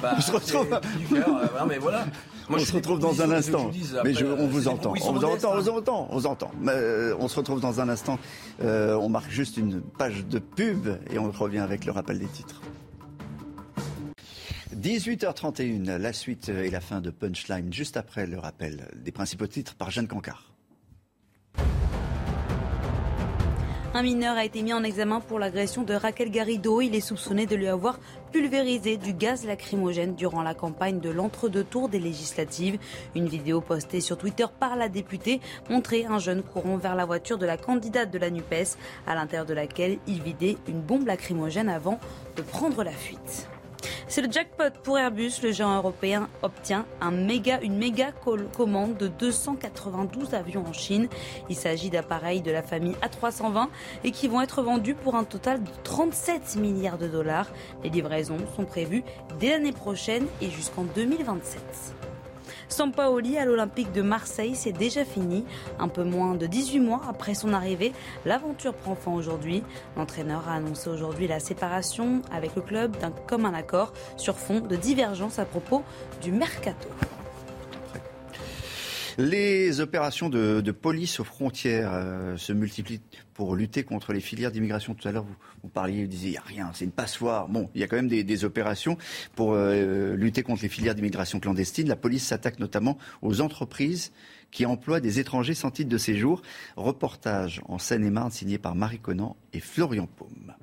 bah, on se retrouve. Euh, mais voilà. Moi, on se retrouve dans un instant. mais je, on vous entend. On vous entend, on vous entend, on vous entend. on se retrouve dans un instant. Euh, on marque juste une page de pub et on revient avec le rappel des titres. 18h31, la suite et la fin de Punchline, juste après le rappel des principaux titres par Jeanne Cancard. Un mineur a été mis en examen pour l'agression de Raquel Garrido. Il est soupçonné de lui avoir pulvérisé du gaz lacrymogène durant la campagne de l'entre-deux tours des législatives. Une vidéo postée sur Twitter par la députée montrait un jeune courant vers la voiture de la candidate de la NUPES, à l'intérieur de laquelle il vidait une bombe lacrymogène avant de prendre la fuite. C'est le jackpot pour Airbus. Le géant européen obtient un méga, une méga commande de 292 avions en Chine. Il s'agit d'appareils de la famille A320 et qui vont être vendus pour un total de 37 milliards de dollars. Les livraisons sont prévues dès l'année prochaine et jusqu'en 2027. Sampaoli à l'Olympique de Marseille, c'est déjà fini. Un peu moins de 18 mois après son arrivée, l'aventure prend fin aujourd'hui. L'entraîneur a annoncé aujourd'hui la séparation avec le club d'un commun accord sur fond de divergence à propos du mercato. Les opérations de, police aux frontières euh, se multiplient pour lutter contre les filières d'immigration. Tout à l'heure, vous, vous, parliez, vous disiez, il n'y a rien, c'est une passoire. Bon, il y a quand même des, opérations pour euh, lutter contre les filières d'immigration clandestine. La police s'attaque notamment aux entreprises qui emploient des étrangers sans titre de séjour. Reportage en Seine-et-Marne signé par Marie Conan et Florian Paume.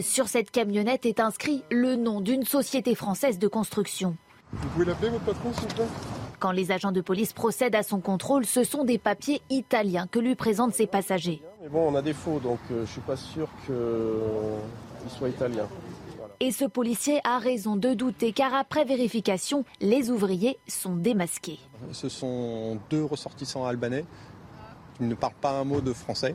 Sur cette camionnette est inscrit le nom d'une société française de construction. Vous pouvez l'appeler votre patron, s'il vous plaît? Quand les agents de police procèdent à son contrôle, ce sont des papiers italiens que lui présentent ses passagers. Mais bon, on a des faux, donc euh, je ne suis pas sûr qu'ils soient italiens. Et ce policier a raison de douter car après vérification, les ouvriers sont démasqués. Ce sont deux ressortissants albanais qui ne parlent pas un mot de français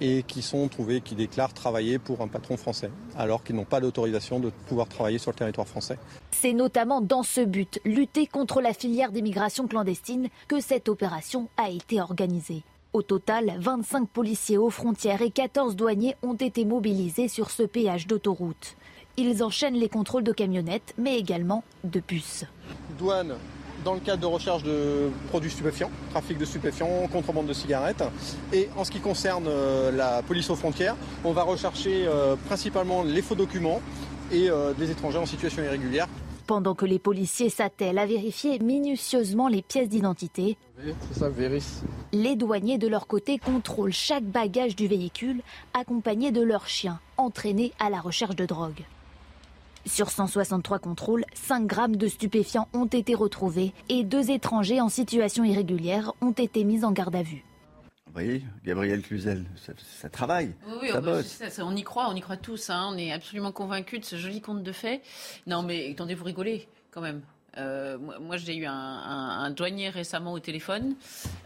et qui sont trouvés, qui déclarent travailler pour un patron français, alors qu'ils n'ont pas d'autorisation de pouvoir travailler sur le territoire français. C'est notamment dans ce but, lutter contre la filière d'immigration clandestine, que cette opération a été organisée. Au total, 25 policiers aux frontières et 14 douaniers ont été mobilisés sur ce péage d'autoroute. Ils enchaînent les contrôles de camionnettes, mais également de bus. Douane dans le cadre de recherche de produits stupéfiants, trafic de stupéfiants, contrebande de cigarettes. Et en ce qui concerne euh, la police aux frontières, on va rechercher euh, principalement les faux documents et euh, des étrangers en situation irrégulière. Pendant que les policiers s'attellent à vérifier minutieusement les pièces d'identité, les douaniers de leur côté contrôlent chaque bagage du véhicule, accompagnés de leurs chiens, entraînés à la recherche de drogue. Sur 163 contrôles, 5 grammes de stupéfiants ont été retrouvés et deux étrangers en situation irrégulière ont été mis en garde à vue. Vous voyez, Gabriel Cluzel, ça, ça travaille, Oui, oui, ça on, bosse. ça, ça, on y croit, on y croit tous. hein. On est absolument convaincus de ce joli conte de fait. Non, mais attendez, vous rigolez quand même. Euh, moi, moi, j'ai eu un, un- un douanier récemment au téléphone,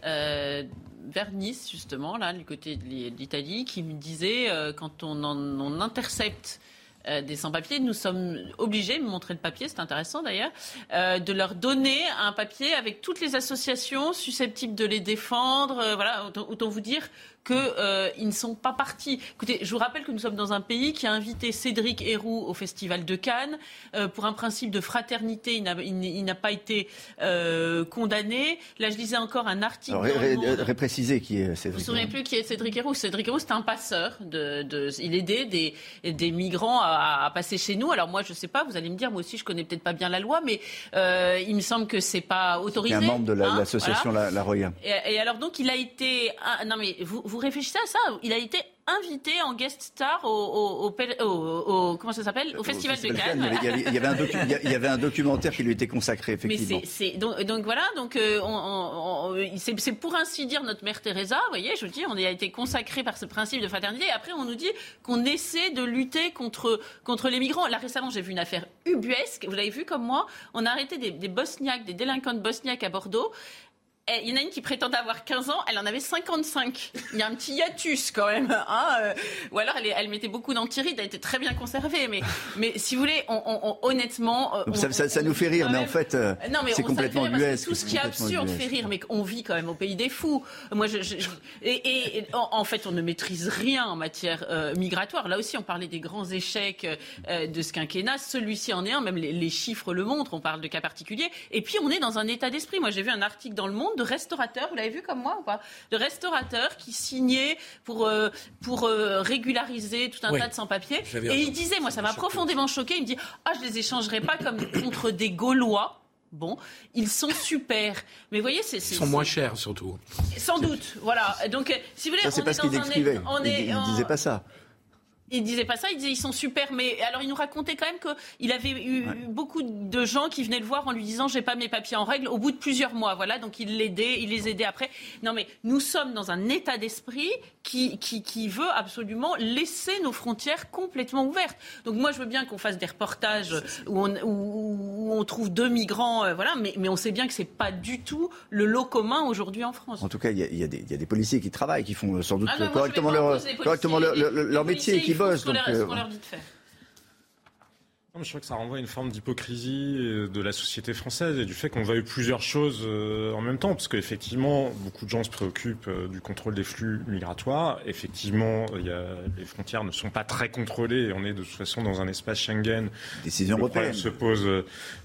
euh, vers Nice, justement, là, du côté de l'I- de l'Italie, qui me disait euh, quand on, en- on intercepte euh, des sans-papiers, nous sommes obligés, me montrer le papier, c'est intéressant d'ailleurs, euh, de leur donner un papier avec toutes les associations susceptibles de les défendre. euh, voilà, autant, autant vous dire qu'ils ne sont pas partis. Écoutez, je vous rappelle que nous sommes dans un pays qui a invité Cédric Héroux au Festival de Cannes. Euh, pour un principe de fraternité, il n'a n'est- pas été euh, condamné. Là, je lisais encore un article. Alors, dans ré- Le ré- Monde. réprécisez qui est Je ne Cédric. me souviens plus qui est Cédric Héroux? Cédric Héroux, c'est un passeur. De, de- il aidait des, des migrants à, à passer chez nous. Alors moi, je ne sais pas, vous allez me dire, moi aussi, je connais peut-être pas bien la loi, mais euh, il me semble que c'est pas Il autorisé. est un membre de la- hein, l'association voilà. La, la Roya. Et, et alors donc il a été ah, non mais vous, vous réfléchissez à ça. Il a été invité en guest star au, au, au, pel- au- au- comment ça s'appelle? Au festival de Cannes. Il y avait- il y avait- il y avait un il y avait documentaire qui lui était consacré, Mais effectivement. c'est c'est- donc, donc voilà donc euh, on, on- on- c'est c'est pour ainsi dire notre mère Teresa vous voyez je veux dire on a été consacré par ce principe de fraternité. Et après on nous dit qu'on essaie de lutter contre contre les migrants. Là récemment j'ai vu une affaire ubuesque. Vous l'avez vu comme moi? On a arrêté des, des bosniaques des délinquants de bosniaques à Bordeaux Il y en a une qui prétendait avoir 15 ans, elle en avait 55. Il y a un petit hiatus quand même. Hein euh, ou alors elle, elle mettait beaucoup d'antirides, elle était très bien conservée. Mais, mais si vous voulez, on, on- on- honnêtement... euh, ça, ça- ça nous fait rire, mais en fait, euh, c'est complètement ubuesque, Tout ce qui est absurde fait rire, mais on vit quand même au pays des fous. Moi, je, je- je- et, et- et en, en fait, on ne maîtrise rien en matière euh, migratoire. Là aussi, on parlait des grands échecs euh, de ce quinquennat. Celui-ci en est un. Même les, les chiffres le montrent. On parle de cas particuliers. Et puis, on est dans un état d'esprit. Moi, j'ai vu un article dans Le Monde de restaurateurs. Vous l'avez vu comme moi ou pas De restaurateurs qui signaient pour euh, pour euh, régulariser tout un Oui. tas de sans-papiers. Et il disait, moi, ça m'a profondément choqué. Il me dit, ah, je les échangerai pas comme contre des Gaulois. Bon, ils sont super. Mais vous voyez, c'est. Ils sont moins chers surtout. Sans doute, voilà. Donc, euh, si vous voulez, Ça, c'est on pas est ce qu'il dans un- écrivait. on Il, est il en- disait pas ça. Il disait pas ça, il disait ils sont super, mais alors il nous racontait quand même qu'il avait eu beaucoup de gens qui venaient le voir en lui disant j'ai pas mes papiers en règle au bout de plusieurs mois, voilà, donc il l'aidait, il les aidait après. Non mais nous sommes dans un état d'esprit qui, qui, qui veut absolument laisser nos frontières complètement ouvertes. Donc moi je veux bien qu'on fasse des reportages où on, où, où on trouve deux migrants, euh, voilà, mais, mais on sait bien que c'est pas du tout le lot commun aujourd'hui en France. En tout cas, il y, y y a des policiers qui travaillent, qui font euh, sans doute Ah moi, correctement, leur, correctement leur, métier, qui bossent. ce qu'on leur- euh, qu'on leur dit de faire. Non, Je crois que ça renvoie à une forme d'hypocrisie euh, de la société française et du fait qu'on veuille plusieurs choses euh, en même temps. Parce qu'effectivement, beaucoup de gens se préoccupent euh, du contrôle des flux migratoires. Effectivement, il y a, les frontières ne sont pas très contrôlées et on est de toute façon dans un espace Schengen. Décision européenne. se pose,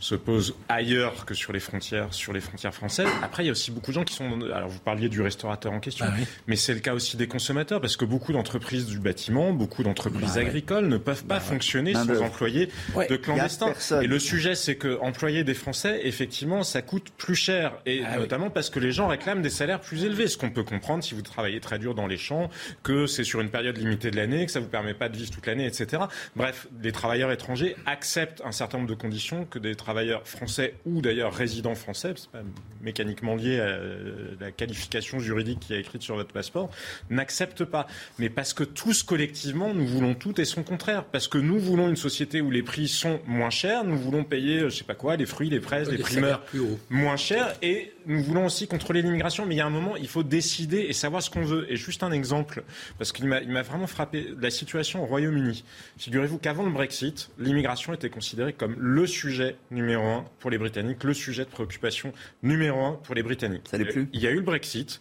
se pose ailleurs que sur les frontières, sur les frontières françaises. Après, il y a aussi beaucoup de gens qui sont. Alors, vous parliez du restaurateur en question, Ah oui. mais c'est le cas aussi des consommateurs parce que beaucoup d'entreprises du bâtiment, beaucoup d'entreprises Bah ouais. agricoles ne peuvent pas fonctionner Main sans employer Ouais. de clandestins. Et le sujet, c'est que employer des Français, effectivement, ça coûte plus cher. Et Ah notamment parce que les gens réclament des salaires plus élevés. Ce qu'on peut comprendre si vous travaillez très dur dans les champs, que c'est sur une période limitée de l'année, que ça vous permet pas de vivre toute l'année, etc. Bref, les travailleurs étrangers acceptent un certain nombre de conditions que des travailleurs français ou d'ailleurs résidents français, c'est pas mécaniquement lié à euh, la qualification juridique qui est écrite sur votre passeport, n'acceptent pas. Mais parce que tous collectivement, nous voulons tout et son contraire. Parce que nous voulons une société où les prix sont moins chers, nous voulons payer, euh, je sais pas quoi, les fruits, les fraises, les primeurs plus hauts. moins cher et nous voulons aussi contrôler l'immigration. Mais il y a un moment, il faut décider et savoir ce qu'on veut. Et juste un exemple, parce qu'il m'a il m'a vraiment frappé, la situation au Royaume-Uni. Figurez-vous qu'avant le Brexit, l'immigration était considérée comme le sujet numéro un pour les Britanniques, le sujet de préoccupation numéro un pour les Britanniques. Ça n'est plus. Il y a eu le Brexit.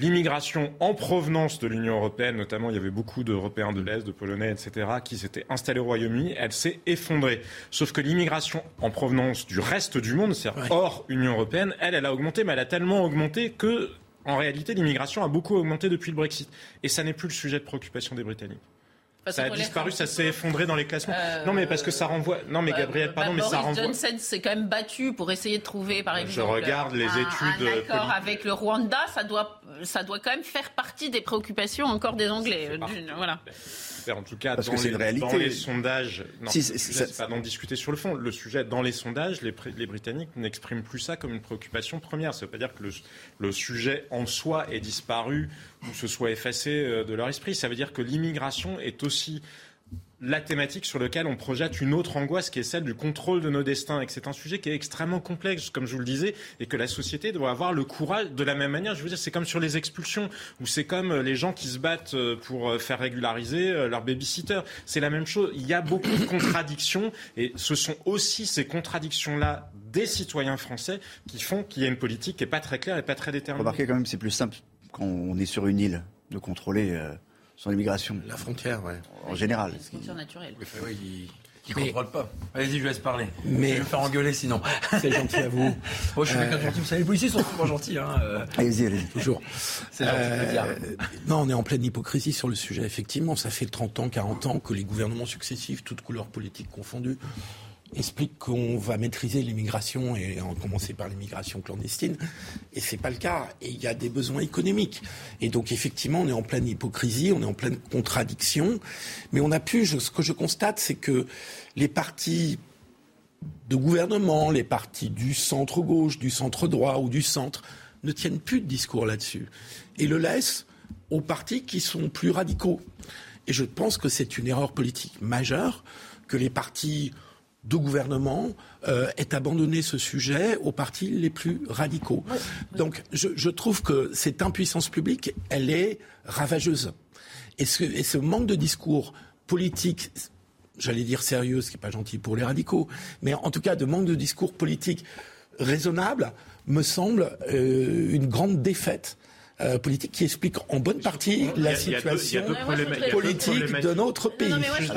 L'immigration en provenance de l'Union européenne, notamment il y avait beaucoup d'Européens de l'Est, de Polonais, etc., qui s'étaient installés au Royaume-Uni, elle s'est effondrée. Sauf que l'immigration en provenance du reste du monde, c'est-à-dire hors Union européenne, elle, elle a augmenté, mais elle a tellement augmenté que, en réalité, l'immigration a beaucoup augmenté depuis le Brexit. Et ça n'est plus le sujet de préoccupation des Britanniques. Ça a disparu, ça s'est effondré dans les classements. Euh, non, mais parce que ça renvoie. Non, mais Bah, Gabriel, pardon, mais bah, ça renvoie. Johnson s'est quand même battu pour essayer de trouver, par Je exemple, regarde les un, études, un euh, accord avec le Rwanda. Ça doit, ça doit quand même faire partie des préoccupations encore des Anglais. Euh, voilà. En tout cas, Parce dans, que c'est les, une réalité. dans les sondages, non, Si, c'est- pas d'en discuter sur le fond. Le sujet, dans les sondages, les, Bri- les Britanniques n'expriment plus ça comme une préoccupation première. Ça veut pas dire que le, le sujet en soi est disparu ou se soit effacé euh, de leur esprit. Ça veut dire que l'immigration est aussi la thématique sur laquelle on projette une autre angoisse qui est celle du contrôle de nos destins et que c'est un sujet qui est extrêmement complexe, comme je vous le disais, et que la société doit avoir le courage de la même manière. Je veux dire, c'est comme sur les expulsions, ou c'est comme euh, les gens qui se battent euh, pour faire régulariser leur babysitter. C'est la même chose. Il y a beaucoup de contradictions, et ce sont aussi ces contradictions-là des citoyens français qui font qu'il y a une politique qui n'est pas très claire et pas très déterminée. Remarquez quand même, c'est plus simple quand on est sur une île de contrôler euh, son immigration. La frontière, ouais. En général. Frontière naturelle. Qui contrôle pas. Allez-y, je vous laisse parler. Mais- Je vais me faire engueuler sinon. C'est gentil à vous. Moi, je suis Euh, quelqu'un de gentil. Vous savez, les policiers sont souvent gentils. Hein. euh. Allez-y, allez-y. Toujours. C'est gentil de le dire. Euh, non, on est en pleine hypocrisie sur le sujet. Effectivement, ça fait 30 ans, 40 ans que les gouvernements successifs, toutes couleurs politiques confondues, expliquent qu'on va maîtriser l'immigration et en commencer par l'immigration clandestine. Et c'est pas le cas. Et il y a des besoins économiques. Et donc, effectivement, on est en pleine hypocrisie, on est en pleine contradiction. Mais on a pu, ce que je constate, c'est que les partis de gouvernement, les partis du centre-gauche, du centre-droit ou du centre ne tiennent plus de discours là-dessus et le laissent aux partis qui sont plus radicaux. Et je pense que c'est une erreur politique majeure que les partis de gouvernement euh, aient abandonné ce sujet aux partis les plus radicaux. Donc je, je trouve que cette impuissance publique, elle est ravageuse. Et ce, et ce manque de discours politique j'allais dire sérieux, ce qui n'est pas gentil pour les radicaux, mais en tout cas de manque de discours politique raisonnable, me semble euh, une grande défaite. Euh, politique qui explique en bonne partie la situation politique de notre pays. moi, je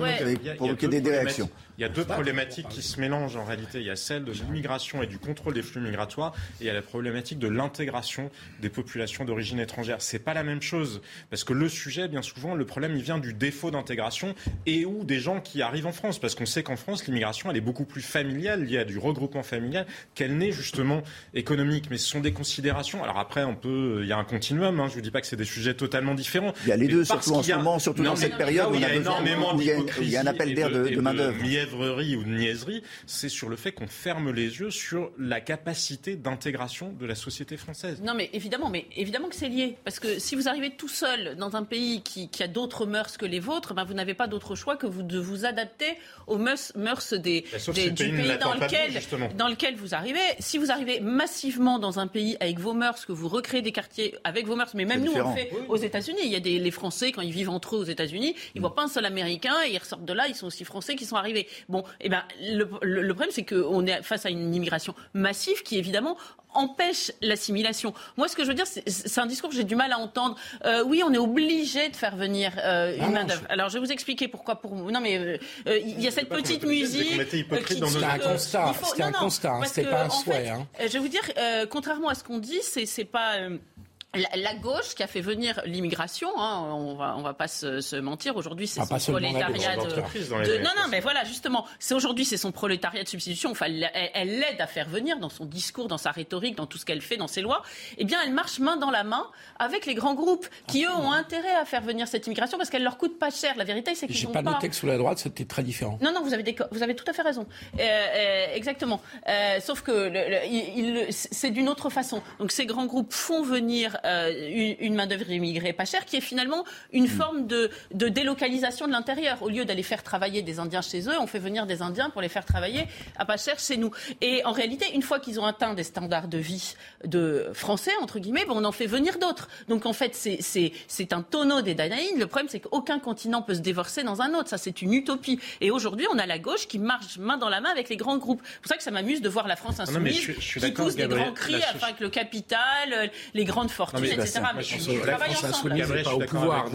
ouais. il y a- il y a provoquer deux des réactions. problématiques. Il y a deux problématiques qui se mélangent en réalité. Il y a celle de l'immigration et du contrôle des flux migratoires et il y a la problématique de l'intégration des populations d'origine étrangère. C'est pas la même chose parce que le sujet, bien souvent, le problème, il vient du défaut d'intégration et ou des gens qui arrivent en France parce qu'on sait qu'en France, l'immigration, elle est beaucoup plus familiale, liée à du regroupement familial qu'elle n'est justement économique. Mais ce sont des considérations. Alors après, on peut, y a un continuum. Hein, je vous dis pas que c'est des sujets totalement différents. Il y a les deux, surtout en ce moment, surtout Non, dans cette période où il y on a énormément où il y a- d'hypocrisie il y a un appel d'air de- de main-d'œuvre. mièvrerie ou de niaiserie, c'est sur le fait qu'on ferme les yeux sur la capacité d'intégration de la société française. Non, mais évidemment, mais évidemment que c'est lié. Parce que si vous arrivez tout seul dans un pays qui, qui a d'autres mœurs que les vôtres, ben vous n'avez pas d'autre choix que vous, de vous adapter aux mœurs, mœurs des, Bah, des- du pays ne dans lequel, dans lequel vous arrivez. Si vous arrivez massivement dans un pays avec vos mœurs, que vous recréez des quartiers avec vos mœurs, mais même nous, on le fait aux États-Unis. Il y a des les Français, quand ils vivent entre eux aux États-Unis, ils voient pas un seul Américain et ils ressortent de là, ils sont aussi Français qui sont arrivés. Bon, et ben, le, le- le problème, c'est qu'on est face à une immigration massive qui, évidemment, empêche l'assimilation. Moi, ce que je veux dire, c'est- un discours que j'ai du mal à entendre. Euh, oui, on est obligé de faire venir euh, une main d'œuvre. Alors, je vais vous expliquer pourquoi. Pour non, mais euh, euh, il y a cette petite musique. nos C'était un constat, faut- c'était un constat, hein, c'était pas un souhait, fait, hein. Je vais vous dire, euh, contrairement à ce qu'on dit, c'est c'est pas. La, gauche qui a fait venir l'immigration, hein, on va on va pas se, mentir. Aujourd'hui, c'est ah, son prolétariat de, non non mais voilà justement, c'est aujourd'hui c'est son prolétariat de substitution. Enfin, elle l'aide à faire venir dans son discours, dans sa rhétorique, dans tout ce qu'elle fait, dans ses lois. Eh bien, elle marche main dans la main avec les grands groupes qui eux ont intérêt à faire venir cette immigration parce qu'elle leur coûte pas cher. La vérité, c'est qu'ils J'ai pas, pas noté que sous la droite c'était très différent. Non non, vous avez vous avez tout à fait raison. Euh, euh, exactement. Euh, sauf que c'est d'une autre façon. Donc ces grands groupes font venir euh, une, main-d'œuvre immigrée pas chère, qui est finalement une mm. forme de, délocalisation de l'intérieur. Au lieu d'aller faire travailler des Indiens chez eux, on fait venir des Indiens pour les faire travailler à pas cher chez nous. Et en réalité, une fois qu'ils ont atteint des standards de vie de français, entre guillemets, on en fait venir d'autres. Donc en fait, c'est un tonneau des Danaïdes. Le problème, c'est qu'aucun continent peut se divorcer dans un autre. Ça, c'est une utopie. Et aujourd'hui, on a la gauche qui marche main dans la main avec les grands groupes. C'est pour ça que ça m'amuse de voir la France ah insoumise qui pousse des grands cris afin que le capital, les grandes fortunes, etc.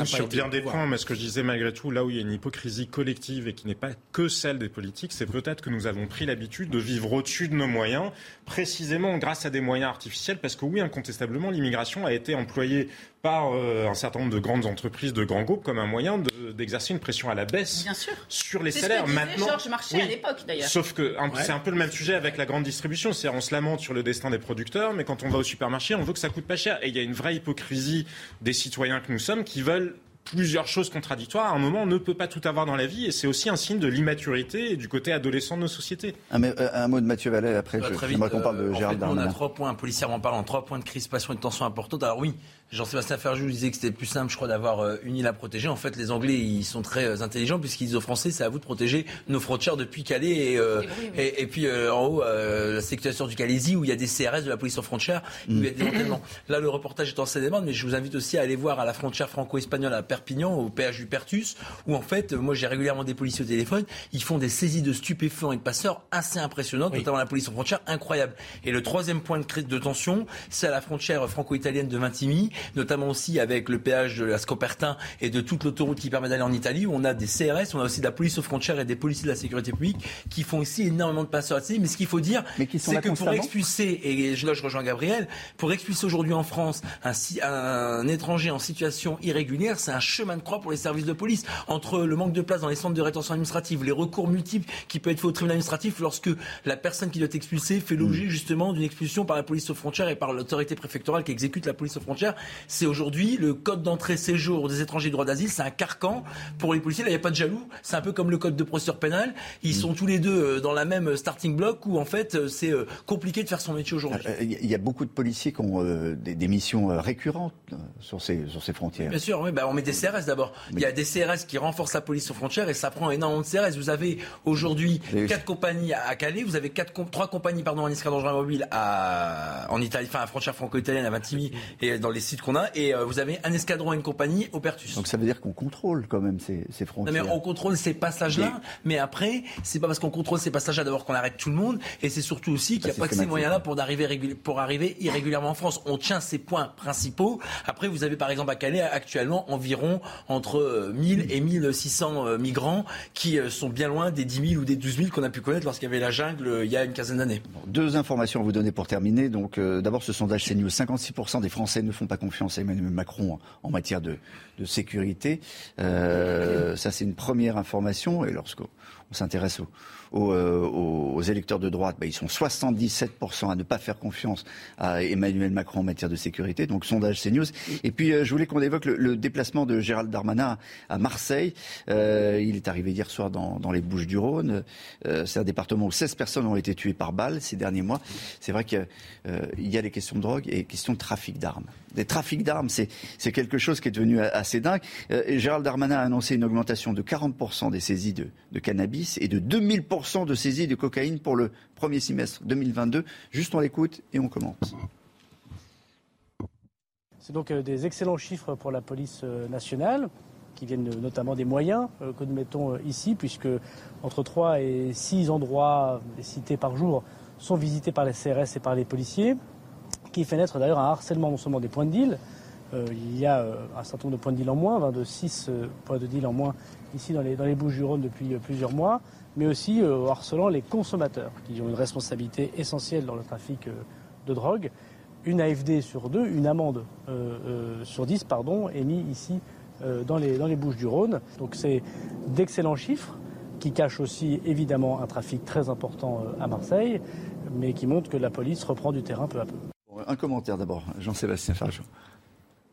sur bien des points, mais ce que je disais malgré tout, là où il y a une hypocrisie collective et qui n'est pas que celle des politiques, c'est peut-être que nous avons pris l'habitude de vivre au-dessus de nos moyens, précisément grâce à des moyens artificiels, parce que oui, incontestablement, l'immigration a été employée par euh, un certain nombre de grandes entreprises, de grands groupes, comme un moyen d'exercer une pression à la baisse sur les salaires. Ce que Maintenant, Georges Marchais à l'époque, d'ailleurs. Sauf que c'est un peu le même sujet avec la grande distribution. C'est on se lamente sur le destin des producteurs, mais quand on va au supermarché, on veut que ça coûte pas cher. Et il y a une vraie hypocrisie des citoyens que nous sommes qui veulent plusieurs choses contradictoires. À un moment, on ne peut pas tout avoir dans la vie et c'est aussi un signe de l'immaturité et du côté adolescent de nos sociétés. Un, euh, mot de Mathieu Vallet, après, je, j'aimerais qu'on parle de euh, On a trois points, policièrement parlant, trois points de crispation et de tension importantes. Alors oui, Jean-Sébastien Ferjou disait que c'était plus simple, je crois, d'avoir euh, une île à protéger. En fait, les Anglais, ils sont très intelligents puisqu'ils disent aux Français, c'est à vous de protéger nos frontières depuis Calais et, et, puis en haut, la situation du Calaisie où il y a des CRS de la police aux frontières, où il y a des Là, le reportage est en seine mais je vous invite aussi à aller voir à la frontière franco-espagnole à Perpignan, au péage du Pertus, où en fait, moi j'ai régulièrement des policiers au téléphone, ils font des saisies de stupéfiants et de passeurs assez impressionnantes, notamment la police aux frontières, incroyable. Et le troisième point de, de tension, c'est à la frontière franco-italienne de Vintimille, notamment aussi avec le péage de la Scopertin et de toute l'autoroute qui permet d'aller en Italie, où on a des CRS, on a aussi de la police aux frontières et des policiers de la sécurité publique qui font ici énormément de passeurs à Mais ce qu'il faut dire, c'est que pour expulser, et là je rejoins Gabriel, pour expulser aujourd'hui en France un, un étranger en situation irrégulière, c'est un chemin de croix pour les services de police, entre le manque de place dans les centres de rétention administrative, les recours multiples qui peuvent être faits au tribunal administratif lorsque la personne qui doit être expulsée fait l'objet mm. justement d'une expulsion par la police aux frontières et par l'autorité préfectorale qui exécute la police aux frontières. C'est aujourd'hui le code d'entrée-séjour des étrangers de droit d'asile, c'est un carcan pour les policiers. Là, il n'y a pas de jaloux. C'est un peu comme le code de procédure pénale. Ils mm. sont tous les deux euh, dans la même starting block où en fait euh, c'est euh, compliqué de faire son métier aujourd'hui. Il y a beaucoup de policiers qui ont des, missions récurrentes sur ces, sur ces frontières. Bien sûr, oui, bah, on met des CRS d'abord. Il y a des CRS qui renforcent la police aux frontières et ça prend énormément de CRS. Vous avez aujourd'hui quatre compagnies à Calais, vous avez quatre, trois compagnies pardon, en escadron mobile à, en Italie, enfin à frontière franco-italienne à Vintimille et dans les sites qu'on a, et euh, vous avez un escadron et une compagnie au Pertus. Donc ça veut dire qu'on contrôle quand même ces, ces frontières. Non, mais on contrôle ces passages-là, mais après, c'est pas parce qu'on contrôle ces passages-là d'abord qu'on arrête tout le monde, et c'est surtout aussi qu'il n'y a bah, pas que ces moyens-là pour arriver, pour arriver irrégulièrement en France. On tient ces points principaux. Après, vous avez par exemple à Calais actuellement environ entre 1000 euh, et 1600 euh, migrants qui sont bien loin des 10 000 ou des 12 000 qu'on a pu connaître lorsqu'il y avait la jungle il y a une quinzaine d'années. deux informations à vous donner pour terminer. Donc, d'abord, ce sondage CNews 56% des Français ne font pas confiance à Emmanuel Macron en, matière de, sécurité. ça, c'est une première information. Et lorsqu'on s'intéresse au euh, aux, électeurs de droite, bah, ils sont 77% à ne pas faire confiance à Emmanuel Macron en matière de sécurité. Donc sondage CNews. Et puis euh, je voulais qu'on évoque le, déplacement de Gérald Darmanin à Marseille. Euh, il est arrivé hier soir dans, les Bouches-du-Rhône. C'est un département où 16 personnes ont été tuées par balle ces derniers mois. C'est vrai qu'il y a les questions de drogue et les questions de trafic d'armes. Des trafics d'armes, c'est quelque chose qui est devenu assez dingue. Gérald Darmanin a annoncé une augmentation de 40% des saisies de, de cannabis et de 2000% de saisie de cocaïne pour le premier semestre 2022. Juste on l'écoute et on commente. C'est donc euh, des excellents chiffres pour la police euh, nationale, qui viennent notamment des moyens euh, que nous mettons ici, puisque entre 3 et 6 endroits cités par jour sont visités par les CRS et par les policiers, qui fait naître d'ailleurs un harcèlement non seulement des points de deal, il y a un certain nombre de points de deal en moins, de 6 points de deal en moins ici dans les, dans les Bouches-du-Rhône depuis plusieurs mois, mais aussi euh, harcelant les consommateurs, qui ont une responsabilité essentielle dans le trafic euh, de drogue. une AFD sur deux, une amende sur 10, pardon, est mise ici dans les, dans les Bouches du Rhône. Donc c'est d'excellents chiffres qui cachent aussi évidemment un trafic très important à Marseille, mais qui montrent que la police reprend du terrain peu à peu. Un commentaire d'abord, Jean-Sébastien Fargeau.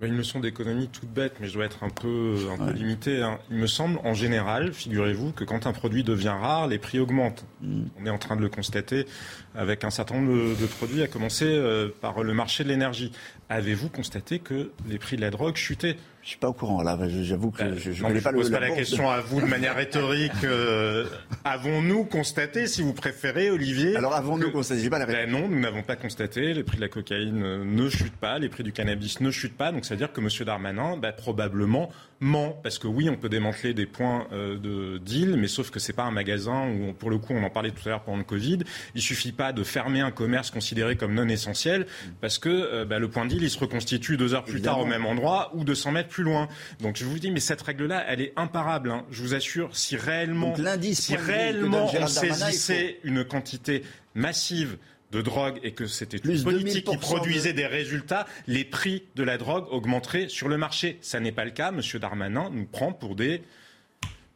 Une leçon d'économie toute bête, mais je dois être un peu, un peu limité. Hein. Il me semble, en général, figurez-vous, que quand un produit devient rare, les prix augmentent. Mm. On est en train de le constater avec un certain nombre de, produits, à commencer euh, par le marché de l'énergie. Avez-vous constaté que les prix de la drogue chutaient? Je suis pas au courant là. J'avoue que je, ne connais pas pose pas la, question à vous de manière rhétorique. Euh, avons-nous constaté, si vous préférez, Olivier Alors avons-nous constaté? Pas la ben Non, nous n'avons pas constaté. Les prix de la cocaïne euh, ne chutent pas, les prix du cannabis ne chutent pas. Donc ça veut dire que M. Darmanin, ben, probablement ment, parce que oui, on peut démanteler des points euh, de deal, mais sauf que c'est pas un magasin où, pour le coup, on en parlait tout à l'heure pendant le Covid. Il suffit pas de fermer un commerce considéré comme non essentiel, parce que ben, le point de deal, il se reconstitue deux heures plus tard au même endroit ou 200 mètres plus loin. Donc je vous dis, mais cette règle-là, elle est imparable. Hein. Je vous assure, si réellement, si réellement on saisissait une quantité massive de drogue et que c'était une politique qui produisait des résultats, les prix de la drogue augmenteraient sur le marché. Ça n'est pas le cas. Monsieur Darmanin nous prend pour des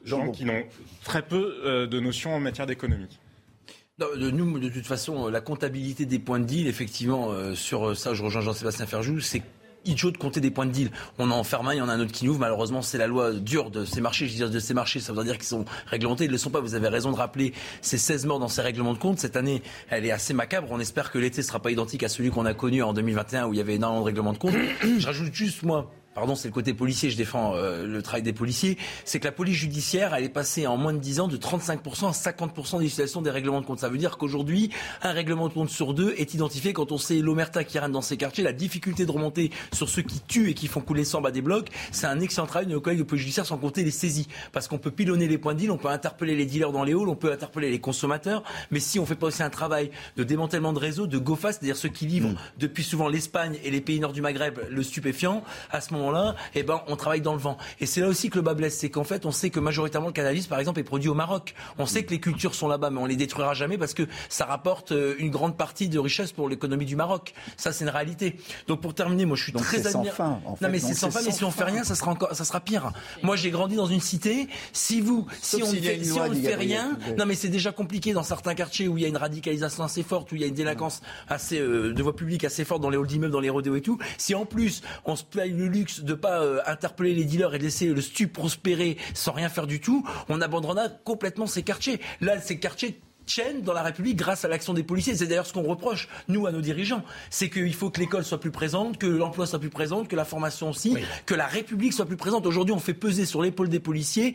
gens qui n'ont très peu euh, de notions en matière d'économie. de nous, de toute façon, la comptabilité des points de deal, effectivement, euh, sur ça, je rejoins Jean-Sébastien Ferjou, c'est idiot de compter des points de deal. On en ferme un, il y en a un autre qui ouvre. Malheureusement, c'est la loi dure de ces marchés. Je dis de ces marchés, ça veut dire qu'ils sont réglementés. Ils ne le sont pas. Vous avez raison de rappeler ces 16 morts dans ces règlements de compte. Cette année, elle est assez macabre. On espère que l'été ne sera pas identique à celui qu'on a connu en 2021 où il y avait énormément de règlements de compte. Je rajoute juste, moi, pardon, c'est le côté policier, je défends euh, le travail des policiers, c'est que la police judiciaire, elle est passée en moins de 10 ans de 35% à 50% d'utilisation des règlements de compte. Ça veut dire qu'aujourd'hui, un règlement de compte sur deux est identifié quand on sait l'omerta qui règne dans ces quartiers, la difficulté de remonter sur ceux qui tuent et qui font couler sang bas des blocs. C'est un excellent travail de nos collègues de police judiciaire sans compter les saisies. Parce qu'on peut pilonner les points de deal, on peut interpeller les dealers dans les halls, on peut interpeller les consommateurs, mais si on fait pas aussi un travail de démantèlement de réseau, de GOFA, c'est-à-dire ceux qui livrent mm. depuis souvent l'Espagne et les pays nord du Maghreb le stupéfiant, à ce moment-là, eh ben, on travaille dans le vent. Et c'est là aussi que le bas blesse, c'est qu'en fait, on sait que majoritairement le cannabis, par exemple, est produit au Maroc. On sait que les cultures sont là-bas, mais on les détruira jamais parce que ça rapporte euh, une grande partie de richesse pour l'économie du Maroc. Ça, c'est une réalité. Donc, pour terminer, moi, je suis très admiratif. Non, mais c'est sans fin. Mais si on fait rien, ça sera encore, ça sera pire. Moi, j'ai grandi dans une cité. Si vous, si on, fait, si on ne fait rien, non, mais c'est déjà compliqué dans certains quartiers où il y a une radicalisation assez forte, où il y a une délinquance assez euh, de voie publique assez forte dans les halls d'immeubles, dans les rodéos et tout. Si en plus on se paye le luxe de pas euh, interpeller les dealers et laisser le stu prospérer sans rien faire du tout, on abandonnera complètement ces quartiers. Là, ces quartiers tiennent dans la République grâce à l'action des policiers. C'est d'ailleurs ce qu'on reproche, nous, à nos dirigeants. C'est qu'il faut que l'école soit plus présente, que l'emploi soit plus présent, que la formation aussi, que la République soit plus présente. Aujourd'hui, on fait peser sur l'épaule des policiers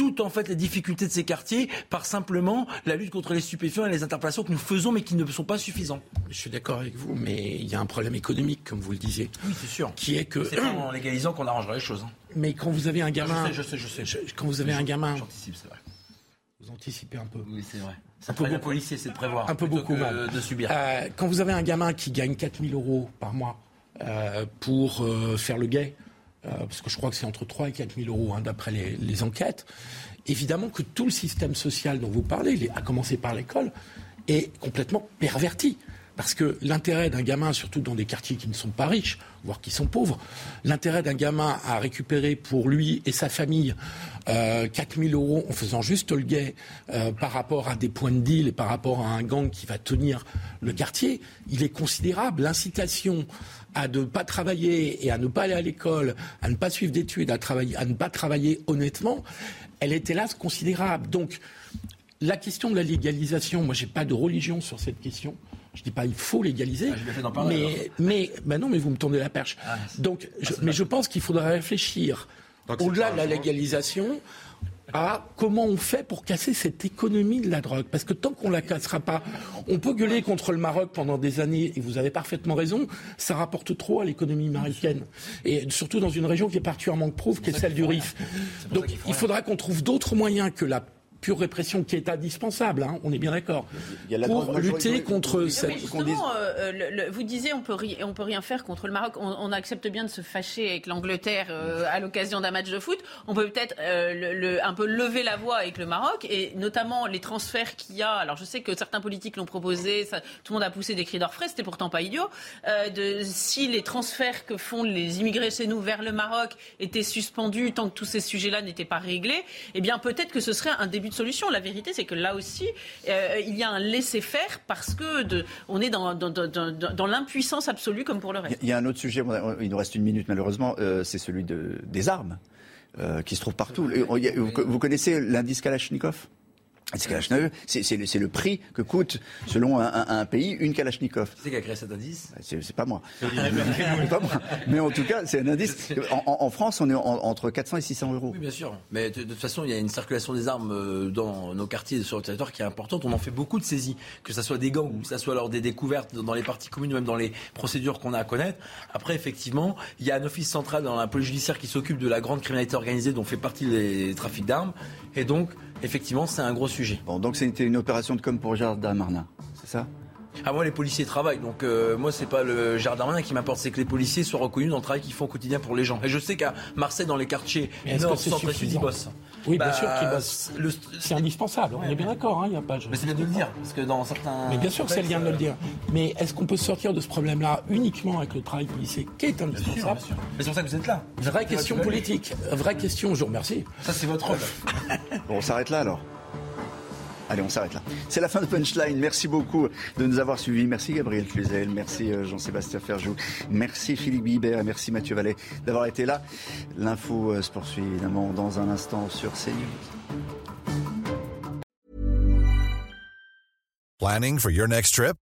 toutes en fait les difficultés de ces quartiers par simplement la lutte contre les stupéfiants et les interpellations que nous faisons mais qui ne sont pas suffisants. Je suis d'accord avec vous, mais il y a un problème économique, comme vous le disiez. Oui, c'est sûr. Qui est que. C'est pas en légalisant qu'on arrangera les choses. Hein. Mais quand vous avez un gamin. Je sais, je sais, je sais. Quand vous avez un gamin. J'anticipe, c'est vrai. Vous anticipez un peu. Oui, c'est vrai. Un peu beaucoup. policier, c'est de prévoir. Un peu beaucoup, de subir. Euh, quand vous avez un gamin qui gagne 4000 euros par mois euh, pour euh, faire le guet, parce que je crois que c'est entre 3 et 4 000 euros hein, d'après les, enquêtes, évidemment que tout le système social dont vous parlez, à commencer par l'école, est complètement perverti. Parce que l'intérêt d'un gamin, surtout dans des quartiers qui ne sont pas riches, voire qui sont pauvres, l'intérêt d'un gamin à récupérer pour lui et sa famille euh, 4000 euros en faisant juste le guet euh, par rapport à des points de deal et par rapport à un gang qui va tenir le quartier, il est considérable. L'incitation à ne pas travailler et à ne pas aller à l'école, à ne pas suivre d'études, à, travailler, à ne pas travailler honnêtement, elle est hélas considérable. Donc, la question de la légalisation, moi, j'ai pas de religion sur cette question. Je dis pas il faut légaliser, ah, mais, mais non, mais vous me tournez la perche. Ah, Donc, ah, mais je pense qu'il faudrait réfléchir au-delà de la légalisation à comment on fait pour casser cette économie de la drogue. Parce que tant qu'on la cassera pas, on peut gueuler contre le Maroc pendant des années, et vous avez parfaitement raison, ça rapporte trop à l'économie marocaine. Et surtout dans une région qui est particulièrement pauvre, qui est celle du Rif. Donc il faudra qu'on trouve d'autres moyens que la pure répression qui est indispensable, hein, on est bien d'accord, pour lutter contre cette... Justement, euh, le, vous disiez on peut, on peut rien faire contre le Maroc. On, accepte bien de se fâcher avec l'Angleterre euh, à l'occasion d'un match de foot. On peut peut-être euh, le, un peu lever la voix avec le Maroc et notamment les transferts qu'il y a. Alors je sais que certains politiques l'ont proposé, ça, tout le monde a poussé des cris d'orfraie, c'était pourtant pas idiot. de, si les transferts que font les immigrés chez nous vers le Maroc étaient suspendus tant que tous ces sujets-là n'étaient pas réglés, eh bien peut-être que ce serait un début solution. La vérité, c'est que là aussi, euh, il y a un laisser-faire parce que de, on est dans, dans, dans, dans l'impuissance absolue comme pour le reste. Il y a un autre sujet, il nous reste une minute malheureusement, euh, c'est celui de, des armes. Euh, qui se trouve partout. Vous, connaissez l'indice Kalachnikov? C'est le prix que coûte, selon un, pays, une Kalachnikov. C'est qui a créé cet indice? C'est pas moi. pas moi. Mais en tout cas, c'est un indice. En, France, on est entre 400 et 600 euros. Oui, bien sûr. Mais de, toute façon, il y a une circulation des armes euh, dans nos quartiers et sur le territoire qui est importante. On en fait beaucoup de saisies, que ce soit des gangs ou que ce soit lors des découvertes dans les parties communes ou même dans les procédures qu'on a à connaître. Après, effectivement, il y a un office central dans la police judiciaire qui s'occupe de la grande criminalité organisée dont fait partie les trafics d'armes. Et donc, effectivement, c'est un gros sujet. Bon, donc c'était une opération de com pour Gérard Darmanin, c'est ça? Ah moi les policiers travaillent donc euh, moi c'est pas le Darmanin qui m'importe c'est que les policiers soient reconnus dans le travail qu'ils font au quotidien pour les gens. Et je sais qu'à Marseille dans les quartiers nord centre et sud ils bossent. Oui bien bah, sûr qu'ils bossent. c'est indispensable on est bien d'accord hein, y a pas mais c'est bien de le dire parce que dans certains mais bien sûr c'est bien de le dire. Mais est-ce qu'on peut sortir de ce problème là uniquement avec le travail policier qui est indispensable mais c'est pour ça que vous êtes là. Vraie question politique vraie question je vous remercie. Ça c'est votre rôle bon on s'arrête là alors Allez, on s'arrête là. C'est la fin de Punchline. Merci beaucoup de nous avoir suivis. Merci Gabriel Cluzel. Merci euh, Jean-Sébastien Ferjou. Merci Philippe Bibert. Merci Mathieu Vallet d'avoir été là. L'info euh, se poursuit évidemment dans un instant sur CNews. Planning for your next trip?